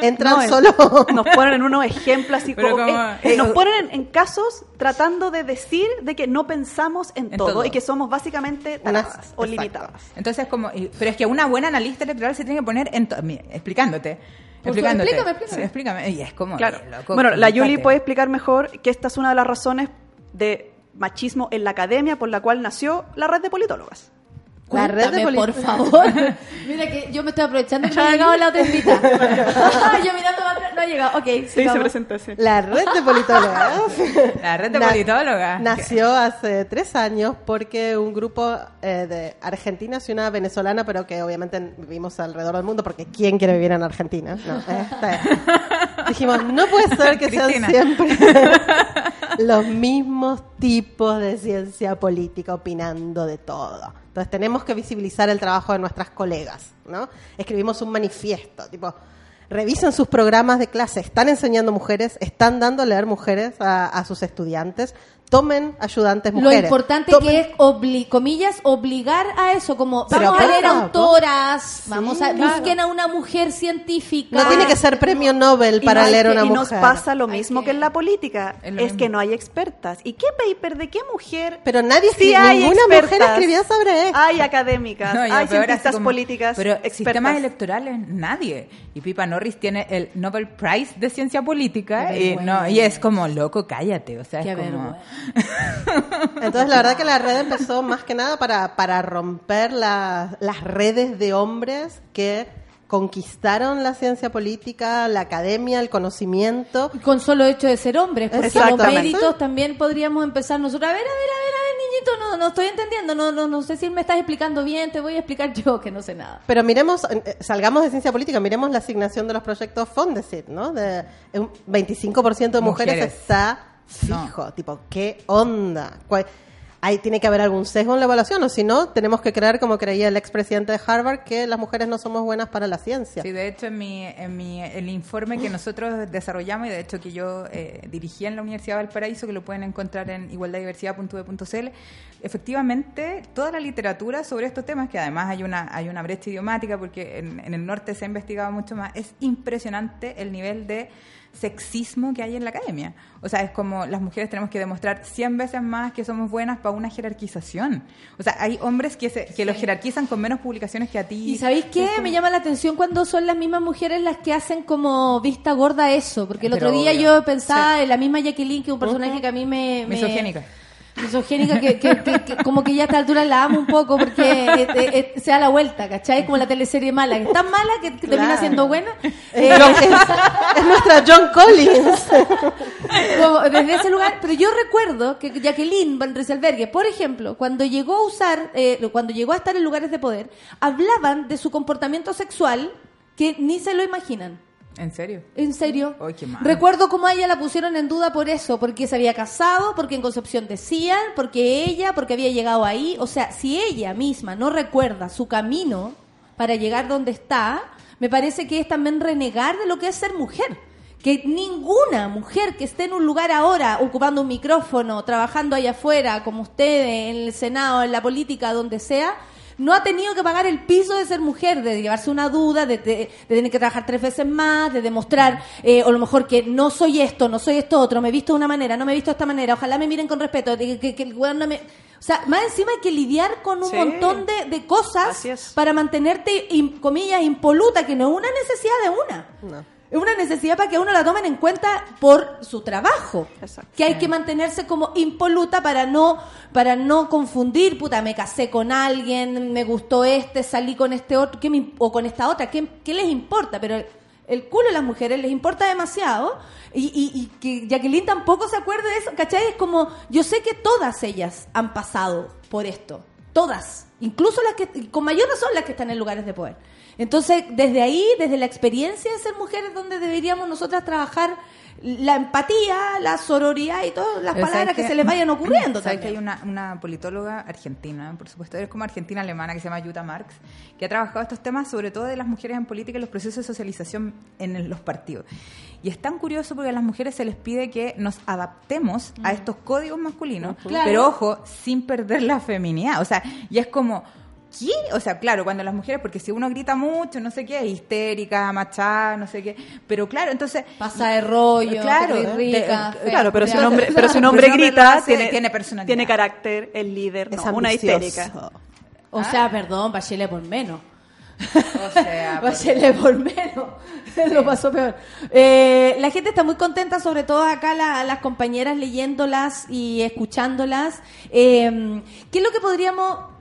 entran No, solo... Nos ponen en unos ejemplos así como, como- eh, eh, nos ponen en, en casos tratando de decir de que no pensamos en, En todo, todo. y que somos básicamente Unas- taradas o exacto. limitadas. Entonces, como, y- pero es que una buena analista electoral se tiene que poner en mira, explicándote. Explícame, explícame. Sí, explícame. Y es como, Claro. eh, loco, bueno, la Yuli puede explicar mejor que esta es una de las razones de machismo en la academia por la cual nació la red de politólogas. La red de por favor. [laughs] Mira que yo me estoy aprovechando que no ha llegado la otra invita. [laughs] yo mirando atrás, no ha llegado. Ok, Sí, se así. La red de politólogas. [laughs] La red de Na- politólogas. Nació hace tres años porque un grupo eh, de argentinas y una venezolana, pero que obviamente vivimos alrededor del mundo, porque ¿quién quiere vivir en Argentina? No. Dijimos, no puede ser que sean siempre los mismos tipos de ciencia política opinando de todo. Entonces tenemos que visibilizar el trabajo de nuestras colegas, ¿no? Escribimos un manifiesto, tipo, revisen sus programas de clase, están enseñando mujeres, están dando a leer mujeres a, a sus estudiantes, tomen ayudantes Lo mujeres. importante tomen- que es, obli- comillas, obligar a eso, como Pero vamos a leer autoras, vamos a, claro. busquen a una mujer científica. No tiene que ser premio Nobel Y para no leer que- una y mujer. nos pasa lo mismo que- que en la política, Es lo que no hay expertas. ¿Y qué paper de qué mujer? Pero nadie Sí hay ninguna mujer expertas. escribió sobre esto. Hay académicas, No, y lo hay cientistas como- políticas Pero expertas. sistemas electorales, nadie. Y Pipa Norris tiene el Nobel Prize de Ciencia Política y, no, y es como, loco, cállate. O sea, Qué es como... [laughs] Entonces, la verdad que la red empezó más que nada para, para romper la- las redes de hombres que conquistaron la ciencia política, la academia, el conocimiento. Y con solo hecho de ser hombres, porque los méritos también podríamos empezar nosotros. A ver, a ver, a ver, a ver, niñito, no, no estoy entendiendo, no, no, no sé si me estás explicando bien, te voy a explicar yo que no sé nada. Pero miremos, eh, salgamos de ciencia política, miremos la asignación de los proyectos Fondesit, ¿no? De un 25% de mujeres, Mujeres. está fijo. Tipo, ¿qué onda? ¿Cuál- Ahí tiene que haber algún sesgo en la evaluación, o si no, tenemos que creer, como creía el expresidente de Harvard, que las mujeres no somos buenas para la ciencia. Sí, de hecho, en, mi, en mi, el informe que nosotros desarrollamos y de hecho que yo eh, dirigía en la Universidad de Valparaíso, que lo pueden encontrar en igualdaddiversidad.be.cl, efectivamente, toda la literatura sobre estos temas, que además hay una, hay una brecha idiomática, porque en, en el norte se ha investigado mucho más, es impresionante el nivel de sexismo que hay en la academia. O sea, es como las mujeres tenemos que demostrar 100 veces más que somos buenas para una jerarquización. O sea, hay hombres que, se, que los jerarquizan con menos publicaciones que a ti. ¿Y sabéis qué? Me llama la atención cuando son las mismas mujeres las que hacen como vista gorda eso. Porque el Pero otro día obvio. yo pensaba en la misma Jacqueline, que es un personaje que a mí me... me- Misogénica. Misogénica, que, que- que- que como que ya a esta altura la amo un poco porque eh, eh, eh, se da la vuelta, ¿cachai? Como la teleserie mala, que es tan mala que, termina siendo buena. Es, Eh, es nuestra John Collins. como desde ese lugar, pero yo recuerdo que Jacqueline Van Rieselberghe, por ejemplo, cuando llegó a usar, eh, cuando llegó a estar en lugares de poder, hablaban de su comportamiento sexual que ni se lo imaginan. ¿En serio? ¿En serio? Ay, qué mal. Recuerdo cómo a ella la pusieron en duda por eso, porque se había casado, porque en Concepción decían, porque ella, porque había llegado ahí. O sea, si ella misma no recuerda su camino para llegar donde está, me parece que es también renegar de lo que es ser mujer. Que ninguna mujer que esté en un lugar ahora, ocupando un micrófono, trabajando allá afuera, como ustedes, en el Senado, en la política, donde sea, no ha tenido que pagar el piso de ser mujer, de llevarse una duda, de, de- de tener que trabajar tres veces más, de demostrar, eh, o a lo mejor que no soy esto, no soy esto otro, me he visto de una manera, no me he visto de esta manera, ojalá me miren con respeto, de que, que el weón no me... O sea, más encima hay que lidiar con un Sí. montón de, de cosas para mantenerte, comillas, impoluta, que no es una necesidad de una. Es una necesidad para que uno la tomen en cuenta por su trabajo. Que hay que mantenerse como impoluta para no, para no confundir, puta, me casé con alguien, me gustó este, salí con este otro, ¿qué me o con esta otra, ¿qué, qué les importa? Pero el, culo de las mujeres les importa demasiado y, y- y que Jacqueline tampoco se acuerde de eso, ¿cachai? Es como, yo sé que todas ellas han pasado por esto, todas, incluso las que, con mayor razón las que están en lugares de poder. Entonces, desde ahí, desde la experiencia de ser mujeres, donde deberíamos nosotras trabajar la empatía, la sororidad y todas las Pero palabras ¿sabes que se les vayan ocurriendo. ¿Sabes que hay una, una politóloga argentina, por supuesto, es como argentina-alemana, que se llama Jutta Marx, que ha trabajado estos temas, sobre todo de las mujeres en política y los procesos de socialización en los partidos. Y es tan curioso porque a las mujeres se les pide que nos adaptemos a estos códigos masculinos, Claro. pero ojo, sin perder la feminidad. O sea, y es como... ¿Qué? O sea, claro, cuando las mujeres, porque si uno grita mucho, no sé qué, es histérica, machada, no sé qué, pero claro, entonces... Pasa de rollo, claro, rica, fea, Claro, pero si un hombre, pero si un [laughs] hombre grita, hace, tiene, tiene personalidad. tiene carácter, es líder, Es no, una ambicioso. histérica. O sea, perdón, Bachelet por menos. O sea, [laughs] por- Bachelet por menos. [laughs] Lo pasó peor. Eh, la gente está muy contenta, sobre todo acá la- las compañeras leyéndolas y escuchándolas. Eh, ¿Qué es lo que podríamos...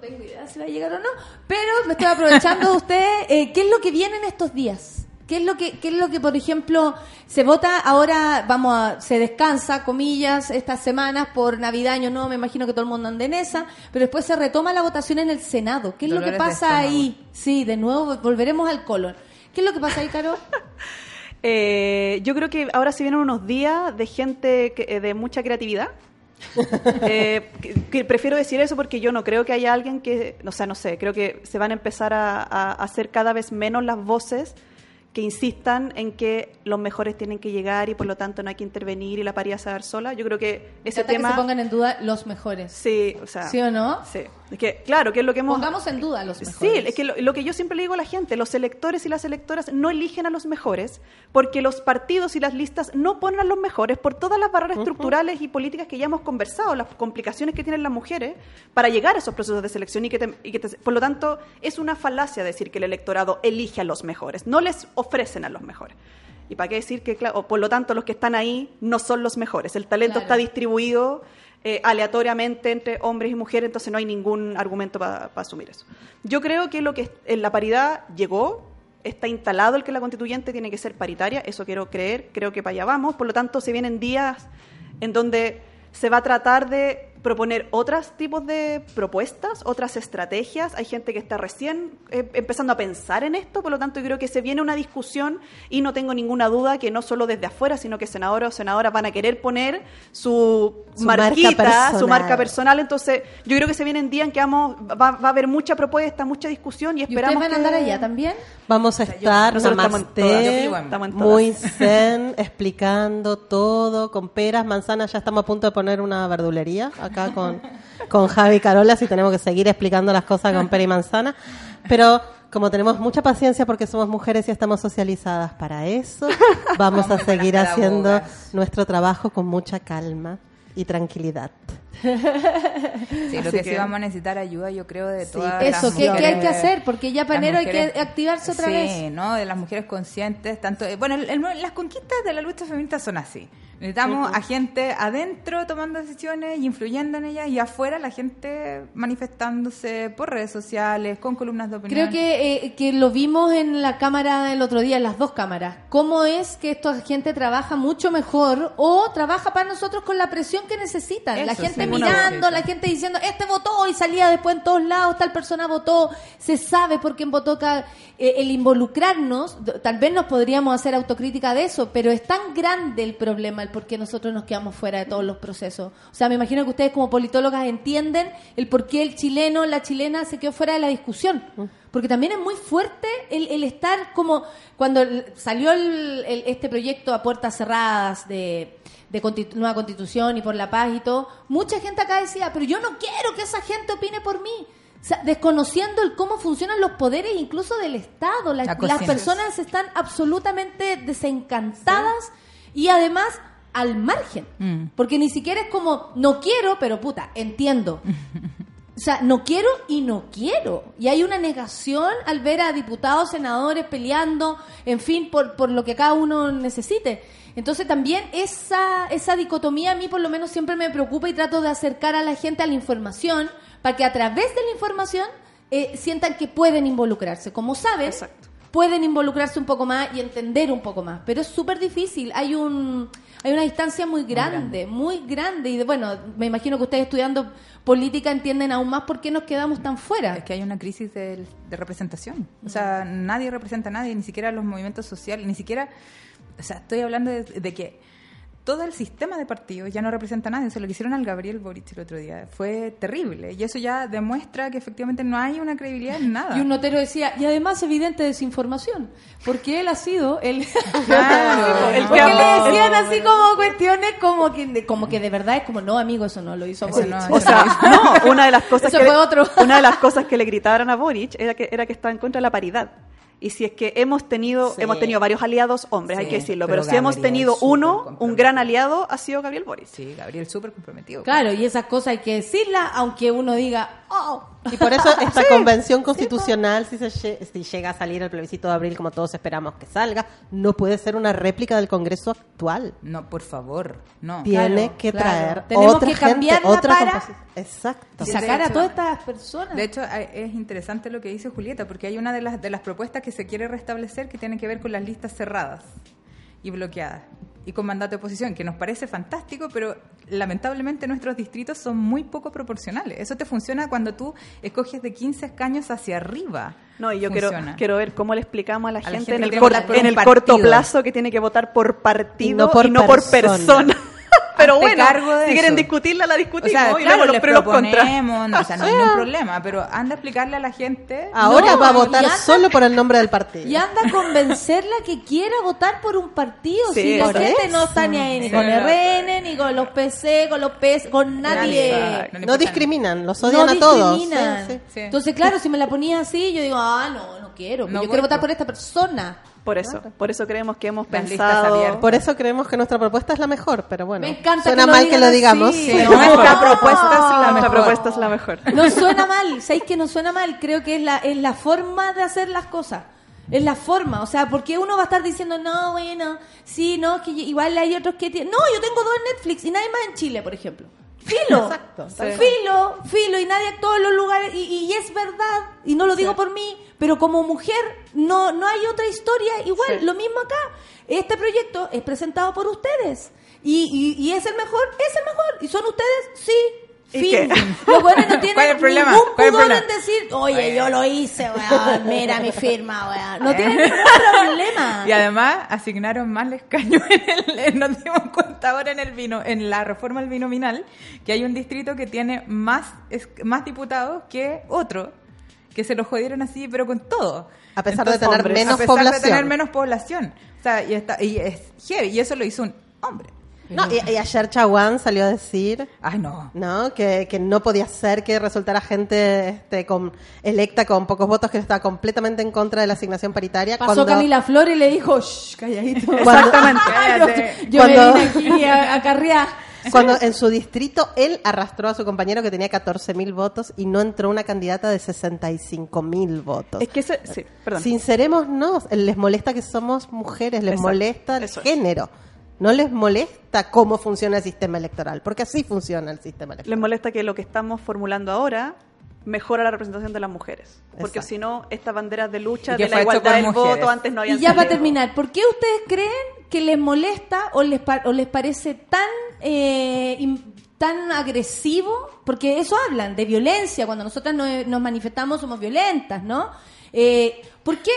Tengo idea si va a llegar o no, pero me estoy aprovechando de usted. Eh, ¿Qué es lo que viene en estos días? ¿Qué es lo que, qué es lo que, por ejemplo, se vota ahora, vamos a, se descansa, comillas, estas semanas por Navidad, Año Nuevo, me imagino que todo el mundo anda en esa, pero después se retoma la votación en el Senado. ¿Qué es lo que pasa ahí? Sí, de nuevo volveremos al colon. ¿Qué es lo que pasa ahí, Caro? [laughs] Eh, yo creo que ahora se vienen unos días de gente que- eh, de mucha creatividad. [laughs] Eh, prefiero decir eso porque yo no creo que haya alguien que, o sea, no sé, creo que se van a empezar a hacer cada vez menos las voces que insistan en que los mejores tienen que llegar y por lo tanto no hay que intervenir y la paridad se va a dar sola. Yo creo que ese Trata tema... que se pongan en duda los mejores. Sí, o sea... ¿Sí o no? Sí. Es que, claro, que es lo que hemos... Pongamos en duda a los Sí, mejores. es que lo, lo que yo siempre le digo a la gente, los electores y las electoras no eligen a los mejores porque los partidos y las listas no ponen a los mejores por todas las barreras estructurales y políticas que ya hemos conversado, las complicaciones que tienen las mujeres para llegar a esos procesos de selección y que, te- y que te- por lo tanto es una falacia decir que el electorado elige a los mejores, no les ofrecen a los mejores. ¿Y para qué decir que, claro, por lo tanto, los que están ahí no son los mejores? El talento Claro. está distribuido eh, aleatoriamente entre hombres y mujeres, entonces no hay ningún argumento para asumir eso. Yo creo que lo que en la paridad llegó, está instalado el que la constituyente tiene que ser paritaria, eso quiero creer, creo que para allá vamos, por lo tanto se vienen días en donde se va a tratar de proponer otros tipos de propuestas, otras estrategias. Hay gente que está recién eh, empezando a pensar en esto, por lo tanto yo creo que se viene una discusión y no tengo ninguna duda que no solo desde afuera, sino que senadores o senadoras van a querer poner su, Su marca marquita, su personal. marca personal. Entonces yo creo que se vienen días en que vamos, va, va a haber mucha propuesta, mucha discusión y ¿Y esperamos ustedes van a andar allá también? Vamos a estar, yo estamos muy [laughs] zen, explicando todo, con peras, manzanas, ya estamos a punto de poner una verdulería acá con, con Javi y Carola, si tenemos que seguir explicando las cosas con pera y manzana, pero como tenemos mucha paciencia porque somos mujeres y estamos socializadas para eso, vamos a seguir haciendo nuestro trabajo con mucha calma y tranquilidad. Sí, lo Así que, sí que- vamos a necesitar ayuda, yo creo, de Sí, todas Eso, las ¿qué, qué hay que mujeres- hacer? Porque ya para enero hay mujeres- que activarse otra sí, vez. ¿no? De las mujeres conscientes, tanto... eh, Bueno, el- el- las conquistas de la lucha feminista son así. Necesitamos a gente adentro tomando decisiones y influyendo en ellas y afuera la gente manifestándose por redes sociales, con columnas de opinión. Creo que, eh, que lo vimos en la cámara el otro día, en las dos cámaras. ¿Cómo es que esta gente trabaja mucho mejor o trabaja para nosotros con la presión que necesitan? la gente sí, mirando, la gente diciendo, este votó y salía después en todos lados, tal persona votó, se sabe por quién votó. ca- eh, el involucrarnos, tal vez nos podríamos hacer autocrítica de eso, pero es tan grande el problema, el por qué nosotros nos quedamos fuera de todos los procesos. O sea, me imagino que ustedes como politólogas entienden el por qué el chileno, la chilena se quedó fuera de la discusión. Porque también es muy fuerte el, el estar como cuando salió el- el- este proyecto a puertas cerradas de, de constitu- nueva constitución y por la paz y todo, mucha gente acá decía, pero yo no quiero que esa gente opine por mí. O sea, desconociendo el cómo funcionan los poderes incluso del Estado. La- La las personas están absolutamente desencantadas y además al margen. Mm. Porque ni siquiera es como, no quiero, pero puta, entiendo. [laughs] O sea, no quiero y no quiero. Y hay una negación al ver a diputados, senadores peleando, en fin, por, por lo que cada uno necesite. Entonces también esa, esa dicotomía a mí por lo menos siempre me preocupa y trato de acercar a la gente a la información para que a través de la información eh, sientan que pueden involucrarse. Como saben, pueden involucrarse un poco más y entender un poco más. Pero es súper difícil. Hay un hay una distancia muy grande, muy grande. Y de- bueno, me imagino que ustedes estudiando política entienden aún más por qué nos quedamos tan fuera. Es que hay una crisis de, de representación. O sea, nadie representa a nadie, ni siquiera los movimientos sociales, ni siquiera... O sea, estoy hablando de, de que todo el sistema de partidos ya no representa a nadie. O sea, lo que hicieron al Gabriel Boric el otro día fue terrible. Y eso ya demuestra que efectivamente no hay una credibilidad en nada. Y un notero decía, y además evidente desinformación, porque él ha sido el... [laughs] Claro. el porque le decían así como cuestiones como que, como que de verdad es como, no, amigo, eso no lo hizo Boric". no, O sea, no, una de las cosas Eso que fue otro. una de las cosas que le gritaron a Boric era que era que estaba en contra de la paridad. Y si es que hemos tenido Sí. hemos tenido varios aliados hombres, hay que decirlo, pero pero, si hemos Gabriel tenido uno, un gran aliado ha sido Gabriel Boric. Sí, Gabriel súper comprometido. Claro, y esas cosas hay que decirlas, aunque uno diga, oh. Y por eso [laughs] esta convención constitucional, si, se si llega a salir el plebiscito de abril como todos esperamos que salga, no puede ser una réplica del Congreso actual. No, por favor, no. Tiene Claro, que claro. traer Tenemos otra que gente, otra para- composición. Exacto. Sacar a todas estas personas. De hecho, es interesante lo que dice Julieta, porque hay una de las, de las propuestas que se quiere restablecer que tiene que ver con las listas cerradas y bloqueadas y con mandato de oposición, que nos parece fantástico, pero lamentablemente nuestros distritos son muy poco proporcionales. Eso te funciona cuando tú escoges de 15 escaños hacia arriba. No, y yo quiero, Funciona. quiero ver cómo le explicamos a la, A la gente, en el, tiene que cor- votar por en el corto plazo que tiene que votar por partido Y no por y no por persona. [laughs] Pero bueno, cargo de si quieren eso. discutirla, la O discutimos sea, y claro, luego los pros y los contras. proponemos, o sea, no hay ningún [laughs] problema, pero anda a explicarle a la gente. Ahora No, va a votar anda- solo por el nombre del partido. Y anda a convencerla que quiera votar por un partido. Sí, si la gente no está ni ahí ni Sí. con RN, ni con los PC, con los PS, con nadie. No discriminan, los No odian a todos. discriminan. Sí, sí. Sí. Entonces, claro, si me la ponía así, yo digo, ah, no, no quiero. No yo quiero votar por esta persona. Por eso, por eso creemos que hemos Las pensado... abiertas. Por eso creemos que nuestra propuesta es la mejor, pero bueno. Me encanta Suena que lo mal que lo digamos. Sí, pero [laughs] no. Nuestra mejor. propuesta es la Nuestra mejor. propuesta es la mejor. [laughs] No suena mal, ¿sabéis que no suena mal? Creo que es la, es la forma de hacer las cosas. Es la forma, o sea, porque uno va a estar diciendo, no, bueno, sí, no, que igual hay otros que tienen... No, yo tengo dos en Netflix y nadie más en Chile, por ejemplo. Filo, Exacto. filo, filo, y nadie actúa en los lugares, y, y es verdad, y no lo digo por mí, pero como mujer no, no hay otra historia igual, Sí. lo mismo acá. Este proyecto es presentado por ustedes, y, y, y es el mejor, es el mejor, y son ustedes, sí. ¿Y Fin. qué? [laughs] Los buenos no tienen ¿Cuál es el problema? ningún ¿Cuál es el pudor problema? en decir, oye, yo lo hice, weón, mira mi firma, weón. No [laughs] tienen ningún problema. Y además asignaron más escaños en el, nos dimos cuenta ahora en el vino, en la reforma del binominal, que hay un distrito que tiene más, es- más diputados que otro, que se lo jodieron así, pero con todo. A pesar de tener hombres, menos a pesar de población. tener menos población. O sea, y, está, y es heavy, y eso lo hizo un hombre. No, y, y ayer Chaguán salió a decir Ay, no. ¿no? Que, que no podía ser que resultara gente este, con, electa con pocos votos que estaba completamente en contra de la asignación paritaria. Pasó cuando, Camila Flores y le dijo, shh, calladito. [laughs] Cuando- Cállate. [laughs] Yo Cuando- me vine aquí a, a carrear. Cuando en su distrito él arrastró a su compañero que tenía 14.000 votos y no entró una candidata de 65.000 votos. Es que ese, sí, perdón. Sincerémonos, les molesta que somos mujeres, les Exacto, molesta el eso es. No les molesta cómo funciona el sistema electoral, porque así funciona el sistema Les electoral. molesta que lo que estamos formulando ahora mejora la representación de las mujeres. Porque Exacto. si no, estas banderas de lucha de la igualdad del mujeres. voto antes no habían Y ya para terminar, ¿por qué ustedes creen que les molesta o les, pa- o les parece tan, eh, tan agresivo? Porque eso hablan, de violencia. Cuando nosotras nos, nos manifestamos somos violentas, ¿no? Eh, ¿Por qué?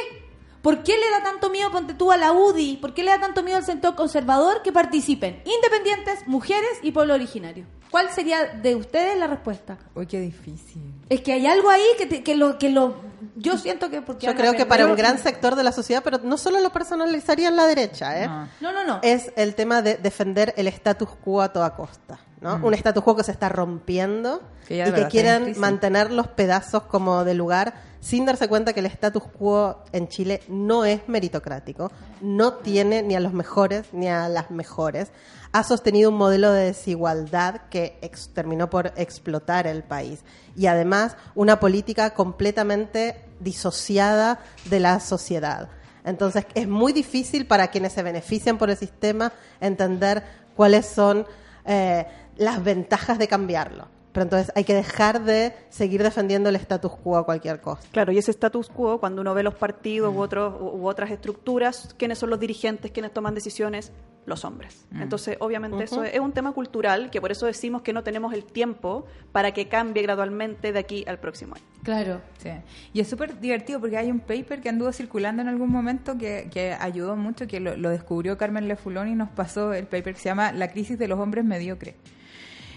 ¿Por qué le da tanto miedo, ponte tú, a la UDI? ¿Por qué le da tanto miedo al sector conservador que participen independientes, mujeres y pueblo originario? ¿Cuál sería de ustedes la respuesta? Uy, qué difícil. Es que hay algo ahí que, te- que lo que lo yo siento que porque Yo creo que para un gran sector de la sociedad, pero no solo lo personalizaría en la derecha, ¿eh? No. no no no es el tema de defender el status quo a toda costa. ¿No? Mm. Un status quo que se está rompiendo Que y que difícil. mantener los pedazos como de lugar sin darse cuenta que el status quo en Chile no es meritocrático, no tiene ni a los mejores ni a las mejores, ha sostenido un modelo de desigualdad que ex- terminó por explotar el país y además una política completamente disociada de la sociedad. Entonces es muy difícil para quienes se benefician por el sistema entender cuáles son eh, las ventajas de cambiarlo. Pero entonces hay que dejar de seguir defendiendo el status quo a cualquier costo. Claro, y ese status quo, cuando uno ve los partidos u, otros, u otras estructuras, ¿quiénes son los dirigentes, quiénes toman decisiones? Los hombres. Mm. Entonces, obviamente, eso es un tema cultural, que por eso decimos que no tenemos el tiempo para que cambie gradualmente de aquí al próximo año. Claro. Sí. Y es súper divertido porque hay un paper que anduvo circulando en algún momento que, que ayudó mucho, que lo, lo descubrió Carmen Lefulón y nos pasó el paper que se llama La crisis de los hombres mediocres.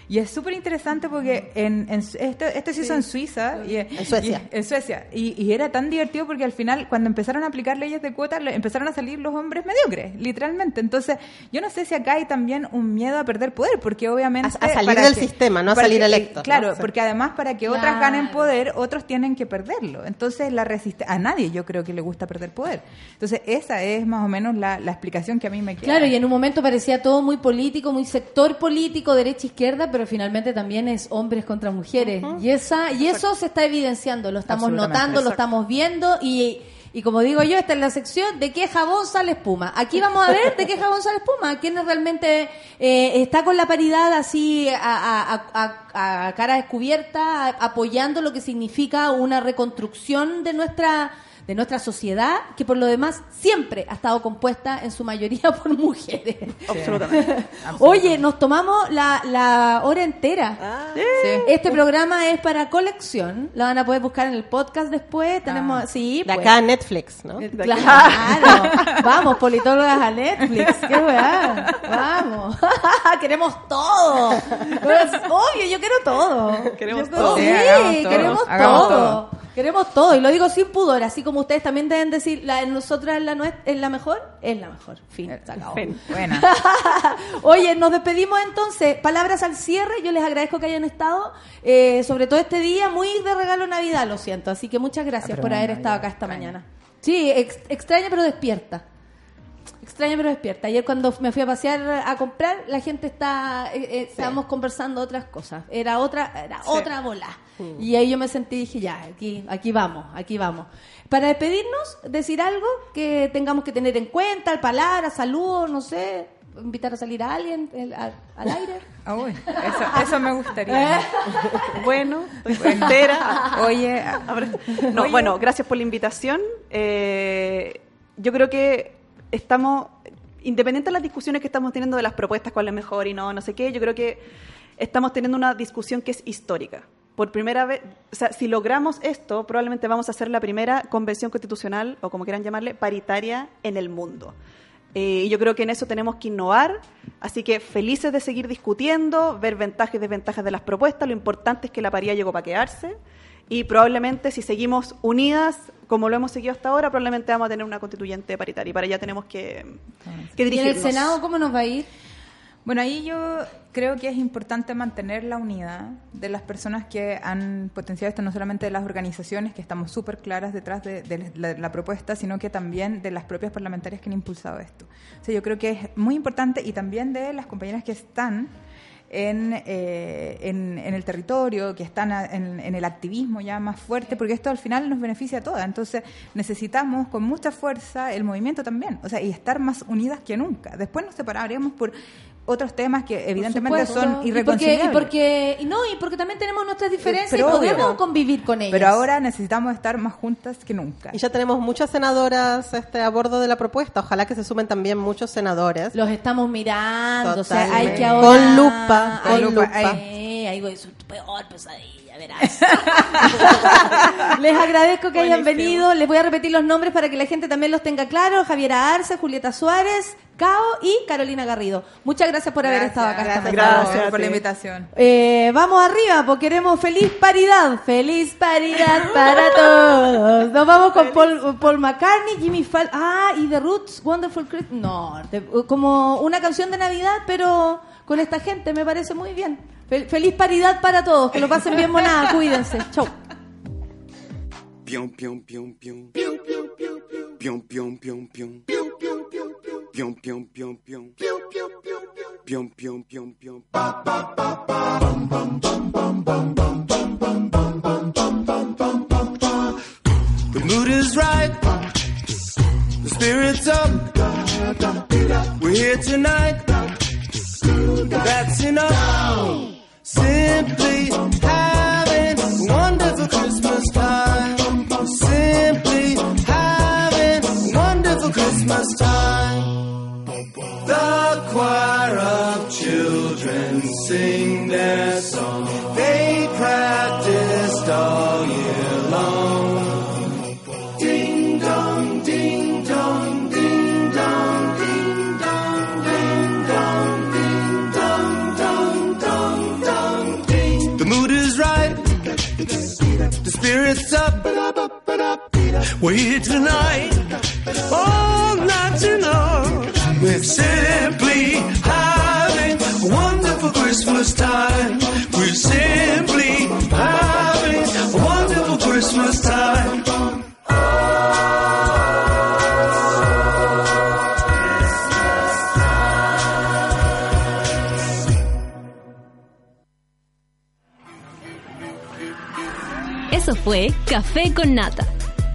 Y es súper interesante porque en, en esto, esto se hizo en Suiza. Y, En Suecia. y- en Suecia. Y, y era tan divertido porque al final, cuando empezaron a aplicar leyes de cuotas, empezaron a salir los hombres mediocres, literalmente. Entonces, yo no sé si acá hay también un miedo a perder poder, porque obviamente... A- a salir del sistema, no a salir ¿no? Claro, Sí. porque además para que otras Claro. ganen poder, otros tienen que perderlo. Entonces, la resiste a nadie yo creo que le gusta perder poder. Entonces, esa es más o menos la, la explicación que a mí me queda. Claro, y en un momento parecía todo muy político, muy sector político, derecha izquierda, pero finalmente también es hombres contra mujeres. Y esa y eso se está evidenciando, lo estamos notando, lo estamos viendo y y como digo yo, esta es la sección de qué jabón sale espuma. Aquí vamos a ver de qué jabón sale espuma. ¿Quién realmente eh, está con la paridad así a, a- a- a- a cara descubierta, a- apoyando lo que significa una reconstrucción de nuestra de nuestra sociedad, que por lo demás siempre ha estado compuesta en su mayoría [laughs] por mujeres. Absolutamente. [laughs] Oye, nos tomamos la, la hora entera. Sí. Este programa es para colección. La van a poder buscar en el podcast después. Tenemos, sí, De pues. acá a Netflix, ¿no? Claro. [laughs] Vamos, politólogas a Netflix. Qué weá. Vamos. queremos todo. Pues, obvio, yo quiero todo. Queremos Yo- todo. Sí, Sí, hagamos todo. queremos Hagamos todo. Queremos todo. Y lo digo sin pudor. Así como ustedes también deben decir, la de nosotras es la, es la mejor. Es la mejor. Fin. Se acabó. Fin. Buena. [laughs] Oye, nos despedimos entonces. Palabras al cierre. Yo les agradezco que hayan estado, eh, sobre todo este día, muy de regalo Navidad, lo siento. Así que muchas gracias Ah, por haber Navidad, estado acá esta extraña. mañana. Sí, ex- extraña pero despierta. Extraña pero despierta. Ayer cuando me fui a pasear a comprar, la gente está, eh, eh, estábamos conversando otras cosas. Era otra, era otra bola. Y ahí yo me sentí y dije, ya, aquí, aquí vamos, aquí vamos. Para despedirnos, decir algo que tengamos que tener en cuenta, palabras, saludos, no sé, invitar a salir a alguien el- al, al aire. Ah, uy, eso, eso me gustaría. Bueno, estoy Bueno. soltera. Oye, No, Oye. bueno, gracias por la invitación. Eh, yo creo que estamos, independiente de las discusiones que estamos teniendo de las propuestas, cuál es mejor y no, no sé qué, yo creo que estamos teniendo una discusión que es histórica. Por primera vez, o sea, si logramos esto, probablemente vamos a hacer la primera convención constitucional, o como quieran llamarle, paritaria en el mundo. Eh, y yo creo que en eso tenemos que innovar, así que felices de seguir discutiendo, ver ventajas y desventajas de las propuestas, lo importante es que la paridad llegó para quedarse y probablemente si seguimos unidas, como lo hemos seguido hasta ahora, probablemente vamos a tener una constituyente paritaria y para allá tenemos que, que ¿Y en el dirigirnos. Senado cómo nos va a ir? Bueno, ahí yo creo que es importante mantener la unidad de las personas que han potenciado esto, no solamente de las organizaciones, que estamos súper claras detrás de, de la, la propuesta, sino que también de las propias parlamentarias que han impulsado esto. O sea, yo creo que es muy importante y también de las compañeras que están en, eh, en, en el territorio, que están en, en el activismo ya más fuerte, porque esto al final nos beneficia a todas. Entonces necesitamos con mucha fuerza el movimiento también, o sea, y estar más unidas que nunca. Después nos separaremos por otros temas que evidentemente son Y porque, irreconciliables. y porque y no y porque también tenemos nuestras diferencias Pero y obvio. podemos convivir con ellas. Pero ahora necesitamos estar más juntas que nunca. Y ya tenemos muchas senadoras este, a bordo de la propuesta. Ojalá que se sumen también muchos senadores. los estamos mirando, o sea, hay que ahora Con lupa, con lupa, lupa. ay, ay, güey, su peor pesadilla, verás. [laughs] Les agradezco que hayan venido. Les voy a repetir los nombres para que la gente también los tenga claro. Javiera Arce, Julieta Suárez, Cao y Carolina Garrido. Muchas gracias por haber estado acá esta gracias. Gracias por la invitación. Eh, vamos arriba, porque queremos feliz paridad. Feliz paridad para [laughs] todos. Nos vamos con Paul, Paul McCartney, Jimmy Fallon. Ah, y The Roots, Wonderful Christmas. No, de- como una canción de Navidad, pero con esta gente, me parece muy bien. Fel- feliz paridad para todos, que lo pasen bien monada, cuídense. Chau. Pion pion pion pion. Pion. The mood is right. The spirit's up. We're here tonight. That's enough. Simply having a wonderful Christmas time. Simply having a wonderful Christmas time. The choir of children sing their song. They practiced all We're here tonight. All night tonight. We're simply having a wonderful Christmas time. We're simply having a wonderful Christmas time. Eso fue Café con Nata.